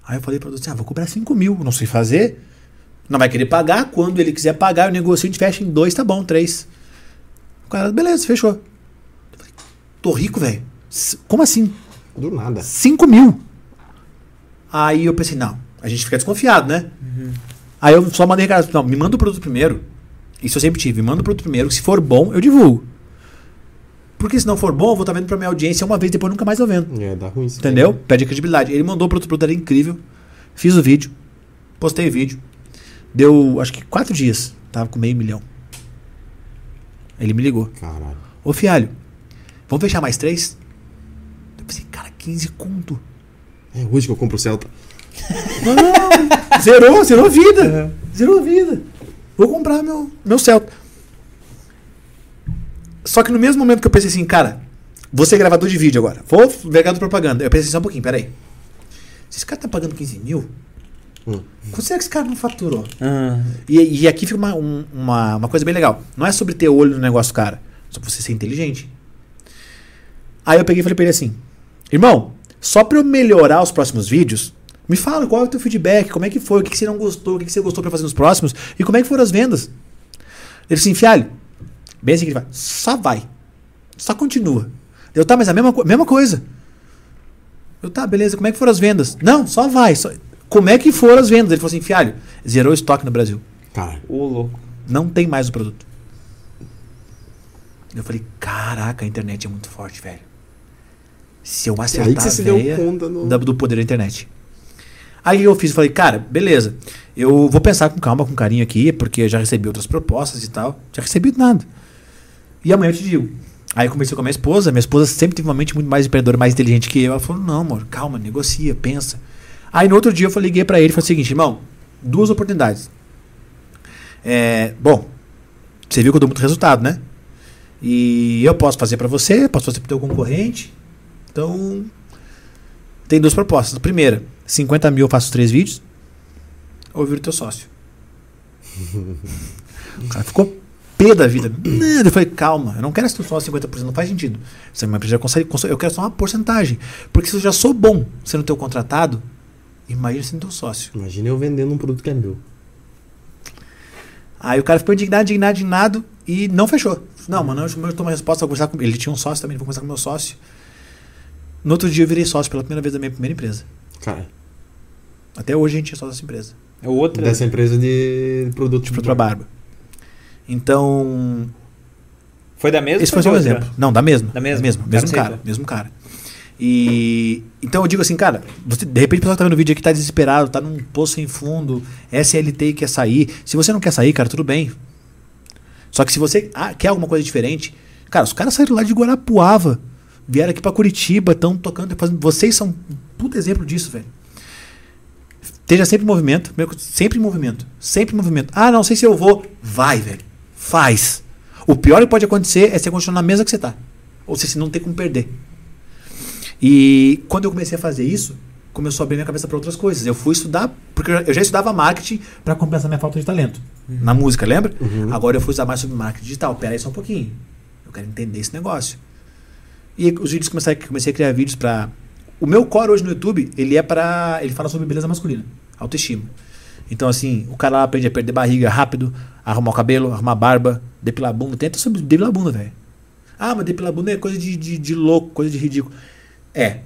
Aí eu falei pra ele assim, ah, vou cobrar 5 mil, não sei fazer. Não vai querer pagar, quando ele quiser pagar, eu negocio, a gente fecha em dois, tá bom, três. O cara, beleza, fechou. Eu falei, Tô rico, velho. Como assim? Do nada. 5 mil. Aí eu pensei, não, a gente fica desconfiado, né? Aí eu só mandei, cara, não, me manda o produto primeiro. Isso eu sempre tive, me manda o produto primeiro, se for bom, eu divulgo. Porque se não for bom, eu vou estar vendo pra minha audiência uma vez, depois nunca mais eu vendo. É, dá ruim isso. Entendeu? Perde credibilidade. Ele mandou o produto, o produto era incrível. Fiz o vídeo, postei o vídeo. Deu, acho que quatro dias. Tava com meio milhão. Ele me ligou. Caralho. Ô, Fialho, vamos fechar mais três? Eu pensei, cara, 15 conto. É hoje que eu compro o Celta. Não, zerou, zerou a vida. Zerou a vida. Vou comprar meu, meu Celta. Só que no mesmo momento que eu pensei assim, cara, vou ser gravador de vídeo agora. Vou de propaganda. Eu pensei só um pouquinho, peraí. Se esse cara tá pagando 15 mil, Hum. Quanto será que esse cara não faturou? Ah, E, e aqui fica uma, um- uma, uma coisa bem legal. Não é sobre ter olho no negócio cara, é sobre você ser inteligente. Aí eu peguei e falei pra ele assim: Irmão, só pra eu melhorar os próximos vídeos, me fala qual é o teu feedback, como é que foi, o que, que você não gostou, o que, que você gostou pra fazer nos próximos e como é que foram as vendas. Ele assim, Fialho, bem assim que ele vai, só vai, só continua. Eu, tá, mas a mesma, mesma coisa. Eu, tá, beleza, como é que foram as vendas? Não, só vai. só- Como é que foram as vendas? Ele falou assim, Fialho, zerou o estoque no Brasil. Cara, ô louco. Não tem mais o produto. Eu falei, caraca, a internet é muito forte, velho. Se eu acertar aí que você a se deu conta no... do poder da internet. Aí o que eu fiz? Falei, cara, beleza. Eu vou pensar com calma, com carinho aqui, porque já recebi outras propostas e tal. Já recebi nada. E amanhã eu te digo. Aí eu conversei com a minha esposa. Minha esposa sempre teve uma mente muito mais empreendedora, mais inteligente que eu. Ela falou: não, amor, calma, negocia, pensa. Aí no outro dia eu falei- liguei pra ele e falei o seguinte: irmão, duas oportunidades. É, bom, você viu que eu dou muito resultado, né? E eu posso fazer pra você, posso fazer pro teu concorrente. Então, tem duas propostas. Primeira, 50 mil eu faço três vídeos. Ou eu viro teu sócio. o cara ficou pé da vida. Não, eu falei, calma, eu não quero ser teu sócio 50%, não faz sentido. Você é uma empresa consegue, consegue- eu quero só uma porcentagem. Porque se eu já sou bom sendo teu contratado, imagina sendo teu sócio. Imagina eu vendendo um produto que é meu. Aí o cara ficou indignado, indignado, indignado e não fechou. Não, mano, eu eu tomo uma resposta, vou conversar com ele. tinha um sócio também, vou conversar com meu sócio. No outro dia eu virei sócio pela primeira vez da minha primeira empresa. Cara, Até hoje a gente é sócio dessa empresa. É outra. dessa empresa de produto De produto pra barba. Então, Foi da mesma? esse foi só um outra? exemplo. Não, da mesma. Da mesma? Mesmo, Cara, mesmo cara, mesmo cara. E então eu digo assim, cara, você, de repente o pessoal que tá vendo o vídeo aqui tá desesperado, tá num poço sem fundo, SLT e quer sair. Se você não quer sair, cara, tudo bem. Só que se você ah, quer alguma coisa diferente, cara, os caras saíram lá de Guarapuava, vieram aqui pra Curitiba, estão tocando, fazendo, vocês são puto exemplo disso, velho. Esteja sempre em movimento, sempre em movimento, sempre em movimento. Ah, não sei se eu vou. Vai, velho. Faz. O pior que pode acontecer é você continuar na mesa que você tá. Ou seja, você não tem como perder. E quando eu comecei a fazer isso, começou a abrir minha cabeça para outras coisas. Eu fui estudar, porque eu já- estudava marketing para compensar minha falta de talento. Na música, lembra? Uhum. Agora eu fui estudar mais sobre marketing digital. Pera aí só um pouquinho. Eu quero entender esse negócio. E os vídeos comecei, comecei a criar vídeos para o meu core hoje no YouTube, ele é para ele fala sobre beleza masculina, autoestima. Então assim, o cara lá aprende a perder barriga rápido, arrumar o cabelo, arrumar a barba, depilar a bunda, tenta sobre depilar a bunda, velho. Ah, mas depilar a bunda é coisa de, de, de louco, coisa de ridículo. É.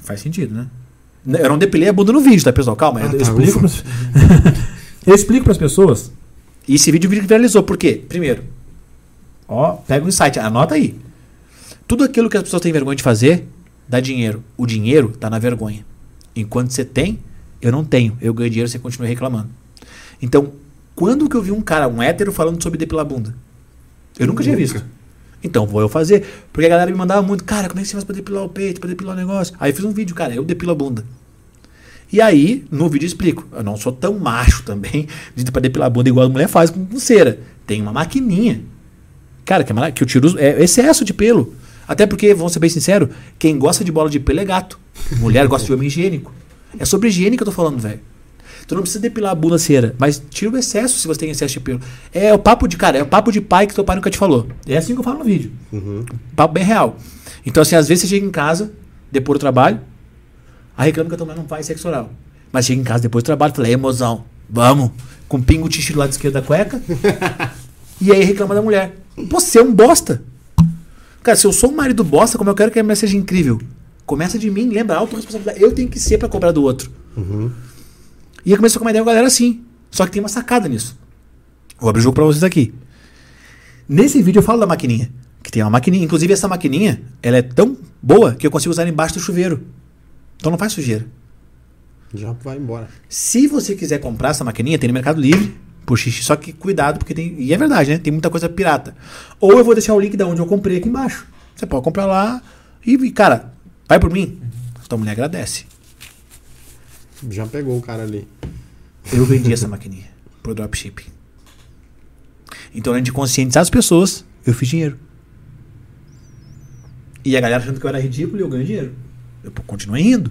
Faz sentido, né? Eu não depilei a bunda no vídeo, tá, pessoal? Calma. Ah, eu, tá, explico pras... eu explico pras pessoas. E esse vídeo viralizou. Por quê? Primeiro, ó, pega um insight, anota aí. Tudo aquilo que as pessoas têm vergonha de fazer, dá dinheiro. O dinheiro tá na vergonha. Enquanto você tem, eu não tenho. Eu ganho dinheiro, você continua reclamando. Então, quando que eu vi um cara, um hétero, falando sobre depilar a bunda? Eu nunca tinha Nunca. visto. Então, vou eu fazer. Porque a galera me mandava muito, cara, como é que você faz pra depilar o peito, pra depilar o negócio? Aí eu fiz um vídeo, cara, eu depilo a bunda. E aí, no vídeo eu explico. Eu não sou tão macho também de pra depilar a bunda igual a mulher faz com, com cera. Tem uma maquininha. Cara, que, é que eu tiro é excesso de pelo. Até porque, vamos ser bem sinceros, quem gosta de bola de pelo é gato. Mulher gosta de homem higiênico. É sobre higiene que eu tô falando, velho. Tu não precisa depilar a bunda cera, mas tira o excesso se você tem excesso de pelo. É o papo de, cara, é o papo de pai que teu pai nunca te falou. É assim que eu falo no vídeo. Uhum. Papo bem real. Então, assim, às vezes você chega em casa, depois do trabalho, aí reclama que a tua mãe não faz sexo oral. Mas chega em casa depois do trabalho e fala, ei, mozão, vamos, com pingo de do lado esquerdo da cueca. e aí reclama da mulher. Pô, você é um bosta. Cara, se eu sou um marido bosta, como eu quero que a mulher seja incrível? Começa de mim, lembra, autorresponsabilidade. Eu tenho que ser pra cobrar do outro. Uhum. E aí começou com uma ideia com a galera assim. Só que tem uma sacada nisso. Vou abrir o jogo pra vocês aqui. Nesse vídeo eu falo da maquininha. Que tem uma maquininha. Inclusive, essa maquininha, ela é tão boa que eu consigo usar embaixo do chuveiro. Então não faz sujeira. Já vai embora. Se você quiser comprar essa maquininha, tem no Mercado Livre. Por xixi, só que cuidado, porque tem. E é verdade, né? Tem muita coisa pirata. Ou eu vou deixar o link de onde eu comprei aqui embaixo. Você pode comprar lá. E, cara, vai por mim. Tua mulher agradece. Já pegou o cara ali. Eu vendi essa maquininha pro dropshipping. Então, além de conscientizar as pessoas, eu fiz dinheiro. E a galera achando que eu era ridículo e eu ganho dinheiro. Eu continuei indo.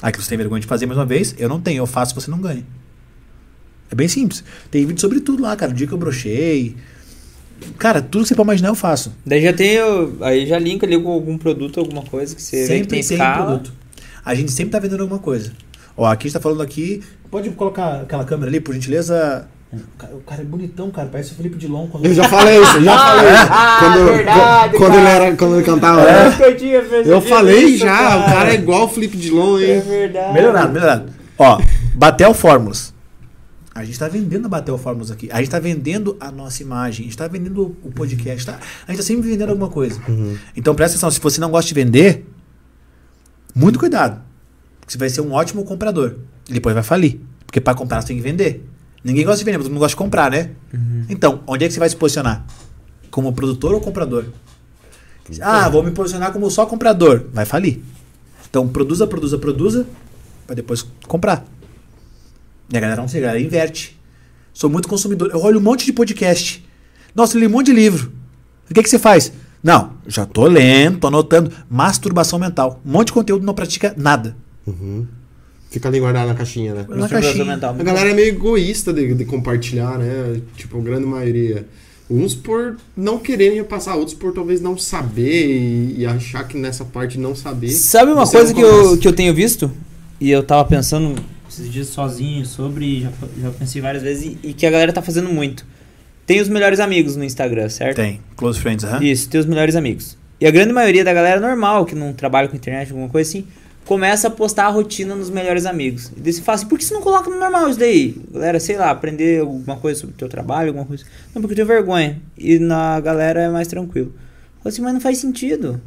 Aquilo você tem vergonha de fazer mais uma vez, eu não tenho, eu faço, você não ganha. É bem simples. Tem vídeo sobre tudo lá, cara. O dia que eu brochei. Cara, tudo que você pode imaginar eu faço. Daí já tem. Aí já linka ali com algum produto, alguma coisa que você vê que tem escala. produto. A gente sempre tá vendendo alguma coisa. Ó, aqui a gente tá falando aqui. Pode colocar aquela câmera ali, por gentileza. O cara, cara é bonitão, cara. Parece o Felipe Dilon. Quando... Eu já falei isso, eu já falei isso. Ah, Quando, verdade, quando ele cara. era, quando ele cantava. É que eu tinha percebido Eu falei isso, já, o cara é igual o Felipe Dilon, É hein? verdade. Melhorado, melhorado. Ó, Batel Fórmulas. A gente tá vendendo a Batel Fórmulas aqui. A gente tá vendendo a nossa imagem. A gente tá vendendo o podcast. Tá? A gente tá sempre vendendo alguma coisa. Então presta atenção, se você não gosta de vender, muito cuidado. Você vai ser um ótimo comprador. E depois vai falir. Porque para comprar você tem que vender. Ninguém gosta de vender, mas todo mundo gosta de comprar, né? Então, onde é que você vai se posicionar? Como produtor ou comprador? Ah, vou me posicionar como só comprador. Vai falir. Então, produza, produza, produza, para depois comprar. E a galera não sei, a galera inverte. Sou muito consumidor. Eu olho um monte de podcast. Nossa, eu li um monte de livro. O que, que você faz? Não, já tô lendo, tô anotando. Masturbação mental. Um monte de conteúdo não pratica nada. Fica ali guardado na caixinha, né? Na Masturbação caixinha. mental. A galera é meio egoísta de, de compartilhar, né? Tipo, a grande maioria. Uns por não quererem passar, outros por talvez não saber e, e achar que nessa parte não saber. Sabe uma coisa que eu, que eu tenho visto? E eu tava pensando esses dias sozinho sobre, já, já pensei várias vezes, e, e que a galera tá fazendo muito. Tem os melhores amigos no Instagram, certo? Tem. Close friends, aham. Isso, tem os melhores amigos. E a grande maioria da galera normal, que não trabalha com internet, alguma coisa assim, começa a postar a rotina nos melhores amigos. E daí você fala assim, por que você não coloca no normal isso daí? Galera, sei lá, aprender alguma coisa sobre o teu trabalho, alguma coisa. Não, porque eu tenho vergonha. E na galera é mais tranquilo. Fala assim, mas não faz sentido.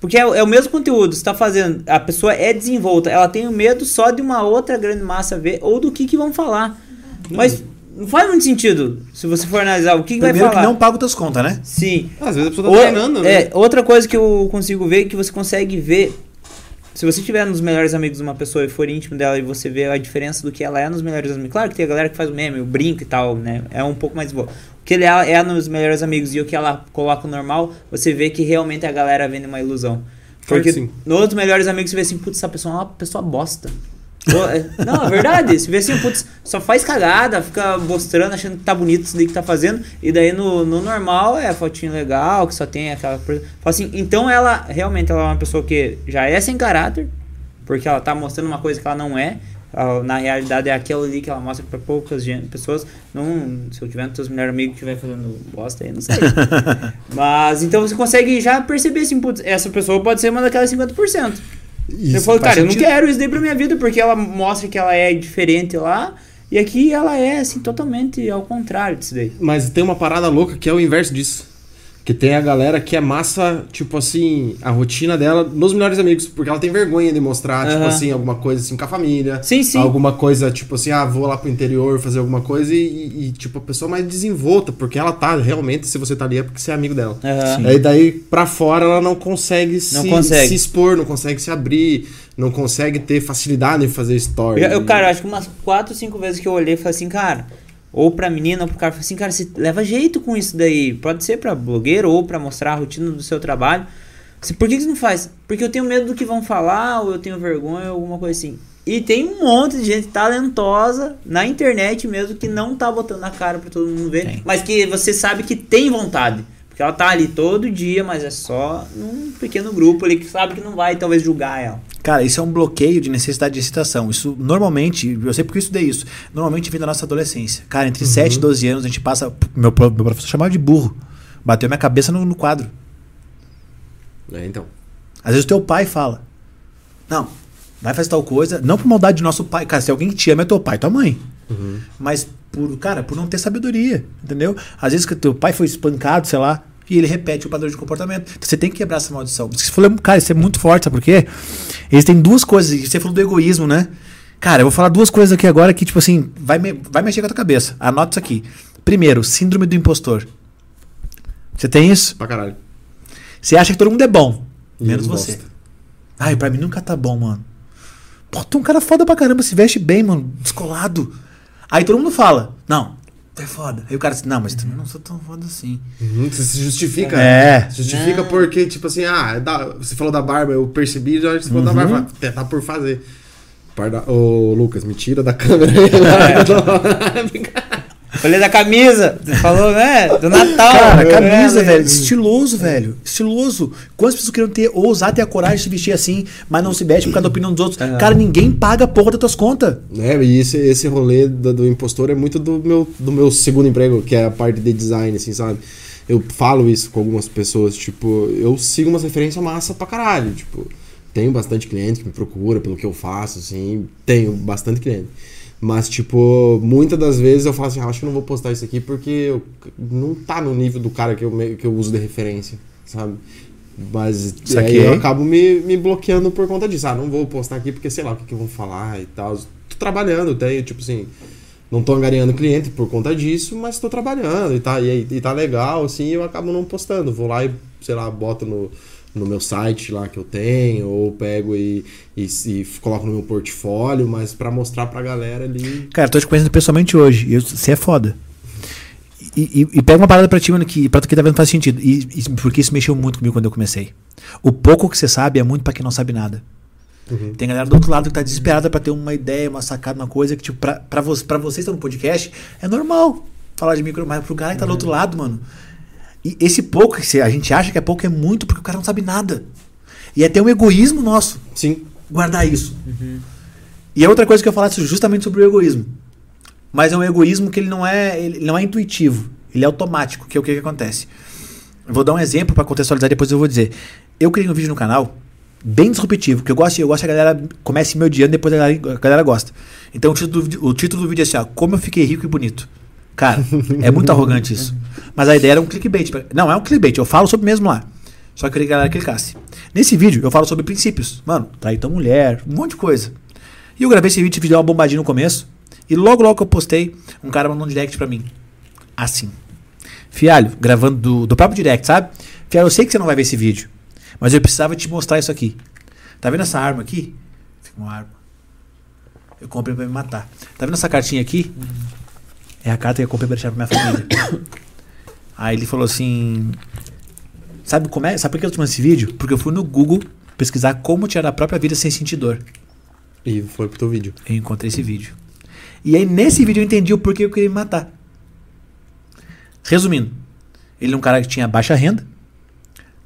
Porque é, é o mesmo conteúdo, você tá fazendo, a pessoa é desenvolta, ela tem o medo só de uma outra grande massa ver, ou do que que vão falar. Mas não faz muito sentido, se você for analisar o que, que vai Primeiro falar. que não paga as tuas contas, né? Sim. Às vezes a pessoa tá Ou- treinando, né? é, outra coisa que eu consigo ver é que você consegue ver. Se você estiver nos melhores amigos de uma pessoa e for íntimo dela e você vê a diferença do que ela é nos melhores amigos. Claro que tem a galera que faz o meme, o brinco e tal, né? É um pouco mais boa. Que ele é, é nos melhores amigos e o que ela coloca no normal, você vê que realmente a galera vende uma ilusão. Porque sim. no outro melhores amigos você vê assim, putz, essa pessoa é uma pessoa bosta. É- Não, é verdade. Você vê assim, putz, só faz cagada, fica mostrando, achando que tá bonito isso daí que tá fazendo. E daí no, no normal é fotinho legal, que só tem aquela. coisa. Assim, então ela realmente ela é uma pessoa que já é sem caráter, porque ela tá mostrando uma coisa que ela não é. Na realidade é aquilo ali que ela mostra pra poucas pessoas. Não, se eu tiver teus melhores amigos que estiver fazendo bosta aí, não sei. Mas então você consegue já perceber assim, putz, essa pessoa pode ser uma daquelas 50%. Isso Você falou, faz cara, eu não sentido. quero isso daí pra minha vida, porque ela mostra que ela é diferente lá, e aqui ela é, assim, totalmente ao contrário disso daí. Mas tem uma parada louca que é o inverso disso. Que tem a galera que é massa, tipo assim, a rotina dela nos melhores amigos, porque ela tem vergonha de mostrar, tipo Aham. assim, alguma coisa assim com a família. Sim, sim. Alguma coisa, tipo assim, ah, vou lá pro interior fazer alguma coisa e, e, tipo, a pessoa mais desenvolta, porque ela tá, realmente, se você tá ali é porque você é amigo dela. Aham. Aí daí, pra fora, ela não consegue, se, consegue. se expor, não consegue se abrir, não consegue ter facilidade em fazer story. Eu, eu, cara, acho que umas 4, 5 vezes que eu olhei e falei assim, cara, ou pra menina ou pro cara, assim, cara, você leva jeito com isso daí. Pode ser pra blogueiro ou pra mostrar a rotina do seu trabalho. Assim, Por que, que você não faz? Porque eu tenho medo do que vão falar, ou eu tenho vergonha, ou alguma coisa assim. E tem um monte de gente talentosa na internet mesmo que não tá botando na cara pra todo mundo ver, Tem. mas que você sabe que tem vontade. Porque ela tá ali todo dia, mas é só num pequeno grupo ali que sabe que não vai talvez julgar ela. Cara, isso é um bloqueio de necessidade de excitação. Isso normalmente, eu sei porque eu estudei isso, normalmente vem da nossa adolescência. Cara, entre 7 e 12 anos a gente passa. Meu, meu professor chamava de burro. Bateu minha cabeça no, no quadro. É, então. Às vezes o teu pai fala: Não, vai fazer tal coisa, não por maldade do nosso pai. Cara, se alguém que te ama é teu pai, tua mãe. Mas por, cara, por não ter sabedoria, entendeu? Às vezes que teu pai foi espancado, sei lá, e ele repete o padrão de comportamento. Então você tem que quebrar essa maldição. Se for, cara, isso é muito forte, sabe por quê? Eles têm duas coisas. Você falou do egoísmo, né? Cara, eu vou falar duas coisas aqui agora que, tipo assim, vai, me- vai mexer com a tua cabeça. Anota isso aqui. Primeiro, síndrome do impostor. Você tem isso? Pra caralho. Você acha que todo mundo é bom, E menos você. Ai, pra mim nunca tá bom, mano. Pô, tu é um cara foda pra caramba, se veste bem, mano, descolado. Aí todo mundo fala, não, tu é foda. Aí o cara disse, não, mas também não sou tão foda assim. Uhum, Você se justifica. É. Se Justifica Não. porque, tipo assim, ah, é você falou da barba, eu percebi, já que você falou da barba, tentar por fazer. Parda... Ô, Lucas, me tira da câmera aí. Olhei da camisa. Você falou, né? Do Natal. Cara, É, camisa, né? velho. Estiloso, velho. Estiloso. Quantas pessoas queriam ter, ousar ter a coragem de se vestir assim, mas não se veste por causa da opinião dos outros? Cara, ninguém paga a porra das tuas contas. É, e esse, esse rolê do, do impostor é muito do meu, do meu segundo emprego, que é a parte de design, assim, sabe? Eu falo isso com algumas pessoas, tipo, eu sigo umas referências massa pra caralho, tipo, tenho bastante cliente que me procura pelo que eu faço, assim, tenho bastante cliente. Mas, tipo, muitas das vezes eu falo assim, ah, acho que não vou postar isso aqui porque eu, não tá no nível do cara que eu, que eu uso de referência, sabe? Mas aí Saquei. eu acabo me, me bloqueando por conta disso. Ah, não vou postar aqui porque sei lá o que, que vão falar e tal. Tô trabalhando, tenho, tipo assim, não tô angariando cliente por conta disso, mas tô trabalhando e tá, e, e tá legal, assim, eu acabo não postando. Vou lá e, sei lá, boto no, no meu site lá que eu tenho, ou pego e, e, e coloco no meu portfólio, mas pra mostrar pra galera ali. Cara, tô te conhecendo pessoalmente hoje. e Você é foda. E, e- e pega uma parada pra ti, mano, que pra tu que tá vendo faz sentido. E, e- porque isso mexeu muito comigo quando eu comecei. O pouco que você sabe é muito pra quem não sabe nada. Uhum. Tem galera do outro lado que tá desesperada pra ter uma ideia, uma sacada, uma coisa que, tipo, pra, pra, vo pra você estar no podcast, é normal falar de micro, mas pro cara que tá do outro lado, mano. E esse pouco que a gente acha que é pouco é muito porque o cara não sabe nada. E é até um egoísmo nosso Sim. guardar isso. E é outra coisa que eu falasse justamente sobre o egoísmo. Mas é um egoísmo que ele não é, ele não é intuitivo, ele é automático, que é o que, que acontece. Eu vou dar um exemplo para contextualizar, depois eu vou dizer. Eu criei um vídeo no canal bem disruptivo, que eu gosto, eu gosto que a galera comece me odiando, depois a galera, a galera gosta. Então o título, do, vídeo- o título do vídeo é assim, ó, como eu fiquei rico e bonito. Cara, é muito arrogante isso. Mas a ideia era um clickbait. Não, é um clickbait, eu falo sobre mesmo lá. Só que eu queria que a galera clicasse. Nesse vídeo eu falo sobre princípios. Mano, trair tua mulher, um monte de coisa. E eu gravei esse vídeo, deu uma bombadinha no começo. E logo, logo que eu postei, um cara mandou um direct pra mim. Assim. Fialho, gravando do, do próprio direct, sabe? Fialho, eu sei que você não vai ver esse vídeo. Mas eu precisava te mostrar isso aqui. Tá vendo essa arma aqui? Fica uma arma. Eu comprei pra me matar. Tá vendo essa cartinha aqui? É a carta que eu comprei pra deixar pra minha família. Aí ele falou assim. Sabe como é? Sabe por que eu tô esse vídeo? Porque eu fui no Google pesquisar como tirar a própria vida sem sentir dor. E foi pro teu vídeo. Eu encontrei esse vídeo. E aí, nesse vídeo, eu entendi o porquê eu queria me matar. Resumindo, ele é um cara que tinha baixa renda,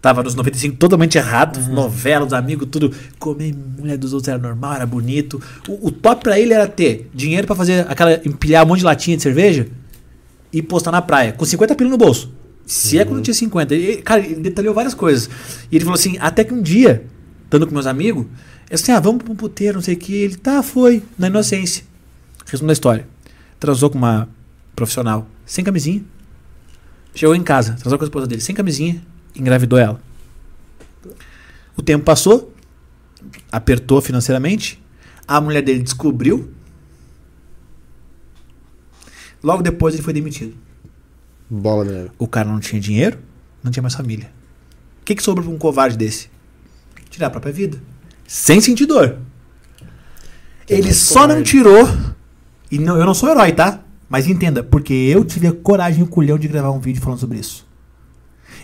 tava nos 95 totalmente errado, novela, os amigos, tudo. Comer mulher dos outros era normal, era bonito. O, o top pra ele era ter dinheiro pra fazer aquela. empilhar um monte de latinha de cerveja e postar na praia, com 50 pila no bolso. Se é quando tinha 50. Ele, cara, ele detalhou várias coisas. E ele falou assim: até que um dia, estando com meus amigos, eu assim, ah, vamos pra um puteiro, não sei o que. Ele, tá, foi, na inocência. Resumo da história. Transou com uma profissional sem camisinha. Chegou em casa, transou com a esposa dele sem camisinha, engravidou ela. O tempo passou, apertou financeiramente, a mulher dele descobriu. Logo depois ele foi demitido. Bola neve. O cara não tinha dinheiro, não tinha mais família. O que, que sobra pra um covarde desse? Tirar a própria vida. Sem sentir dor. Ele só não tirou. E não, eu não sou herói, tá? Mas entenda, porque eu tive a coragem e o culhão de gravar um vídeo falando sobre isso.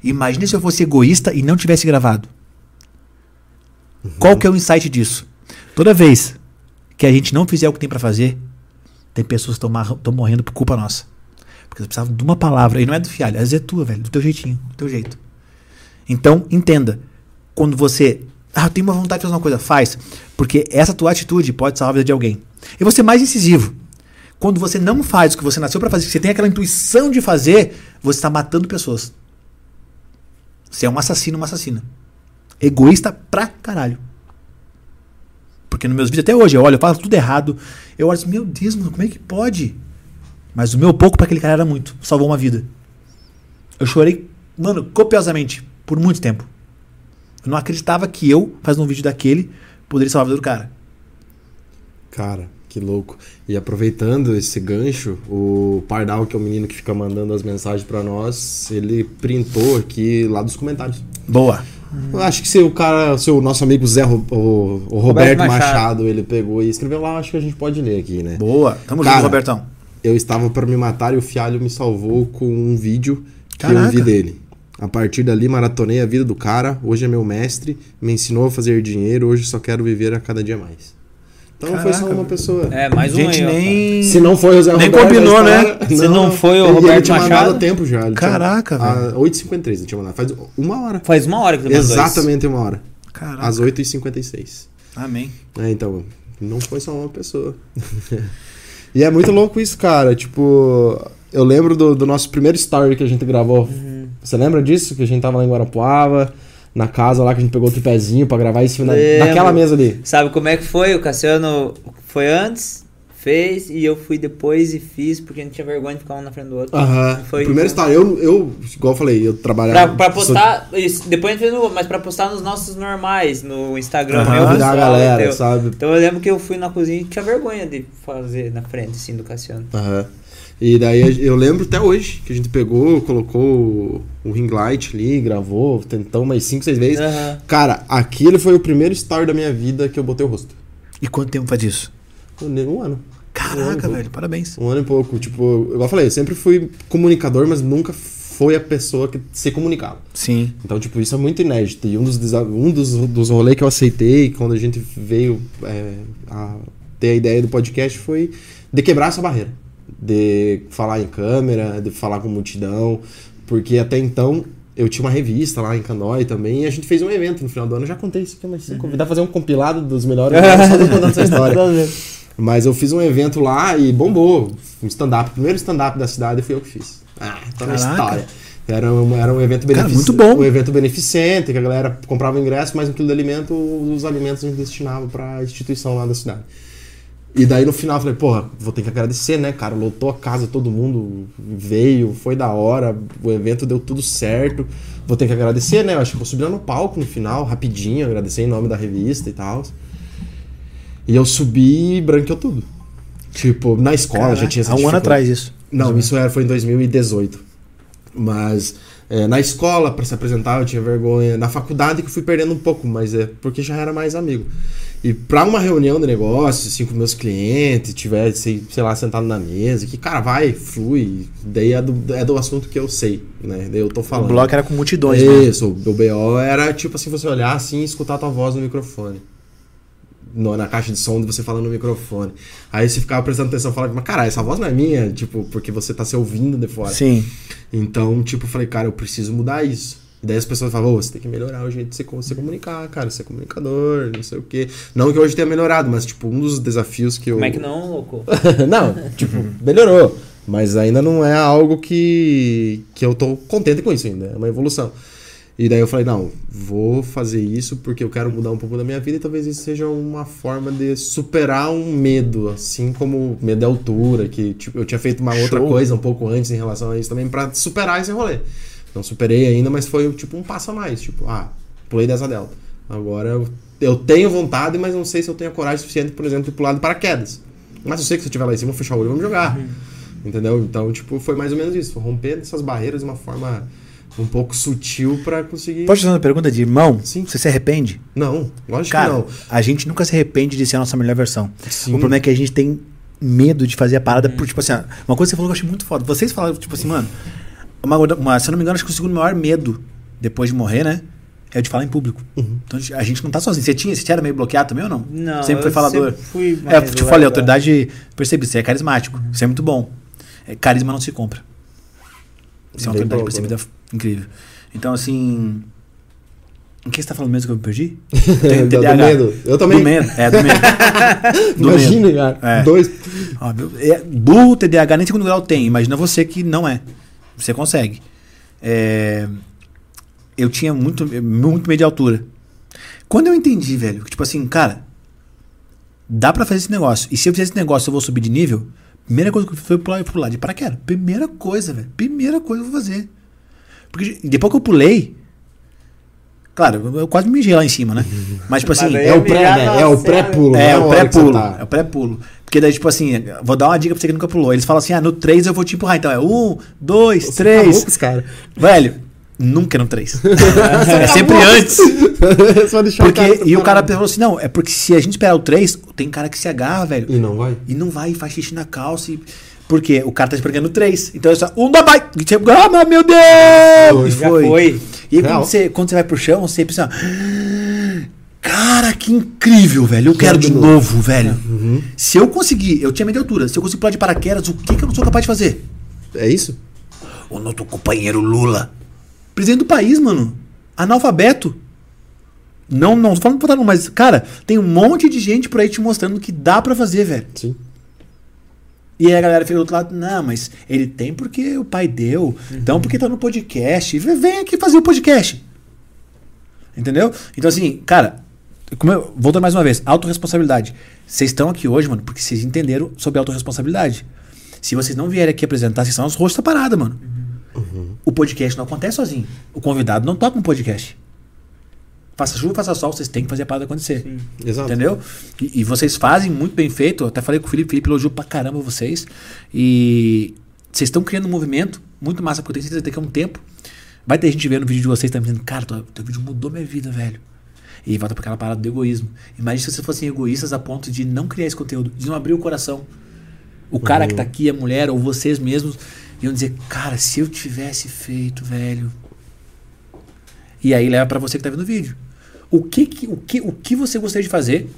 Imagine se eu fosse egoísta e não tivesse gravado. Qual que é o insight disso? Toda vez que a gente não fizer o que tem pra fazer, tem pessoas que estão morrendo por culpa nossa. Porque eles precisavam de uma palavra. E não é do fialho, às vezes é tua, velho. Do teu jeitinho, do teu jeito. Então, entenda. Quando você. Ah, eu tenho uma vontade de fazer uma coisa, faz. Porque essa tua atitude pode salvar a vida de alguém. E você mais incisivo. Quando você não faz o que você nasceu pra fazer, que você tem aquela intuição de fazer, você está matando pessoas. Você é um assassino, uma assassina. Egoísta pra caralho. Porque nos meus vídeos até hoje, eu olho, eu falo tudo errado. Eu olho assim, meu Deus, mano, como é que pode? Mas o meu pouco pra aquele cara era muito. Salvou uma vida. Eu chorei, mano, copiosamente, por muito tempo. Eu não acreditava que eu, fazendo um vídeo daquele, poderia salvar a vida do cara. Cara, que louco. E aproveitando esse gancho, o Pardal, que é o menino que fica mandando as mensagens pra nós, ele printou aqui lá dos comentários. Boa. Eu acho que se o cara, se o nosso amigo Zé, o, o Roberto Roberto Machado. Machado. ele pegou e escreveu lá, acho que a gente pode ler aqui, né? Boa. Tamo Cara, junto, Robertão. eu estava para me matar e o Fialho me salvou com um vídeo que eu Caraca. vi dele. A partir dali, maratonei a vida do cara. Hoje é meu mestre, me ensinou a fazer dinheiro. Hoje só quero viver a cada dia mais. Então não foi só Caraca, uma pessoa. É, mais um gente aí, ó, nem. Se não foi o Zé Nem Roberto, combinou, né? história- Se não foi o Roberto ele tinha Machado? tempo já. ele tinha- Caraca, a 8h53 ele tinha mandado. Faz uma hora. Faz uma hora que tu. Exatamente uma hora. Caraca. Às 8h56. Amém. É, então, não foi só uma pessoa. e é muito louco isso, cara. Tipo, eu lembro do, do nosso primeiro story que a gente gravou. Uhum. Você lembra disso? Que a gente tava lá em Guarapuava, na casa lá que a gente pegou o tripézinho pra gravar isso na, naquela mesa ali. Sabe como é que foi? O Cassiano foi antes, fez, e eu fui depois e fiz, porque a gente tinha vergonha de ficar um na frente do outro. Aham. Foi- Primeiro story, eu, eu, igual eu falei, eu Pra, trabalhava. pra postar, isso, depois a gente fez no, mas pra postar nos nossos normais, no Instagram. Meu, convidar a galera, entendeu? sabe? Então eu lembro que eu fui na cozinha e tinha vergonha de fazer na frente, assim, do Cassiano. Aham. E daí eu lembro até hoje que a gente pegou, colocou o, ring light ali, gravou, tentou umas 5, 6 vezes. Aham. Cara, aquele foi o primeiro story da minha vida que eu botei o rosto. E quanto tempo faz isso? Um, ano. Caraca, Um ano. velho, parabéns. Um ano e pouco. Tipo, igual eu falei, eu sempre fui comunicador, mas nunca foi a pessoa que se comunicava. Sim. Então, tipo, isso é muito inédito. E um dos, um dos, dos rolês que eu aceitei quando a gente veio é, a ter a ideia do podcast foi de quebrar essa barreira. De falar em câmera, de falar com multidão. Porque até então eu tinha uma revista lá em Candói também e a gente fez um evento no final do ano. Eu já contei isso aqui, mas se convidar a fazer um compilado dos melhores, eu só tô contando essa história. Mas eu fiz um evento lá e bombou. Um stand-up, primeiro stand-up da cidade fui eu que fiz. Ah, tá na Caraca. história. Era um, era um evento beneficente. Um evento beneficente, que a galera comprava ingresso, mais um quilo de alimento, os alimentos a gente destinava pra instituição lá da cidade. E daí no final eu falei, porra, vou ter que agradecer, né, cara? Lotou a casa, todo mundo veio, foi da hora, o evento deu tudo certo. Vou ter que agradecer, né? Eu acho que vou subir lá no palco no final, rapidinho, agradecer em nome da revista e tal. E eu subi e branqueou tudo. Tipo, na escola já tinha essa Há um ano atrás isso. Não, isso era, foi em 2018. Mas é, na escola, pra se apresentar, eu tinha vergonha. Na faculdade que eu fui perdendo um pouco, mas é porque já era mais amigo. E pra uma reunião de negócio, assim, com meus clientes, tiver, sei, sei lá, sentado na mesa, que, cara, vai, flui. Daí é do, é do assunto que eu sei, né? Daí eu tô O falando. bloco era com multidões, né? Isso, o BO era tipo assim, você olhar assim e escutar a tua voz no microfone. No- na caixa de som de você falando no microfone. Aí você ficava prestando atenção e falava, mas cara, essa voz não é minha, tipo, porque você tá se ouvindo de fora. Sim. Então, tipo, eu falei, cara, eu preciso mudar isso. E daí as pessoas falavam, ô, você tem que melhorar o jeito de você, co- você comunicar, cara, ser comunicador, não sei o quê. Não que hoje tenha melhorado, mas, tipo, um dos desafios que eu. Como é que não, louco? não, tipo, melhorou. Mas ainda não é algo que, que eu tô contente com isso ainda. É uma evolução. E daí eu falei, não, vou fazer isso porque eu quero mudar um pouco da minha vida e talvez isso seja uma forma de superar um medo, assim como medo de altura, que tipo, eu tinha feito uma outra Show. coisa um pouco antes em relação a isso também pra superar esse rolê. Não superei ainda, mas foi tipo um passo a mais, tipo, ah, pulei dessa delta. Agora eu, eu tenho vontade, mas não sei se eu tenho a coragem suficiente, por exemplo, de pular de paraquedas. Mas eu sei que se eu estiver lá em cima, eu vou fechar o olho e vamos jogar. Entendeu? Então, tipo, foi mais ou menos isso. Foi romper essas barreiras de uma forma um pouco sutil pra conseguir. Pode fazer uma pergunta de irmão? Sim. Você se arrepende? Não, lógico Cara, que não. a gente nunca se arrepende de ser a nossa melhor versão. Sim. O problema é que a gente tem medo de fazer a parada por, tipo assim, uma coisa que você falou que eu achei muito foda. Vocês falaram, tipo assim, mano, uma, uma- se eu não me engano, acho que o segundo maior medo depois de morrer, né? É o de falar em público. Uhum. Então a gente- não tá sozinho. Você tinha, você era meio bloqueado também ou não? Não, Sempre foi falador. sempre fui É, eu te falei, a autoridade, percebi, você é carismático. Isso é muito bom. É, carisma não se compra. Isso é uma Bem autoridade bom, percebida incrível. Então, assim. O que você tá falando mesmo que eu me perdi? Do- do medo. Eu também. Do medo. É, do medo. Do medo. Imagina, cara. É. Dois. Ó, meu- é, burro, TDAH nem segundo grau tem. Imagina você que não é. Você consegue. É, eu tinha muito, muito medo de altura. Quando eu entendi, velho, que tipo assim, cara, dá pra fazer esse negócio. E se eu fizer esse negócio, eu vou subir de nível. Primeira coisa que eu fiz foi pular, pular de paraquedas. Primeira coisa, velho. Primeira coisa que eu vou fazer. Porque depois que eu pulei. Claro, eu, eu quase me mijei lá em cima, né? Mas, tipo assim. Mas É o Eu pré, né? É o cena. pré-pulo. É, o a hora que você pré-pulo. tá. É o pré-pulo. Porque daí, tipo assim, vou dar uma dica pra você que nunca pulou. Eles falam assim: ah, no 3 eu vou te empurrar. Então é 1, 2, Você tá 3. louco, esse cara. Velho, nunca no 3. é sempre antes. Vai deixar Porque, e o cara falou assim: não, é porque se a gente esperar o 3, tem cara que se agarra, velho. E não vai? E não vai, e faz xixi na calça. E... Porque o cara tá esperando três. Então é só, um, dois, vai! E ah, meu Deus! Já foi. E aí, quando você, quando você vai pro chão, você pensa, "Ah, cara, que incrível, velho. Eu quero de de novo, velho. Se eu conseguir, eu tinha medo de altura, se eu conseguir pular de paraquedas, o que, que eu não sou capaz de fazer? É isso? O nosso companheiro Lula. Presidente do país, mano. Analfabeto. Não, não falando pra não, mas, cara, tem um monte de gente por aí te mostrando que dá pra fazer, velho. Sim. E aí a galera fica do outro lado, não, mas ele tem porque o pai deu, então porque tá no podcast. Vem aqui fazer o podcast. Entendeu? Então, assim, cara, eu, voltando mais uma vez, autorresponsabilidade. Vocês estão aqui hoje, mano, porque vocês entenderam sobre autorresponsabilidade. Se vocês não vierem aqui apresentar, vocês são os rostos da parada, mano. O podcast não acontece sozinho. O convidado não toca um podcast. Faça chuva, faça sol, vocês têm que fazer a parada acontecer. Exato. Entendeu? E, e vocês fazem muito bem feito. Eu até falei com o Felipe, Felipe elogiou pra caramba vocês. E vocês estão criando um movimento muito massa, porque eu tenho certeza que daqui a um tempo vai ter gente vendo o vídeo de vocês também dizendo, cara, teu, teu vídeo mudou minha vida, velho. E volta pra aquela parada do egoísmo. Imagina se vocês fossem egoístas a ponto de não criar esse conteúdo, de não abrir o coração. O cara que tá aqui, a mulher, ou vocês mesmos, iam dizer, cara, se eu tivesse feito, velho. E aí leva pra você que tá vendo o vídeo. O que, que- o, que, o que você gostaria de fazer,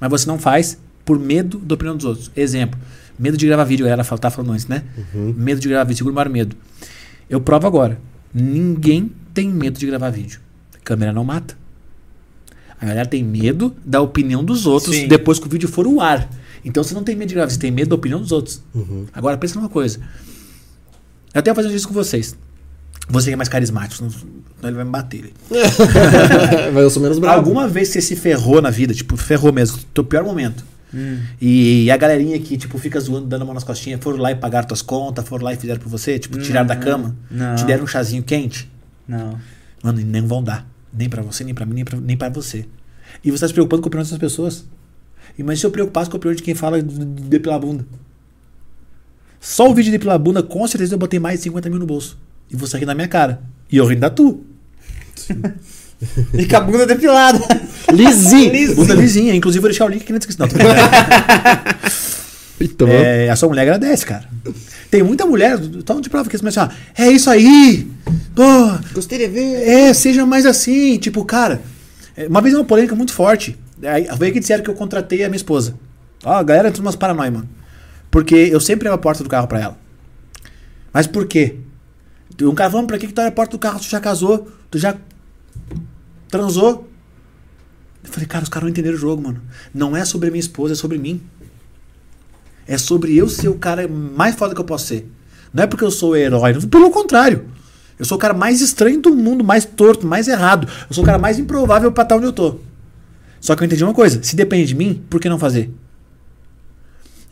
mas você não faz por medo da opinião dos outros. Exemplo, medo de gravar vídeo, ela fala- tá falando antes, né? Medo de gravar vídeo, segura o maior medo. Eu provo agora. Ninguém tem medo de gravar vídeo. câmera não mata. A galera tem medo da opinião dos outros Sim. depois que o vídeo for o ar. Então você não tem medo de gravar, você tem medo da opinião dos outros. Uhum. Agora pensa numa coisa. Eu até vou fazer isso com vocês. Você que é mais carismático, senão ele vai me bater. ele. Mas eu sou menos bravo. Alguma vez você se ferrou na vida, tipo, ferrou mesmo, teu pior momento. Hum. E a galerinha que, tipo, fica zoando, dando a mão nas costinhas, foram lá e pagaram tuas contas, foram lá e fizeram por você, tipo, tiraram da cama, não. te deram um chazinho quente. Não. Mano, e nem vão dar. Nem pra você, nem pra mim, nem pra, nem pra você. E você tá se preocupando com a opinião dessas pessoas. Imagina se eu preocupasse com a opinião de quem fala de de depilar a bunda. Só o vídeo de depilar a bunda, com certeza eu botei mais de 50 mil no bolso. E você ri na minha cara. E eu rindo da tu. E com a bunda depilada. Lisinho. Bunda lisinha. Inclusive, vou deixar o link aqui na descrição. Não. Então, É, a sua mulher agradece, cara. Tem muita mulher, tão de prova que eles começam a é isso aí! Pô, Gostei de ver. é, seja mais assim. Tipo, cara, é, uma vez uma polêmica muito forte. Aí veio que disseram que eu contratei a minha esposa. Ó, a galera entrou umas paranoia, mano. Porque eu sempre abro a porta do carro pra ela. Mas por quê? Um cara falando, pra que que tu abre a porta do carro? Tu já casou? Tu já transou? Eu falei, cara, os caras não entenderam o jogo, mano. Não é sobre a minha esposa, é sobre mim. É sobre eu ser o cara mais foda que eu posso ser. Não é porque eu sou o herói, pelo contrário. Eu sou o cara mais estranho do mundo, mais torto, mais errado. Eu sou o cara mais improvável pra estar onde eu tô. Só que eu entendi uma coisa: se depende de mim, por que não fazer?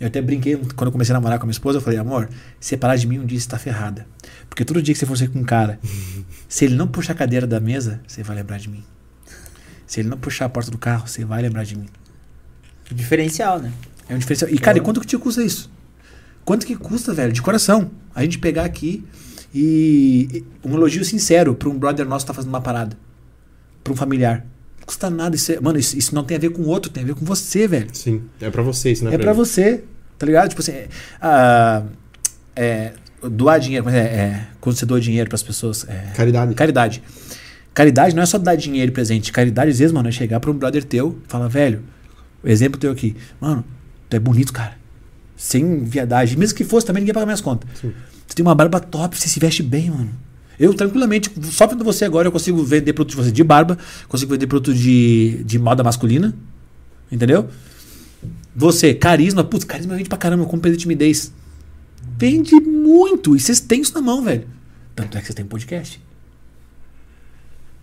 Eu até brinquei quando eu comecei a namorar com a minha esposa. Eu falei, amor, separar de mim um dia você tá ferrada. Porque todo dia que você for sair com um cara, se ele não puxar a cadeira da mesa, você vai lembrar de mim. Se ele não puxar a porta do carro, você vai lembrar de mim. Diferencial, né? É um diferencial. E, cara, e quanto que te custa isso? Quanto que custa, velho? De coração. A gente pegar aqui e. Um elogio sincero pra um brother nosso que tá fazendo uma parada. Pra um familiar. Não custa nada. Isso é- mano, isso, isso não tem a ver com o outro, tem a ver com você, velho. Sim, é pra vocês, né? É pra você, tá ligado? Tipo assim, é, ah, é, doar dinheiro, mas é, é, quando você doa dinheiro pras pessoas. É, Caridade. Caridade. Caridade não é só dar dinheiro e presente. Caridade, às vezes, mano, é chegar pra um brother teu e falar, velho, o exemplo teu aqui, mano, tu é bonito, cara. Sem viadagem. Mesmo que fosse, também ninguém paga minhas contas. Sim. Tu tem uma barba top, você se veste bem, mano. Eu, tranquilamente, só vendo você agora, eu consigo vender produto de você de barba, consigo vender produto de, de moda masculina. Entendeu? Você, carisma, putz, carisma vende pra caramba, como perder timidez. Vende muito. E vocês têm isso na mão, velho. Tanto é que vocês têm um podcast.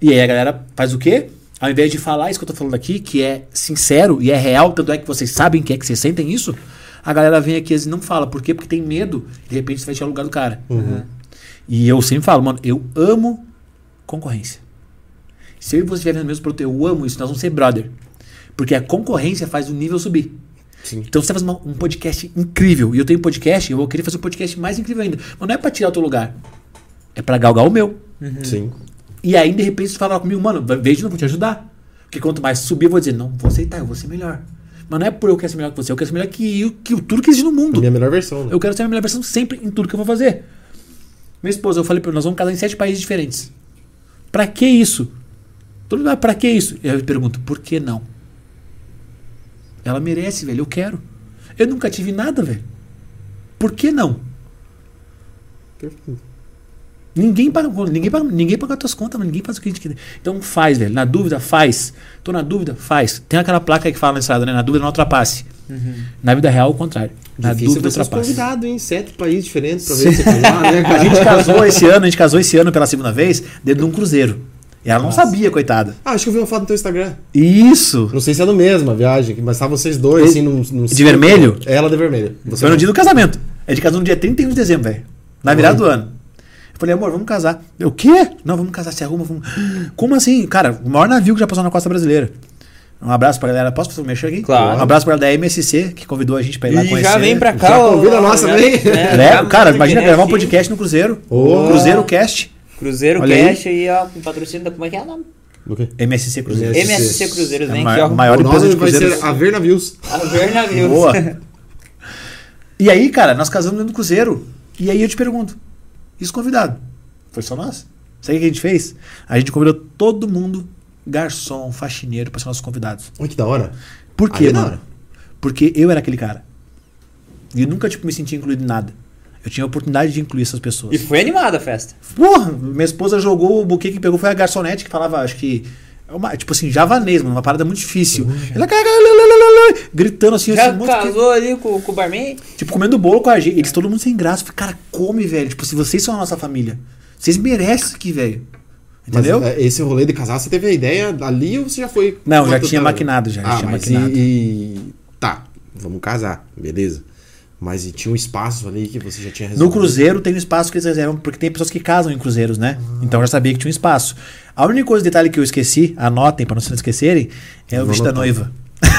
E aí a galera faz o quê? Ao invés de falar isso que eu tô falando aqui, que é sincero e é real, tanto é que vocês sabem que é que vocês sentem isso, a galera vem aqui e não fala. Por quê? Porque tem medo. De repente você vai tirar o lugar do cara. E eu sempre falo, mano, eu amo concorrência. Se eu e você estiverem no mesmo produto, eu amo isso, nós vamos ser brother. Porque a concorrência faz o nível subir. Sim. Então você faz uma- um podcast incrível. E eu tenho um podcast, eu vou querer fazer um podcast mais incrível ainda. Mas não é pra tirar o teu lugar. É pra galgar o meu. Sim. E aí, de repente, você fala comigo, mano, veja, eu vou te ajudar. Porque quanto mais subir, eu vou dizer, não, vou aceitar, eu vou ser melhor. Mas não é por eu quero ser melhor que você, eu quero ser melhor que, que tudo que existe no A mundo. minha melhor versão, né? Eu quero ser a melhor versão sempre em tudo que eu vou fazer. Minha esposa, eu falei pra ela, nós vamos casar em sete países diferentes. Pra que isso? Todo mundo, ah, pra que isso? E aí eu pergunto, por que não? Ela merece, velho, eu quero. Eu nunca tive nada, velho. Por que não? Perfeito. Ninguém paga, ninguém paga, ninguém paga as tuas contas, mas ninguém faz o que a gente quer. Então faz, velho. Na dúvida, faz. Tô na dúvida, faz. Tem aquela placa que fala na estrada, né? Na dúvida, não ultrapasse. Na vida real, o contrário. Na Difícil dúvida, ultrapasse. convidado em sete países diferentes pra ver se casar, né? A gente casou esse ano, a gente casou esse ano pela segunda vez dentro de um cruzeiro. E ela não sabia, coitada. Ah, acho que eu vi uma foto no teu Instagram. Isso! Não sei se é do mesmo a viagem, mas estavam vocês dois, assim, num, num De vermelho? Ela de vermelho. Você Foi no dia do casamento. A gente casou no dia 31 de dezembro, velho. Na virada do ano. Eu falei, amor, vamos casar. Eu, o quê? Não, vamos casar, se arruma, vamos. Como assim? Cara, o maior navio que já passou na costa brasileira. Um abraço pra galera. Posso fazer um mexer aqui? Claro. Um abraço pra galera da MSC, que convidou a gente pra ir lá E conhecer. já vem pra cá. Já ó, convida ó, já- também. é, Leva- já cara, imagina gravar um podcast no Cruzeiro. Oh. Cruzeiro Cast. Cruzeiro Olha aí. Cash aí, ó, com patrocínio da. Como é que é o nome? MSC Cruzeiro. MSC. Cruzeiros, É vem a aqui, ó. maior- maior o empresa nome de vai cruzeiros. ser Aver Navios. A ver navios. Boa. E aí, cara, nós casamos dentro do cruzeiro. E aí eu te pergunto: e os convidados? Foi só nós? Sabe o que a gente fez? A gente convidou todo mundo, garçom, faxineiro, para ser nossos convidados. Olha que da hora. Por Aí quê, é da mano? hora. Porque eu era aquele cara. E eu nunca tipo, me sentia incluído em nada. Eu tinha a oportunidade de incluir essas pessoas. E foi animada a festa. Porra, minha esposa jogou o buquê que pegou foi a garçonete que falava, acho que. É Uma, tipo assim, javanês, mano, uma parada muito difícil. Ela gritando assim, Já assim, muito que- casou ali com, com o barman? Tipo, comendo bolo com a gente. Eles todo mundo sem graça. Falei, Cara, come, velho. Tipo, se vocês são a nossa família. Vocês merecem isso aqui, velho. Entendeu? Mas, é, esse rolê de casar, você teve a ideia ali ou você já foi. Não, já tinha maquinado, já, Ah, tinha mas maquinado. E, e- Tá, vamos casar, beleza. Mas e tinha um espaço ali que você já tinha no resolvido? cruzeiro tem um espaço que eles reservam, porque tem pessoas que casam em cruzeiros, né? Ah. Então eu já sabia que tinha um espaço. A única coisa, detalhe que eu esqueci, anotem pra não se esquecerem, é o vestido da noiva.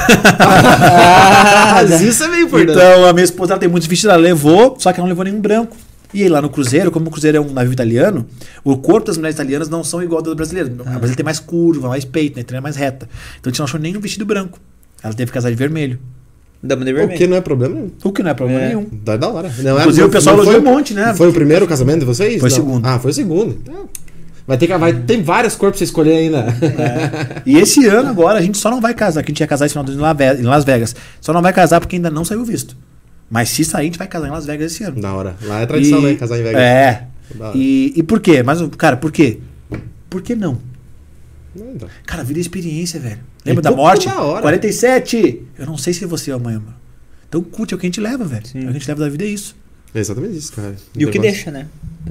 Ah, mas isso é meio importante. Então a minha esposa ela tem muitos vestidos, ela levou, só que ela não levou nenhum branco. E aí lá no Cruzeiro, como o Cruzeiro é um navio italiano, o corpo das mulheres italianas não são igual ao das brasileiras. A brasileira tem mais curva, mais peito, né? Então é mais reta. Então a gente não achou nenhum vestido branco. Ela teve que casar de vermelho. Da bandeira O vermelha. que não é problema nenhum. O que não é problema É. nenhum. Dá da hora. Não, é- Inclusive, não- o pessoal elogiou um monte, né? Foi o primeiro casamento de vocês? Foi o segundo. Ah, foi o segundo. Então, vai ter, que- vai, tem várias cores pra você escolher ainda. E esse ano agora a gente só não vai casar, que a gente ia casar esse final do ano em Las Vegas. Só não vai casar porque ainda não saiu o visto. Mas se sair, a gente vai casar em Las Vegas esse ano. Da hora. Lá é tradição, E- né? Casar em Vegas. É. E, e por quê? Mas, cara, por quê? Por que não? Não, então. Cara, a vida é experiência, velho. Lembra E da morte? da hora. 47! Eu não sei se você é amanhã, mano. Então curte é o que a gente leva, velho. Sim. O que a gente leva da vida é isso. É exatamente isso, cara. E o que deixa, né?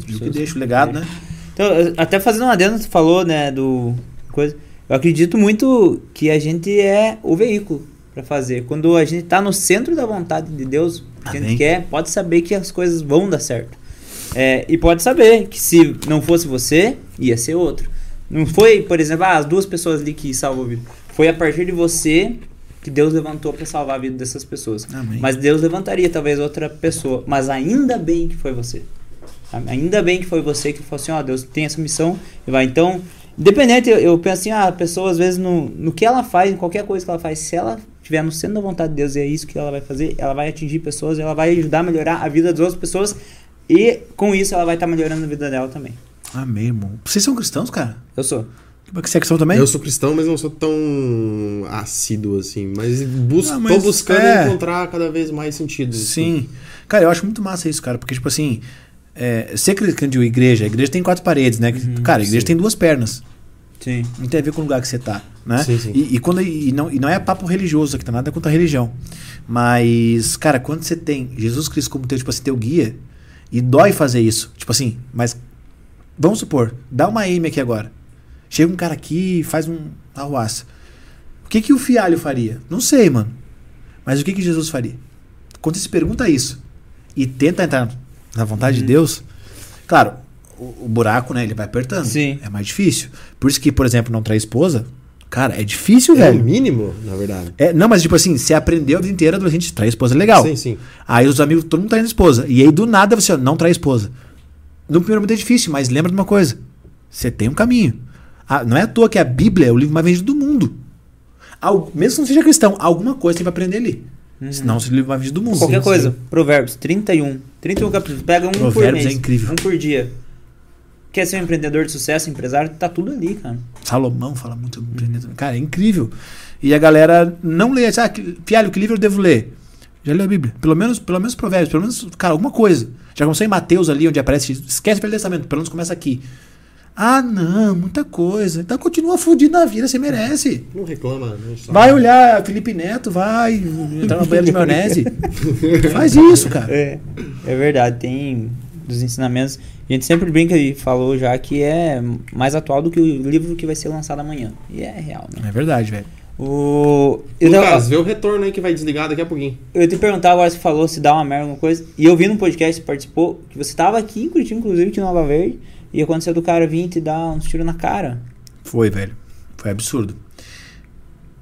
E o que deixa o legado, né? Então, até fazendo um adendo, tu falou, né, do coisa. Eu acredito muito que a gente é o veículo pra fazer. Quando a gente tá no centro da vontade de Deus, a Amém. gente quer, pode saber que as coisas vão dar certo. É, e pode saber que se não fosse você, ia ser outro. Não foi, por exemplo, ah, as duas pessoas ali que salvou a vida. Foi a partir de você que Deus levantou pra salvar a vida dessas pessoas. Amém. Mas Deus levantaria talvez outra pessoa. Mas ainda bem que foi você. Ainda bem que foi você que falou assim, ó, Deus tem essa missão e vai. Então, independente, eu, eu penso assim, ah, a pessoa às vezes no, no que ela faz, em qualquer coisa que ela faz, se ela estiver no centro da vontade de Deus e é isso que ela vai fazer, ela vai atingir pessoas, ela vai ajudar a melhorar a vida das outras pessoas e com isso ela vai estar melhorando a vida dela também. Amém, irmão. Vocês são cristãos, cara? Eu sou. É que você é cristão também? Eu sou cristão, mas não sou tão assíduo assim. Mas, bus Não, mas tô buscando é. encontrar cada vez mais sentido. assim. Sim. Cara, eu acho muito massa isso, cara. Porque, tipo assim, é, cristão de igreja, a igreja tem quatro paredes, né? cara, a igreja sim. tem duas pernas. Sim. Não tem a ver com o lugar que você tá, né? Sim, sim. E, e quando, e, não, e não é papo religioso aqui, tá nada contra a religião. Mas, cara, quando você tem Jesus Cristo como teu, tipo assim, teu guia, e dói fazer isso. Tipo assim, mas vamos supor, dá uma aim aqui agora. Chega um cara aqui e faz um arruaça. O que que o fialho faria? Não sei, mano. Mas o que que Jesus faria? Quando você se pergunta isso e tenta entrar na vontade de Deus, claro, o, o buraco, né, ele vai apertando. Sim. É mais difícil. Por isso que, por exemplo, não trair esposa, cara, é difícil, É o velho. mínimo, na verdade. É, não, mas tipo assim, você aprendeu a vida inteira a gente trair esposa é legal. Sim, sim. Aí os amigos, todo mundo traindo esposa. E aí do nada você, não trai esposa. No primeiro momento é difícil, mas lembra de uma coisa: você tem um caminho. Ah, não é à toa que a Bíblia é o livro mais vendido do mundo. Algo, mesmo que não seja cristão, alguma coisa tem pra aprender ali. Senão você livro vai vir do mundo. Uhum. Qualquer Sim, coisa. sim. Provérbios 31. 31 capítulos. Pega um por Provérbios mês. é incrível. Um por dia. Quer ser um empreendedor de sucesso, empresário? Tá tudo ali, cara. Salomão fala muito do empreendedorismo. Cara, é incrível. E a galera não lê. Ah, Fialho, que livro eu devo ler? Já leu a Bíblia. Pelo menos, pelo menos provérbios, pelo menos, cara, alguma coisa. Já começou em Mateus ali, onde aparece. Esquece o Velho Testamento, pelo menos começa aqui. Ah, não, muita coisa. Então continua fudido na vida, você merece. Não reclama, não sabe. Vai olhar Felipe Neto, vai entrar no banheiro de maionese. Faz isso, cara. É, é verdade. Tem dos ensinamentos. A gente sempre brinca e falou já que é mais atual do que o livro que vai ser lançado amanhã. E é real, né? É verdade, velho. O... Eu, Lucas, vê o retorno aí que vai desligar daqui a pouquinho. eu ia te perguntar agora se falou se dá uma merda alguma coisa. E eu vi no podcast que participou que você tava aqui em Curitiba, inclusive, aqui no Nova Verde. E aconteceu do cara vir te dar uns tiros na cara. Foi, velho. Foi absurdo.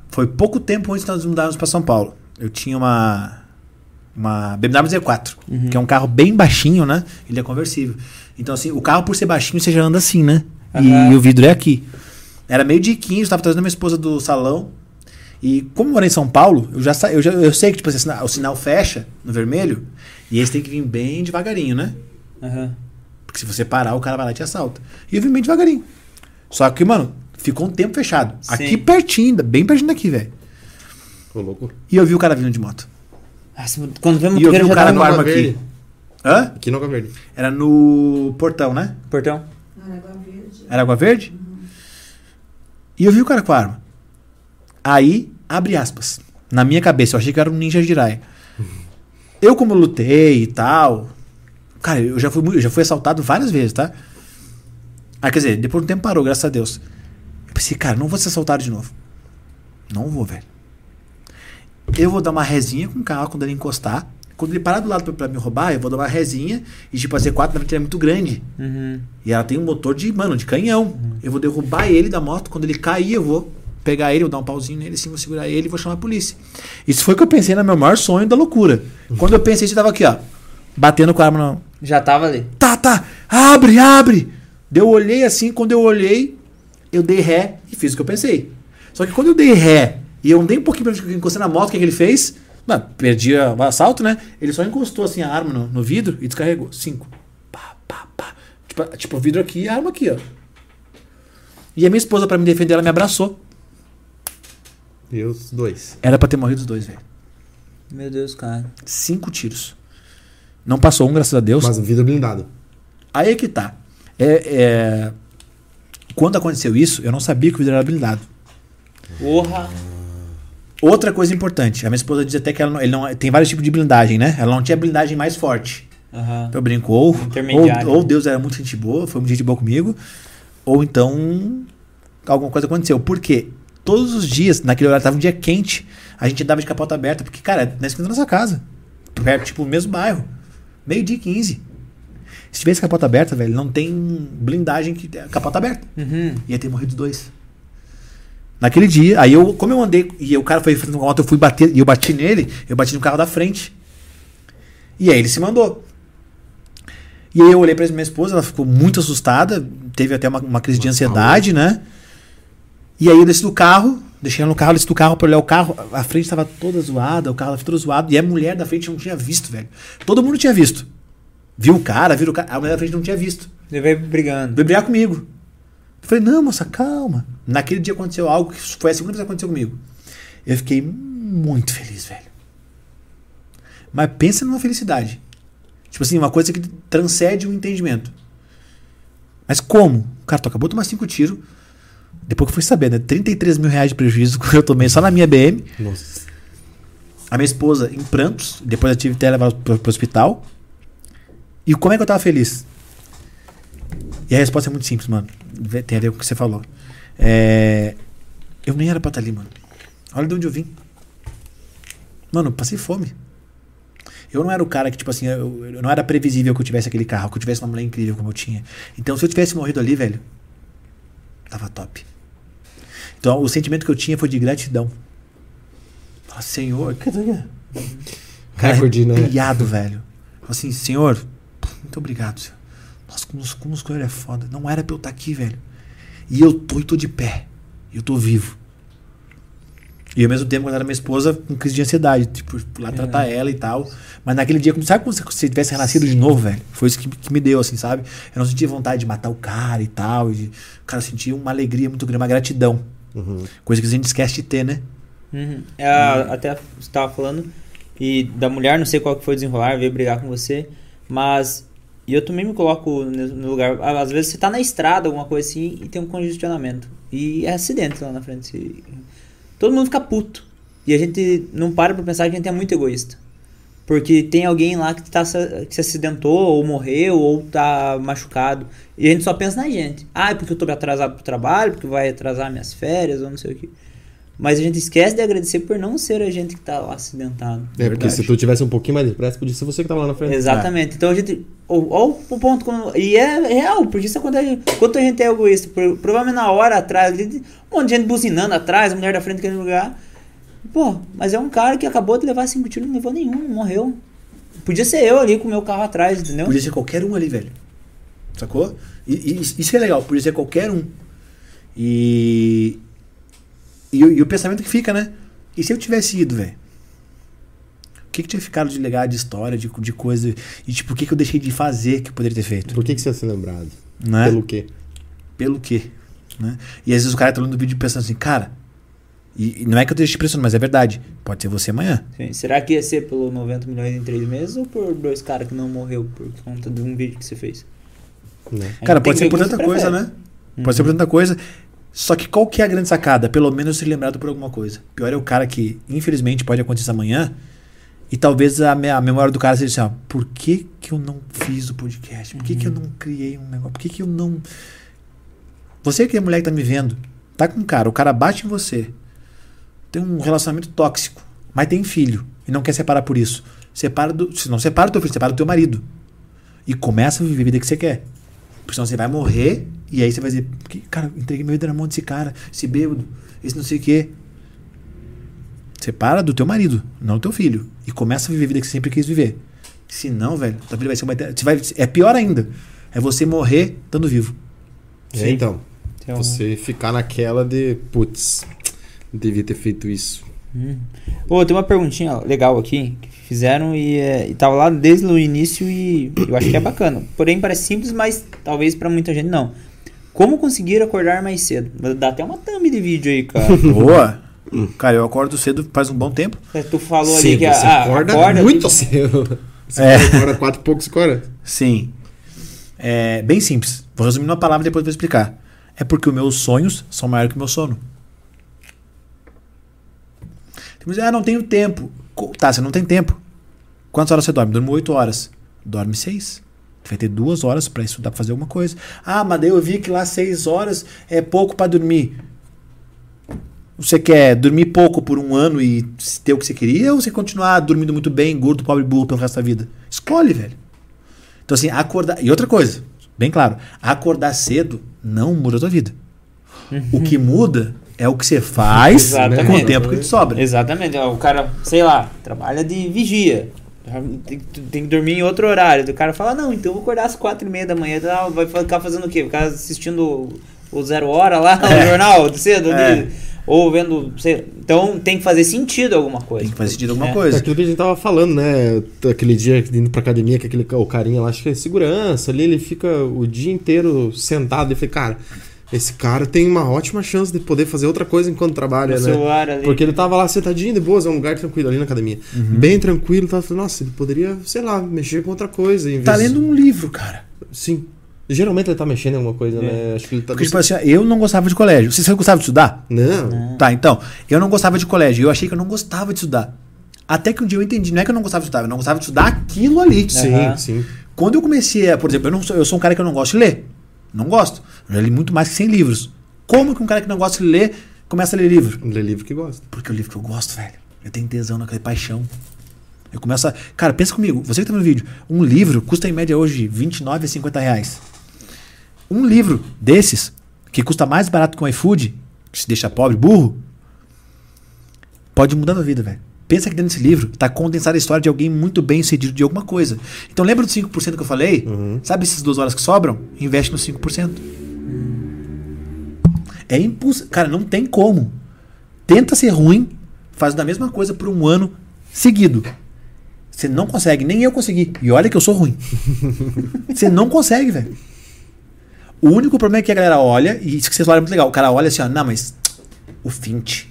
Foi pouco tempo antes de nós mudarmos pra São Paulo. Eu tinha uma. Uma BMW Z4, Uhum. que é um carro bem baixinho, né? Ele é conversível. Então, assim, o carro, por ser baixinho, você já anda assim, né? Aham. E, o vidro é aqui. Era meio de 15, eu tava trazendo minha esposa do salão. E como eu moro em São Paulo, eu já, eu já eu sei que tipo, assim, o sinal fecha no vermelho. E você tem que vir bem devagarinho, né? Aham. Porque se você parar, o cara vai lá e te assalta. E eu vim bem devagarinho. Só que, mano, ficou um tempo fechado. Sim. Aqui pertinho, bem pertinho daqui, velho. Ô, louco. E eu vi o cara vindo de moto. Nossa, quando vem E eu vi o cara com arma Nova aqui. Verde. Hã? Aqui no Nova Verde. Era no portão, né? portão. Aragua Verde. Era água verde? E eu vi o cara com a arma. Aí, abre aspas. Na minha cabeça, eu achei que era um ninja Jiraiya. Eu, como lutei e tal. Cara, eu já fui, eu já fui assaltado várias vezes, tá? Ah, quer dizer, depois de um tempo parou, graças a Deus. Eu pensei, cara, não vou ser assaltado de novo. Não vou, velho. Eu vou dar uma resinha com o carro quando ele encostar. Quando ele parar do lado pra, pra me roubar, eu vou dar uma resinha. E tipo, a Z4 na é muito grande. Uhum. E ela tem um motor de, mano, de canhão. Eu vou derrubar ele da moto. Quando ele cair, eu vou pegar ele, vou dar um pauzinho nele, assim, vou segurar ele e vou chamar a polícia. Isso foi o que eu pensei no meu maior sonho da loucura. Quando eu pensei, você tava aqui, ó. Batendo com a arma na. Já tava ali. Tá, tá, abre, abre! Eu olhei assim, quando eu olhei, eu dei ré e fiz o que eu pensei. Só que quando eu dei ré e eu andei um pouquinho pra encostei na moto, o que, que ele fez? Não, perdi o assalto, né? Ele só encostou assim a arma no, no vidro e descarregou. Cinco. Pá, pá, pá. Tipo, tipo, o vidro aqui e a arma aqui, ó. E a minha esposa, pra me defender, ela me abraçou. E os dois. Era pra ter morrido os dois, velho. Meu Deus, cara. Cinco tiros. Não passou um, graças a Deus. Mas o vidro blindado. Aí é que tá. É, é, Quando aconteceu isso, eu não sabia que o vidro era blindado. Porra. Outra coisa importante, a minha esposa diz até que ela não, ele não tem vários tipos de blindagem, né? Ela não tinha blindagem mais forte. Aham. Eu brinco, ou, ou, ou Deus era muito gente boa, foi muito gente boa comigo, ou então alguma coisa aconteceu. Por quê? Todos os dias, naquele horário, tava um dia quente, a gente andava de capota aberta, porque, cara, na esquina da nossa casa. Perto, tipo, no mesmo bairro. Meio dia e 15. Se tivesse capota aberta, velho, não tem blindagem que capota aberta. Uhum. Ia ter morrido dois. Naquele dia, aí eu, como eu andei, e o cara foi frente com a moto, eu fui bater, e eu bati nele, eu bati no carro da frente. E aí ele se mandou. E aí eu olhei pra minha esposa, ela ficou muito assustada, teve até uma, uma crise de Uma ansiedade, né? E aí eu desci do carro, deixei ela no carro, desci do carro pra olhar o carro, a frente tava toda zoada, o carro tava todo zoado, e a mulher da frente não tinha visto, velho. Todo mundo tinha visto. Viu o cara, viu o cara, a mulher da frente não tinha visto. Ele veio brigando. Veio brigar comigo. Eu falei, não, moça, calma. Naquele dia aconteceu algo que foi a segunda vez que aconteceu comigo. Eu fiquei muito feliz, velho. Mas pensa numa felicidade. Tipo assim, uma coisa que transcende o entendimento. Mas como? O cara tu acabou de tomar cinco tiros. Depois que eu fui saber, né? 33 mil reais de prejuízo que eu tomei só na minha BM. Nossa. A minha esposa em prantos. Depois eu tive que levar pro, pro hospital. E como é que eu tava feliz? E a resposta é muito simples, mano. Tem a ver com o que você falou. É, Eu nem era pra estar ali, mano. Olha de onde eu vim. Mano, eu passei fome. Eu não era o cara que, tipo assim, eu, eu não era previsível que eu tivesse aquele carro, que eu tivesse uma mulher incrível como eu tinha. Então, se eu tivesse morrido ali, velho, tava top. Então, o sentimento que eu tinha foi de gratidão. Fala, Senhor, Cara, Recorde, né? arrepiado, velho. Assim, Senhor, muito obrigado, Senhor. Nossa, como, como o Senhor é foda. Não era pra eu estar aqui, velho. E eu tô e tô de pé. Eu tô vivo. E ao mesmo tempo, quando era minha esposa, com crise de ansiedade. Tipo, lá tratar ela e tal. Mas naquele dia, como- sabe quando você, você tivesse renascido de novo, velho? Foi isso que, que me deu, assim, sabe? Eu não sentia vontade de matar o cara e tal. E, cara, eu sentia uma alegria muito grande, uma gratidão. Uhum. Coisa que a gente esquece de ter, né? Uhum. É, a- Até você estava falando e da mulher, não sei qual que foi o desenrolar, veio brigar com você, mas e eu também me coloco no no lugar. Às vezes você tá na estrada, alguma coisa assim, e tem um congestionamento. E é acidente lá na frente. Todo mundo fica puto. E a gente não para pra pensar que a gente é muito egoísta. Porque tem alguém lá que, tá, que se acidentou, ou morreu, ou tá machucado. E a gente só pensa na gente. Ah, é porque eu tô atrasado pro trabalho, porque vai atrasar minhas férias, ou não sei o que. Mas a gente esquece de agradecer por não ser a gente que tá lá acidentado. É, porque se tu tivesse um pouquinho mais depressa, podia ser você que tava lá na frente. Exatamente. Então a gente. Olha o ponto. Como, e é real, porque isso acontece. Quanto a gente é egoísta, por- provavelmente na hora atrás, ali, um monte de gente buzinando atrás, a mulher da frente querendo lugar. Pô, mas é um cara que acabou de levar cinco tiros, não levou nenhum, não morreu. Podia ser eu ali com o meu carro atrás, entendeu? Podia ser qualquer um ali, velho. Sacou? E, e isso que é legal, podia ser qualquer um. E. E, o- e o pensamento que fica, né? E se eu tivesse ido, velho? O que, que tinha ficado de legal de história, de, de coisa. E tipo, o que, que eu deixei de fazer que eu poderia ter feito? Por que, que você ia ser lembrado? Não é? Pelo quê? Pelo quê? Né? E às vezes o cara tá olhando o vídeo pensando assim, cara. E, e não é que eu esteja te impressionando, mas é verdade. Pode ser você amanhã. Sim, Será que ia ser pelo 90 milhões em três meses ou por dois caras que não morreu por conta de um vídeo que você fez? Né? A Cara, pode ser por tanta coisa, prefere. né? Pode ser por tanta coisa. Só que qual que é a grande sacada? Pelo menos ser lembrado por alguma coisa. Pior é o cara que, infelizmente, pode acontecer amanhã. E talvez a, me- a memória do cara seja assim, ó, por que, que eu não fiz o podcast? Por que, que eu não criei um negócio? Por que, que eu não. Você que é mulher que tá me vendo, tá com um cara, o cara bate em você, tem um relacionamento tóxico, mas tem filho e não quer separar por isso. Separa do. Se não separa do teu filho, separa do teu marido. E começa a viver a vida que você quer. Porque senão você vai morrer e aí você vai dizer, "Que, cara, entreguei minha vida na mão desse cara, esse bêbado, esse não sei o quê. Separa do teu marido, não do teu filho. E começa a viver a vida que você sempre quis viver. Se não, velho, tua vida vai ser uma você vai É pior ainda. É você morrer estando vivo. É, então. Então, Você ficar naquela de, putz, devia ter feito isso. Pô, tem uma perguntinha legal aqui que fizeram e, é, e tava lá desde o início e eu acho que é bacana. Porém, parece simples, mas talvez pra muita gente não. Como conseguir acordar mais cedo? Dá até uma thumb de vídeo aí, cara. Boa! Cara, eu acordo cedo faz um bom tempo. tu falou Sim, ali que você ah, acorda, acorda muito tu- cedo. Você É. acorda quatro e pouco, cinco horas. Sim. É bem simples. Vou resumir numa palavra e depois vou explicar. É porque os meus sonhos são maiores que o meu sono. Tem ah, não tenho tempo. Tá, você não tem tempo. Quantas horas você dorme? Dorme 8 horas. Dorme 6. Vai ter duas horas para estudar, pra fazer alguma coisa. Ah, mas daí eu vi que lá 6 horas é pouco para dormir. Você quer dormir pouco por um ano e ter o que você queria ou você continuar dormindo muito bem, gordo, pobre, burro pelo resto da vida? Escolhe, velho. Então, assim, acordar. E outra coisa, bem claro: acordar cedo não muda a tua vida. O que muda é o que você faz Exatamente. com o tempo que te sobra. Exatamente. ó, O cara, sei lá, trabalha de vigia. Tem, que- tem que dormir em outro horário. O cara fala, não, então eu vou acordar às quatro e meia da manhã. tá? Vai ficar fazendo o quê? Ficar assistindo o- o Zero Hora lá, o jornal de cedo? É. ali? Ou vendo, sei, então tem que fazer sentido alguma coisa. Tem que fazer sentido alguma É. É coisa. aquilo que a gente tava falando, né? Aquele dia indo pra academia, que aquele o carinha lá, acho que é segurança ali, ele fica o dia inteiro sentado. E falei, cara, esse cara tem uma ótima chance de poder fazer outra coisa enquanto trabalha, No né? celular ali. Porque ele tava lá sentadinho de boas, é um lugar tranquilo ali na academia. Bem tranquilo, tava falando, nossa, ele poderia, sei lá, mexer com outra coisa. Em Tá vez- lendo um livro, cara. Sim. Geralmente ele tá mexendo em alguma coisa, É. né? Acho que ele tá. Porque, tipo assim, eu não gostava de colégio. Você, você gostava de estudar? Não. Tá, então. Eu não gostava de colégio. Eu achei que eu não gostava de estudar. Até que um dia eu entendi. Não é que eu não gostava de estudar, eu não gostava de estudar aquilo ali. Sim, Aham. sim. Quando eu comecei a, por exemplo, eu, não sou, eu sou um cara que eu não gosto de ler. Não gosto. Eu já li muito mais que 100 livros. Como que um cara que não gosta de ler começa a ler livro? Lê livro que gosta. Porque é o livro que eu gosto, velho. Eu tenho tesão naquela paixão. Eu começo a. Cara, pensa comigo, você que tá no vídeo. Um livro custa em média hoje 29 a 50 reais. Um livro desses, que custa mais barato que um iFood, que se deixa pobre, burro, pode mudar a vida, velho. Pensa que dentro desse livro tá condensada a história de alguém muito bem sucedido de alguma coisa. Então lembra dos 5% que eu falei? Sabe essas duas horas que sobram? Investe nos 5%. É impulso. Cara, não tem como. Tenta ser ruim fazendo a mesma coisa por um ano seguido. Você não consegue, nem eu consegui. E olha que eu sou ruim. Você não consegue, velho. O único problema é que a galera olha, e isso que vocês falaram é muito legal. O cara olha assim, ó, não, mas o Fint.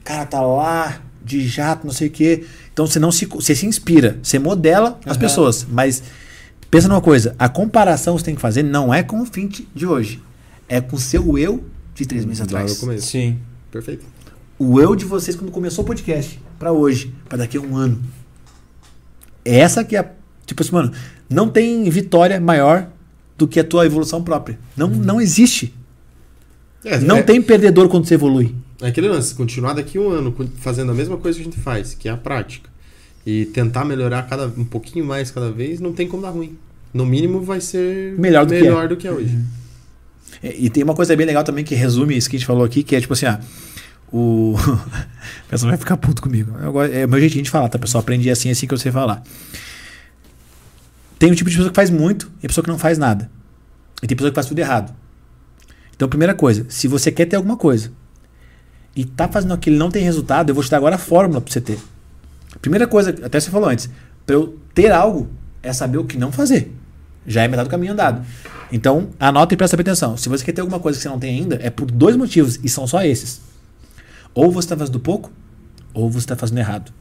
O cara tá lá, de jato, não sei o quê. Então você não se. Você se inspira, você modela as Aham. pessoas. Mas pensa numa coisa: a comparação que você tem que fazer não é com o Fint de hoje. É com o seu eu de três meses atrás. Sim. Perfeito. O eu de vocês quando começou o podcast pra hoje, pra daqui a um ano. Essa que é a. Tipo assim, mano, não tem vitória maior do que a tua evolução própria. Não, não existe. É, Não é, tem perdedor quando você evolui. É aquele lance, continuar daqui um ano fazendo a mesma coisa que a gente faz, que é a prática. E tentar melhorar cada, um pouquinho mais cada vez, não tem como dar ruim. No mínimo vai ser Melhor do que melhor é. do que é hoje. E e tem uma coisa bem legal também que resume isso que a gente falou aqui, que é tipo assim, ah, o. o pessoal vai ficar puto comigo. Eu é o meu jeitinho de falar, tá, pessoal? Aprendi assim, assim que eu sei falar. Tem um tipo de pessoa que faz muito e pessoa que não faz nada. E tem pessoa que faz tudo errado. Então, primeira coisa, se você quer ter alguma coisa e tá fazendo aquilo e não tem resultado, eu vou te dar agora a fórmula pra você ter. Primeira coisa, até você falou antes, pra eu ter algo é saber o que não fazer. Já é metade do caminho andado. Então, anota e presta atenção. Se você quer ter alguma coisa que você não tem ainda, é por dois motivos, e são só esses. Ou você está fazendo pouco, ou você está fazendo errado.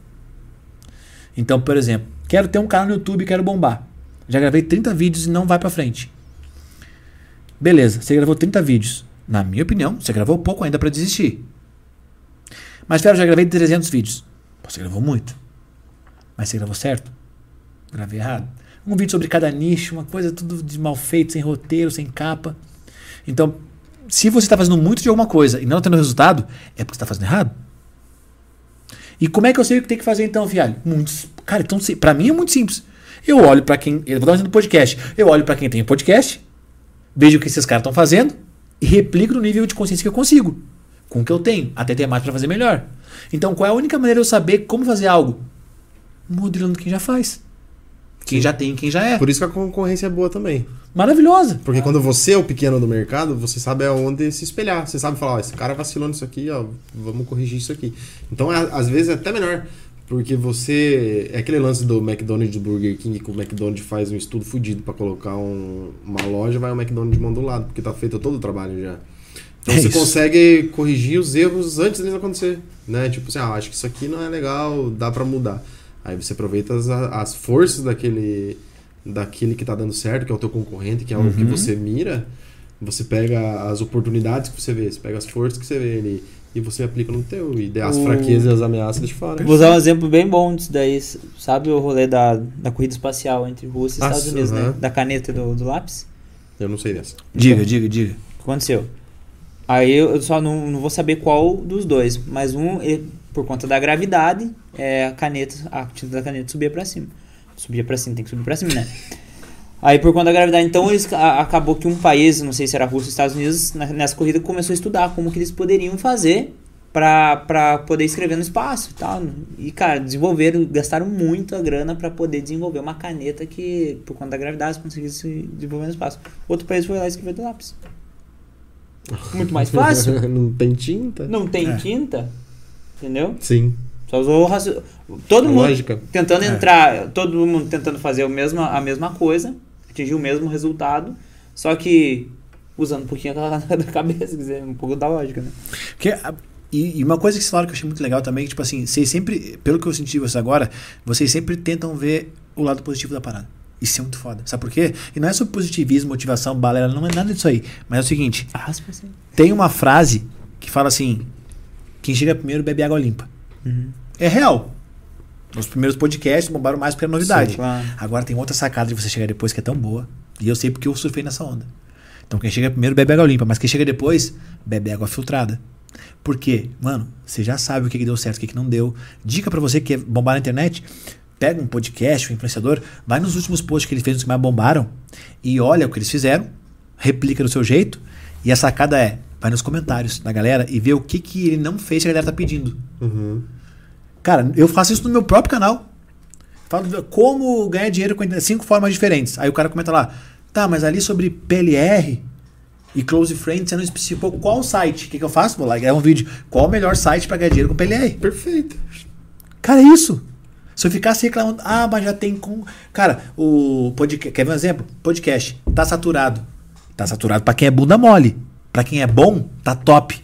Então, por exemplo, quero ter um canal no YouTube e quero bombar. Já gravei 30 vídeos e não vai pra frente. Beleza, você gravou 30 vídeos. Na minha opinião, você gravou pouco ainda para desistir. Mas, Fero, já gravei 300 vídeos. Você gravou muito. Mas você gravou certo? Gravei errado. Um vídeo sobre cada nicho, uma coisa tudo de mal feito, sem roteiro, sem capa. Então, se você está fazendo muito de alguma coisa e não tendo resultado, é porque está fazendo errado. E como é que eu sei o que tem que fazer então, Fialho? Muito, cara, então, pra mim é muito simples. Eu olho pra quem. Eu vou dar um exemplo do podcast. Eu olho pra quem tem podcast, vejo o que esses caras estão fazendo e replico no nível de consciência que eu consigo. Com o que eu tenho. Até ter mais pra fazer melhor. Então, qual é a única maneira de eu saber como fazer algo? Modelando quem já faz. Quem já tem, quem já é. Por isso que a concorrência é boa também. Maravilhosa. Porque quando você é o pequeno do mercado, você sabe aonde se espelhar. Você sabe falar, ó, esse cara vacilou nisso aqui, ó, vamos corrigir isso aqui. Então, é- às vezes é até melhor. Porque você. É aquele lance do McDonald's do Burger King, que o McDonald's faz um estudo fudido pra colocar um- uma loja, vai o McDonald's de mão do lado, porque tá feito todo o trabalho já. Então É você isso. consegue corrigir os erros antes deles acontecer. Né? Tipo assim, ah, acho que isso aqui não é legal, dá pra mudar. Aí você aproveita as, as forças daquele, daquele que tá dando certo, que é o teu concorrente, que é o que Uhum. você mira. Você pega as oportunidades que você vê, você pega as forças que você vê ali e você aplica no teu. E as O- fraquezas e as ameaças deixa fora. Vou usar um exemplo bem bom disso daí. Sabe o rolê da, da corrida espacial entre Rússia e Ah, Estados Unidos, né? Da caneta e do, do lápis? Eu não sei dessa. Diga, diga, diga. O que aconteceu? Aí eu eu só não, não vou saber qual dos dois, mas um, ele- por conta da gravidade, é, a caneta, a tinta da caneta subia pra cima. Subia pra cima, tem que subir pra cima, né? Aí por conta da gravidade, então eles a- acabou que um país, não sei se era a Rússia ou Estados Unidos, na- nessa corrida começou a estudar como que eles poderiam fazer pra, pra poder escrever no espaço e tal. E cara, desenvolveram, gastaram muita grana pra poder desenvolver uma caneta que, por conta da gravidade, conseguisse desenvolver no espaço. Outro país foi lá e escreveu do lápis. Muito mais fácil. não tem tinta? Não tem É. tinta. Entendeu? Sim. Só usou o raci- Todo mundo Lógica. tentando É. entrar, todo mundo tentando fazer o mesmo, a mesma coisa, atingir o mesmo resultado, só que usando um pouquinho da, da cabeça, quer dizer, um pouco da lógica, né? Porque, a- e, e uma coisa que vocês falaram que eu achei muito legal também, que, tipo assim, vocês sempre, pelo que eu senti de vocês agora, vocês sempre tentam ver o lado positivo da parada. Isso é muito foda. Sabe por quê? E não é sobre positivismo, motivação, balela, não é nada disso aí. Mas é o seguinte: Aspa, tem uma frase que fala assim: quem chega primeiro bebe água limpa. Uhum. É real. Os primeiros podcasts bombaram mais porque era novidade. Sim, claro. Agora tem outra sacada de você chegar depois que é tão boa. E eu sei porque eu surfei nessa onda. Então quem chega primeiro bebe água limpa, mas quem chega depois bebe água filtrada. Por quê? Mano, você já sabe o que, que deu certo, o que, que não deu. Dica pra você que quer bombar na internet: pega um podcast, um influenciador, vai nos últimos posts que ele fez, os que mais bombaram, e olha o que eles fizeram, replica do seu jeito. E a sacada é: vai nos comentários da galera e vê o que, que ele não fez que a galera tá pedindo. Uhum. Cara, eu faço isso no meu próprio canal. Falo como ganhar dinheiro com cinco formas diferentes. Aí o cara comenta lá, tá, mas ali sobre PLR, E Close Friends, você não especificou qual site. O que, que eu faço? Vou lá e gravo um vídeo. Qual o melhor site pra ganhar dinheiro com PLR? Perfeito. Cara, é isso. Se eu ficasse reclamando, ah, mas já tem com. Cara, o podcast. Quer ver um exemplo? Podcast. Tá saturado. Tá saturado pra quem é bunda mole. Pra quem é bom, tá top.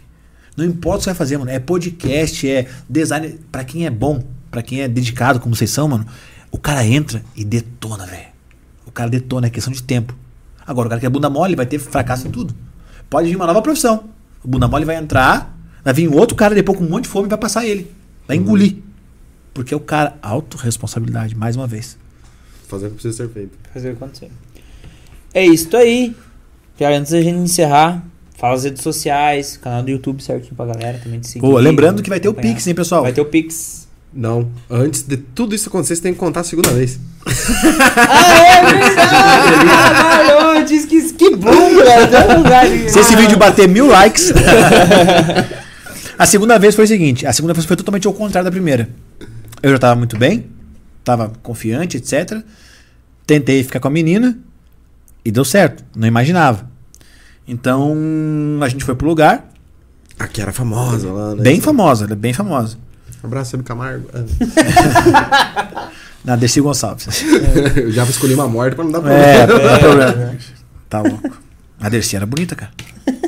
Não importa o que você vai fazer, mano. É podcast, é design. Pra quem é bom, pra quem é dedicado, como vocês são, mano, o cara entra e detona, velho. O cara detona, é questão de tempo. Agora, o cara que é bunda mole vai ter fracasso em tudo. Pode vir uma nova profissão. O bunda mole vai entrar, vai vir outro cara depois com um monte de fome e vai passar ele. Vai engolir. Porque o cara, autorresponsabilidade, mais uma vez. Fazer o que precisa ser feito. Fazer acontecer. É isso aí. Já antes da gente encerrar, fala as redes sociais, canal do YouTube certinho pra galera também te seguir. Pô, lembrando que vai ter o acompanhar. Pix, hein, pessoal? Vai ter o Pix. Não, antes de tudo isso acontecer, você tem que contar a segunda vez. ah, é verdade! Caralho, eu disse que, que bom, um de- Se esse vídeo bater mil likes. a segunda vez foi o seguinte: a segunda vez foi totalmente ao contrário da primeira. Eu já tava muito bem, tava confiante, etc. Tentei ficar com a menina e deu certo. Não imaginava. Então a gente foi pro lugar, Aqui era famosa lá, né? bem famosa, ela é bem famosa. Abraço, Sérgio Camargo. Na Dercy Gonçalves. Eu já escolhi uma morte pra não dar É, problema. não tem problema. Tá louco. A Dercy era bonita, cara.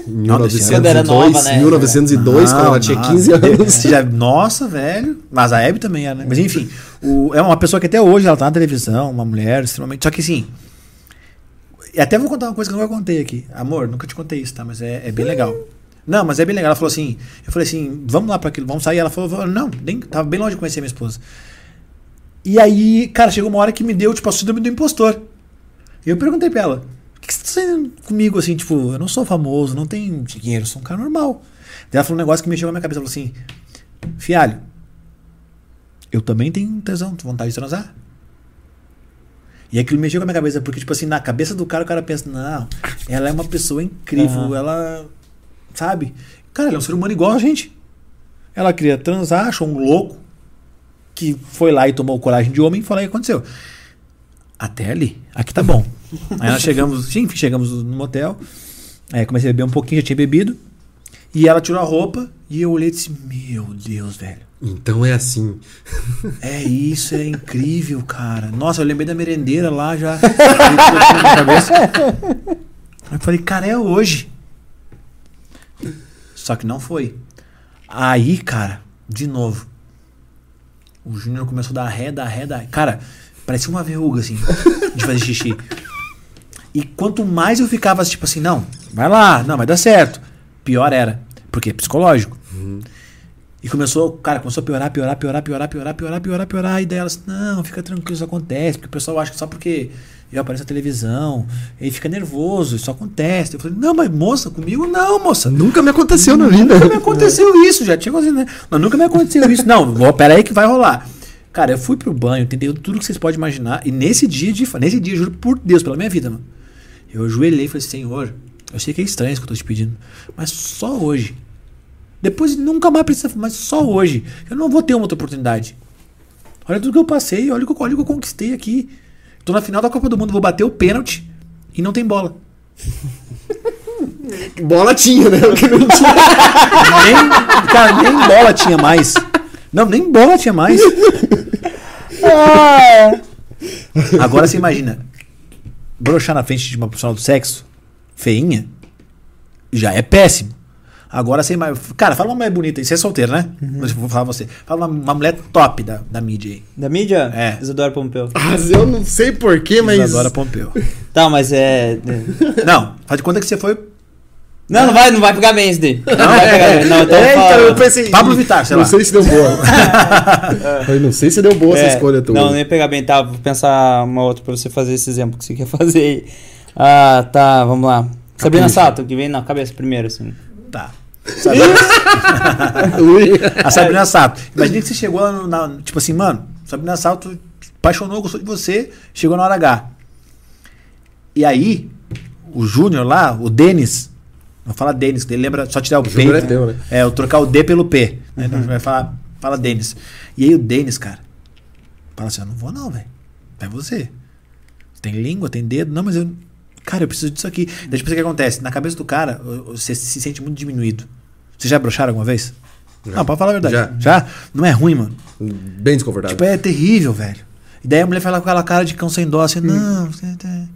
Em Não, desse 1902, Quando era nova, né? 1902, quando ela Não, tinha não. 15 anos. Já- nossa, velho. Mas a Hebe também era, né? Mas enfim, o- é uma pessoa que até hoje ela tá na televisão, uma mulher extremamente. Só que assim. E até vou contar uma coisa que eu nunca contei aqui. Amor, nunca te contei isso, tá? Mas é, é bem legal. Não, mas é bem legal. Ela falou assim. Eu falei assim, vamos lá para aquilo, vamos sair. Ela falou, não, nem, tava bem longe de conhecer minha esposa. E aí, cara, chegou uma hora que me deu, tipo, a síndrome do impostor. E eu perguntei pra ela, por que você tá saindo comigo assim, tipo, eu não sou famoso, não tenho dinheiro, sou um cara normal. Daí ela falou um negócio que mexeu na minha cabeça. Ela falou assim, fialho, eu também tenho tesão, vontade de transar. E aquilo mexeu com a minha cabeça, porque, tipo assim, na cabeça do cara, o cara pensa, não, ela é uma pessoa incrível, Aham. ela. Sabe? Cara, ela é um ser humano igual a gente. Ela queria transar, achou um louco que foi lá e tomou coragem de homem e foi lá e aconteceu. Até ali. Aqui tá bom. Aí nós chegamos, sim, chegamos no motel. Aí comecei a beber um pouquinho, já tinha bebido. E ela tirou a roupa e eu olhei e disse: Meu Deus, velho. Então é assim. É isso, é incrível, cara. Nossa, eu lembrei da merendeira lá já. Eu falei, cara, é hoje. Só que não foi. Aí, cara, de novo. O Júnior começou a dar ré, dar ré, dar. Cara, parecia uma verruga, assim, de fazer xixi. E quanto mais eu ficava, tipo assim, não, vai lá, não, vai dar certo. Pior era. Porque é psicológico. E começou, cara, começou a piorar, piorar, piorar, piorar, piorar, piorar, piorar, piorar. E daí elas, não, fica tranquilo, isso acontece. Porque o pessoal acha que só porque eu apareço na televisão, ele fica nervoso, isso acontece. Eu falei, não, mas moça, comigo não, moça. Nunca me aconteceu na vida. Nunca me aconteceu isso, já tinha acontecido, né? Mas nunca me aconteceu isso. Não, vou, pera aí que vai rolar. Cara, eu fui pro banho, tentei tudo que vocês podem imaginar. E nesse dia, de, nesse dia, juro por Deus, pela minha vida, mano. Eu ajoelhei e falei, Senhor, eu sei que é estranho isso que eu tô te pedindo, mas só hoje. Depois nunca mais precisa, mas só hoje. Eu não vou ter uma outra oportunidade. Olha tudo que eu passei, olha o que, eu- olha o que eu conquistei aqui. Tô na final da Copa do Mundo, vou bater o pênalti e não tem bola. Bola tinha, né? Não tinha. Nem, cara, nem bola tinha mais. Não, nem bola tinha mais. Agora você imagina, broxar na frente de uma profissional do sexo, feinha, já é péssimo. Agora você imagina. Cara, fala uma mulher bonita aí. Você é solteiro, né? Mas eu vou falar você. Fala uma, uma mulher top da, da mídia aí. Da mídia? É. Isadora Pompeu. Mas eu não sei porquê, mas. Isadora Pompeu. Tá, mas é. Não, faz de conta que você foi. Não, não vai, não vai pegar bem esse daí. Não, vai pegar bem. Não, então É, então eu pensei. Pablo Vittar, sei não lá. sei se deu boa. eu não sei se deu boa essa É, escolha tua. Não, nem ia pegar bem, tá? Vou pensar uma outra pra você fazer esse exemplo que você quer fazer aí. Ah, tá, vamos lá. Sabrina. Sato, que vem na cabeça primeiro, assim. Tá. A Sabrina Sato. Imagina que você chegou lá na. Tipo assim, mano, Sabrina Sato apaixonou, gostou de você, chegou na hora H. E aí, o Júnior lá, o Denis, não fala Denis, ele lembra só tirar o, O P. Júnior é teu, né? É, eu trocar o D pelo P. Né? Então vai falar, fala Denis. E aí o Denis, cara, fala assim: eu não vou não, velho. Vai você. Tem língua, tem dedo. Não, mas eu. Cara, eu preciso disso aqui. Daí, tipo, o que acontece? Na cabeça do cara, você se sente muito diminuído. Vocês já broxaram alguma vez? Já. Não, pode falar a verdade. Já. Já? Não é ruim, mano. Bem desconfortável. Tipo, é terrível, velho. E daí a mulher fala com aquela cara de cão sem dó, assim, não, você tá-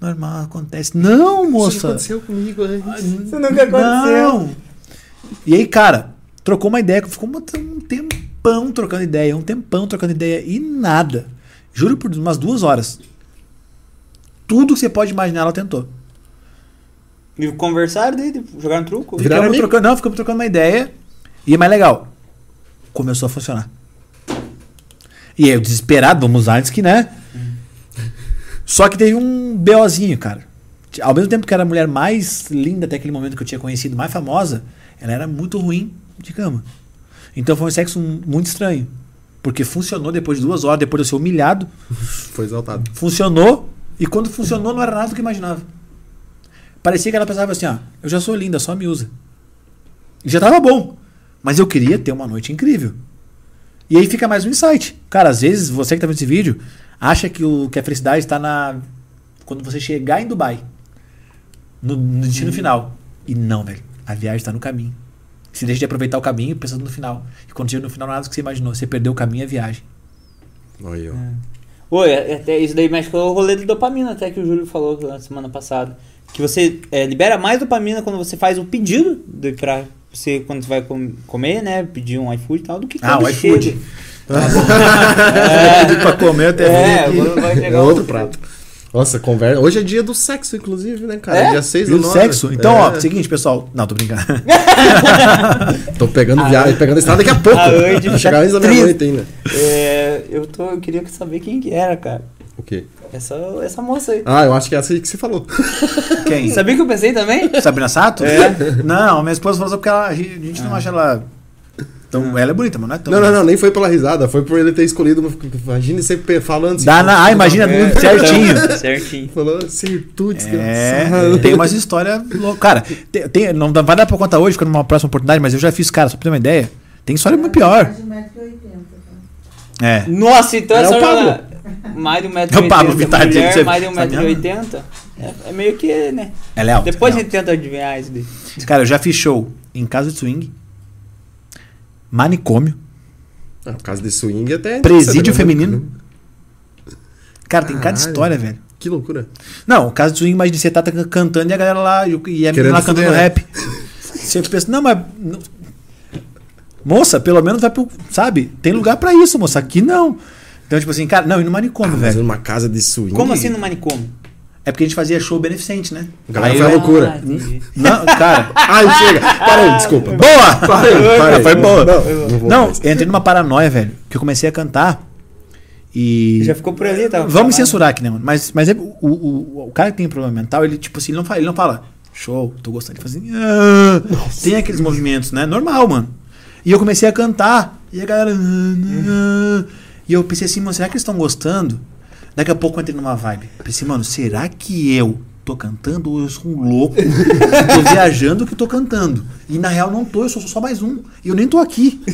normal, acontece. Não, Isso moça. aconteceu comigo antes. Isso nunca Não. E aí, cara, trocou uma ideia, ficou um um tempão trocando ideia, um tempão trocando ideia e nada. Juro por umas duas horas. Tudo que você pode imaginar, ela tentou. E conversaram daí, tipo, jogaram truco? Ficamos trocando, não, ficamos trocando uma ideia. E é mais legal. Começou a funcionar. E aí, eu desesperado, vamos usar antes que, né? Só que teve um BOzinho, cara. Ao mesmo tempo que era a mulher mais linda até aquele momento que eu tinha conhecido, mais famosa, ela era muito ruim de cama. Então foi um sexo muito estranho. Porque funcionou depois de duas horas, depois de eu ser humilhado. Foi exaltado. Funcionou. E quando funcionou, não era nada do que imaginava. Parecia que ela pensava assim: ah, eu já sou linda, só me usa. E já tava bom. Mas eu queria ter uma noite incrível. E aí fica mais um insight. Cara, às vezes você que tá vendo esse vídeo acha que, o, que a felicidade está na. Quando você chegar em Dubai. No, no destino final. E não, velho. A viagem está no caminho. Você deixa de aproveitar o caminho pensando no final. E quando chega no final, nada do que você imaginou. Você perdeu o caminho e a viagem. Olha, Oi, até isso daí mexe com o rolê de dopamina, até que o Júlio falou na semana passada. Que você é, libera mais dopamina quando você faz o pedido de, pra você, quando você vai com- comer, né? Pedir um iFood e tal, do que Ah, quando o iFood. É, pra comer até É, quando vai É chegar outro o- prato. Nossa, conversa. Hoje é dia do sexo, inclusive, né, cara? É? Dia 6 E do 9. sexo? Então, É. ó, seguinte, pessoal. Não, tô brincando. Tô pegando viagem, pegando a estrada daqui a pouco. A Vai chegar antes da meia noite ainda. É, eu, tô, eu queria saber quem que era, cara. O quê? Essa, essa moça aí. Ah, eu acho que é essa aí que você falou. Quem? Sabia que eu pensei também? Sabrina Sato? É. Não, minha esposa falou só porque ela, a gente não acha ela. Tão, ela é bonita, mas não é tão. Não, não, não, nem foi pela risada, foi por ele ter escolhido. Imagine você pe- falando assim. Dá na, ah, imagina É, certinho. então, certinho. Falou, acertou, É, desgraçado. tem umas histórias loucas. Cara, tem, tem- não vai dar pra contar hoje, fica numa próxima oportunidade, mas eu já fiz, cara, só pra ter uma ideia. Tem história muito pior. Mais de 1,80m. Tá? É. Nossa, então É essa o Pablo. Mais de um metro É o Pablo Vittar, você- mais de um sabe metro e oitenta. É, é meio que, né? Ela é alta. Depois a ela é gente tenta adivinhar isso daí. Cara, eu já fiz show em casa de swing, manicômio, Ah, por causa de swing até. presídio feminino. Cara, tem cada história, velho. Que loucura. Não, caso de swing, mas de você tá cantando e a galera lá, e o- a menina lá cantando fuder, né? rap. Você pensa, não, mas. não- Moça, pelo menos vai pro. Sabe? Tem lugar pra isso, moça. Aqui não. Então, tipo assim, cara, não, e no manicômio, Ah, mas velho. numa casa de swing. Como assim no manicômio? É porque a gente fazia show beneficente, né? A galera Aí foi eu- loucura. Ah. Não, cara. Ai, chega. Parei, desculpa. Boa! Parei, parei. Foi boa. Não, não vou Não, eu entrei numa paranoia, velho. Que eu comecei a cantar. E. Já ficou por ali, tá? Vamos me censurar aqui, né, mano? Mas, mas é, o, o, o cara que tem problema mental, ele, tipo assim, ele não fala, ele não fala show, tô gostando de fazer. "Ah", tem aqueles movimentos, né? Normal, mano. E eu comecei a cantar. E a galera. "Ah, ah", E eu pensei assim, mano, será que eles estão gostando? Daqui a pouco eu entrei numa vibe. Pensei, mano, será que eu tô cantando ou eu sou um louco? tô viajando que tô cantando. E na real não tô, eu sou só mais um. E eu nem tô aqui.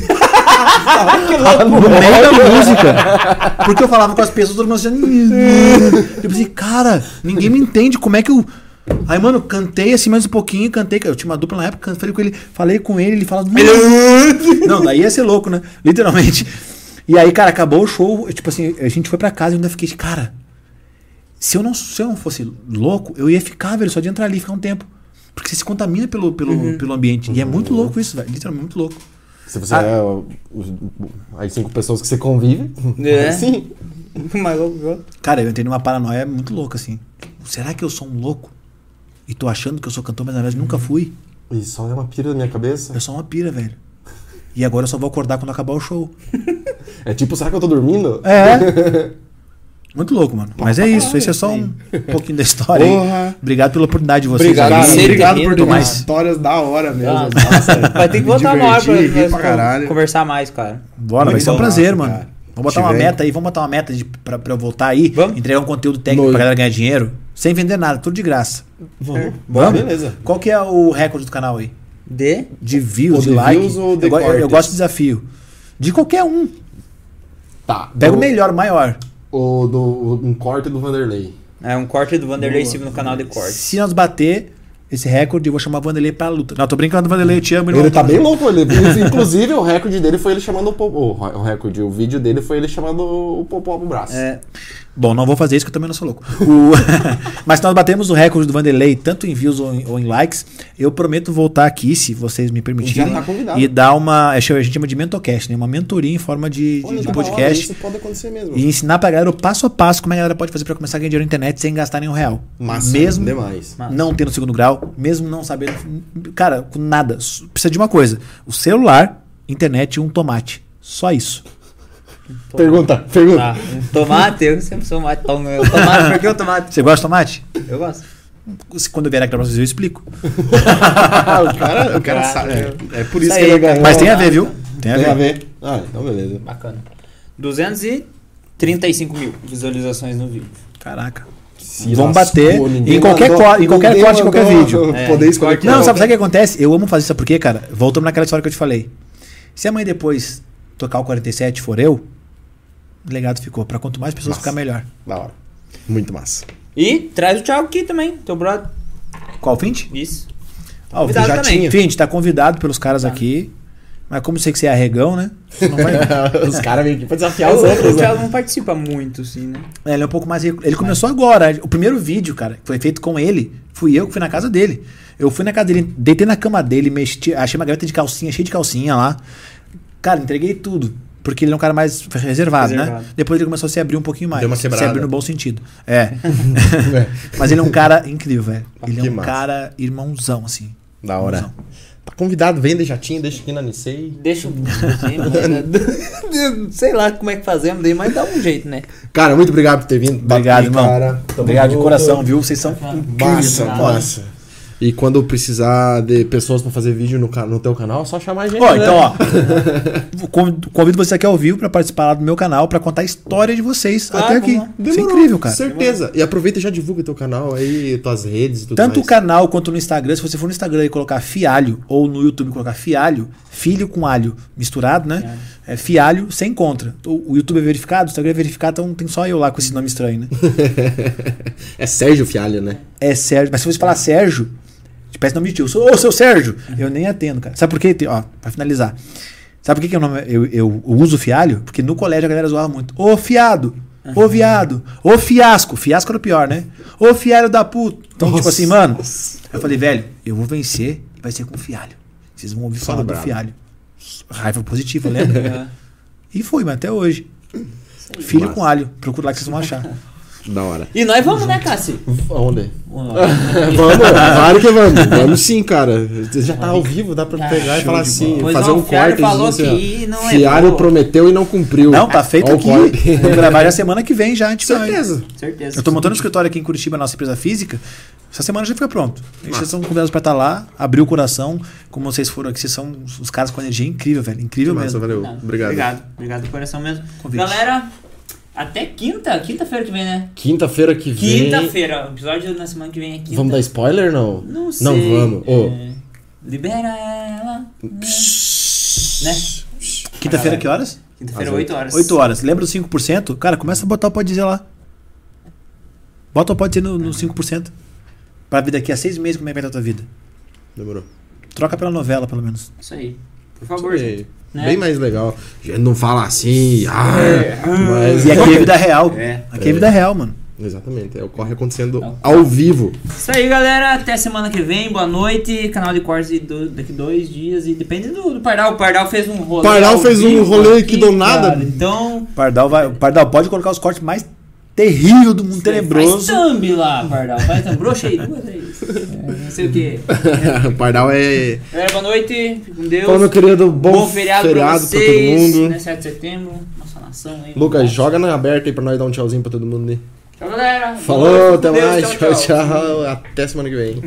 no meio da música. Porque eu falava com as pessoas, todo mundo assim. Eu pensei, cara, ninguém me entende. Como é que eu. Aí, mano, cantei assim mais um pouquinho, cantei. Eu tinha uma dupla na época, falei com ele, falei com ele, ele fala. Não, daí ia ser louco, né? Literalmente. E aí, cara, acabou o show. eu, Tipo assim, a gente foi pra casa e eu ainda fiquei, cara. Se eu não, se eu não fosse louco, eu ia ficar, velho, só de entrar ali e ficar um tempo. Porque você se contamina pelo, pelo, pelo ambiente. E é muito louco isso, velho. Literalmente muito louco. Se você Ah. é as cinco pessoas que você convive, É. sim. Mais louco que o outro. Cara, eu entrei numa paranoia muito louca, assim. Será que eu sou um louco? E tô achando que eu sou cantor, mas na verdade nunca fui. Isso só é uma pira na minha cabeça. Eu sou uma pira, velho. E agora eu só vou acordar quando acabar o show. É tipo, será que eu tô dormindo? É. Muito louco, mano. Mas é isso. Esse é só um pouquinho da história aí. Porra. Obrigado pela oportunidade de vocês. Obrigado. Cara, obrigado por ter mas- histórias da hora mesmo. Ah, Nossa, Vai ter que voltar uma hora pra, conversar mais, cara. Bora, vai ser um prazer, Nossa, mano. cara. Vamos botar uma meta aí, vamos botar uma meta de, pra, pra eu voltar aí, Vamos. entregar um conteúdo técnico No- pra galera ganhar dinheiro, sem vender nada, tudo de graça. Vamos. Vamos? Beleza. Qual que é o recorde do canal aí? De? De views, Ou de de like? views ou de eu, eu- gosto de desafio. De qualquer um. Tá. Pega o melhor, o maior. O do, um corte do Vanderlei. É um corte do Vanderlei Boa. Silva no canal de cortes. Se nós bater esse recorde, eu vou chamar o Vanderlei pra luta. Não, tô brincando, Vanderlei, eu te amo. irmão. Ele tá bem louco. Ele, inclusive, o recorde dele foi ele chamando o Popó. O recorde, o vídeo dele foi ele chamando o Popó pro braço. É. Bom, não vou fazer isso que eu também não sou louco. O- Mas se nós batemos o recorde do Vanderlei, tanto em views ou em, ou em likes, eu prometo voltar aqui, se vocês me permitirem. Já tá convidado. E dar uma. A gente chama de mentorcast, né? Uma mentoria em forma de, Olha, de, de podcast. Isso pode acontecer mesmo. E ensinar pra galera o passo a passo como a galera pode fazer pra começar a ganhar dinheiro na internet sem gastar nenhum real. Massa, mesmo demais. Não tendo segundo grau, mesmo não sabendo. Cara, com nada. Precisa de uma coisa: o celular, internet e um tomate. Só isso. Pergunta, pergunta. Tá. Um tomate, eu sempre sou mate. Toma, eu tomate, por que o tomate? Você gosta de tomate? Eu gosto. Se- Quando eu vier aqui pra vocês, eu explico. o cara, o cara Caraca, sabe. É, é por isso Isso que ele ganhou. Mas tem a ver, viu? Tem a Tem a ver. ver. Ah, então beleza. Bacana. 235 mil visualizações no vídeo. Caraca. Se Vamos lascou, bater em qualquer mandou- co- em qualquer corte, em qualquer vídeo. É, Poder escolher corte Não, qual. sabe, sabe o que acontece? Eu amo fazer isso, sabe por quê, cara? Voltamos naquela história que eu te falei. Se amanhã depois tocar o 47 for eu, o legado ficou. Pra quanto mais pessoas Massa. ficar melhor. Da hora. Muito massa. E traz o Thiago aqui também, teu brother. Qual Fint? Isso. Ah, o Convidado Fint- também. Fint, tá convidado pelos caras aqui. Mas como sei que você é arregão, né? Vai. os caras vêm aqui pra desafiar O, os outros, o né? Thiago não participa muito, assim, né? É, ele é um pouco mais. Ele começou agora. O primeiro vídeo, cara, que foi feito com ele, fui eu que fui na casa dele. Eu fui na casa dele, deitei na cama dele, mexi, achei uma gaveta de calcinha, cheia de calcinha lá. Cara, entreguei tudo. Porque ele é um cara mais reservado, né? Reservado. Depois ele começou a se abrir um pouquinho mais. Deu uma Se quebrada. abrir no bom sentido. É. Mas ele é um cara incrível, velho. Ele Que é um massa. cara irmãozão, assim. Da hora. Irmãozão. Tá convidado, vem de jatinho, deixa aqui na Nicei. Deixa um Sei lá como é que fazemos daí, mas dá um jeito, né? Cara, muito obrigado por ter vindo. Obrigado, Bati, irmão. Cara. Obrigado de coração, viu? Vocês são. Massa, cara. massa. E quando precisar de pessoas pra fazer vídeo no, no teu canal, é só chamar a gente. Ó, né? então, ó. convido- você aqui ao vivo pra participar lá do meu canal pra contar a história de vocês Claro, até aqui. Isso é incrível, cara. Certeza. E aproveita e já divulga teu canal aí, tuas redes e tudo Tanto o mais. canal quanto no Instagram, se você for no Instagram e colocar fialho, ou no YouTube colocar fialho, filho com alho misturado, né? É fialho, você encontra. O, o YouTube é verificado, o Instagram é verificado, então tem só eu lá com esse nome estranho, né? é Sérgio Fialho, né? É Sérgio. Mas se você falar Sérgio, te parece nome de tio. Ô, seu Sérgio! Eu nem atendo, cara. Sabe por quê? Ó, pra finalizar. Sabe por que, que é o nome, eu, eu uso fialho? Porque no colégio a galera zoava muito. Ô, fiado! Ô, viado! Ô, fiasco! Fiasco era o pior, né? Ô, fialho da puta! Então, tipo Nossa. assim, mano. Eu falei, velho, eu vou vencer e vai ser com fialho. Vocês vão ouvir Só falar do fialho. Raiva positiva, lembra? e foi, mas até hoje. Filho com alho. Procura lá que vocês vão achar. Da hora. E nós vamos, né, Cassi? Onde? Vamos vamos, claro que vamos. Vamos sim, cara. Você já tá ao vivo, dá pra pegar e falar assim, Pois fazer não, um corte. falou assim, não é boa. prometeu e não cumpriu. Não, tá feito aqui. Vou gravar já semana que vem já, a gente vai. Certeza. Certeza. Eu tô montando um escritório aqui em Curitiba, nossa empresa física. Essa semana já fica pronto. E Vocês são convidados pra estar lá, abrir o coração. Como vocês foram aqui, vocês são os caras com energia incrível, velho. Incrível mesmo. valeu. Obrigado. Obrigado. Obrigado do coração mesmo. Convite. Galera, até quinta. Quinta-feira que vem, né? Quinta-feira que vem. Quinta-feira. O episódio na semana que vem é quinta. Vamos dar spoiler não? Não sei. Não vamos. É, Libera ela. Né? Quinta-feira, que horas? Quinta-feira, Às 8 horas. 8 horas. Lembra dos 5%? Cara, começa a botar o pode dizer lá. Bota o pode dizer no, no 5%. Pra ver daqui a seis meses como é que vai estar a tua vida. Demorou. Troca pela novela, pelo menos. Isso aí. Por favor, Isso gente. Né? Bem mais legal. A gente não fala assim, ah, mas... E aqui é vida real. É. Aqui é vida real, mano. Exatamente, é o corre acontecendo Não. ao vivo. Isso aí, galera. Até semana que vem. Boa noite. Canal de cortes do- daqui dois dias. E depende do, do Pardal. O Pardal fez um rolê. Pardal fez um rolê aqui, que do nada- cara. Então. Pardal, vai, Pardal pode colocar os cortes mais terríveis do mundo Faz tenebroso. thumb lá, Pardal. Faz thumb. Broxa aí. É, não sei o que. Pardal é. Galera, boa noite. Fique com Deus. Fala, meu querido, bom, Bom feriado, feriado, pra todo mundo. Né, 7 de setembro. Nossa nação aí. Lucas, joga na aberta aí pra nós dar um tchauzinho pra todo mundo. aí. Tchau, galera. Falou, até mais. tchau. tchau. Até semana que vem.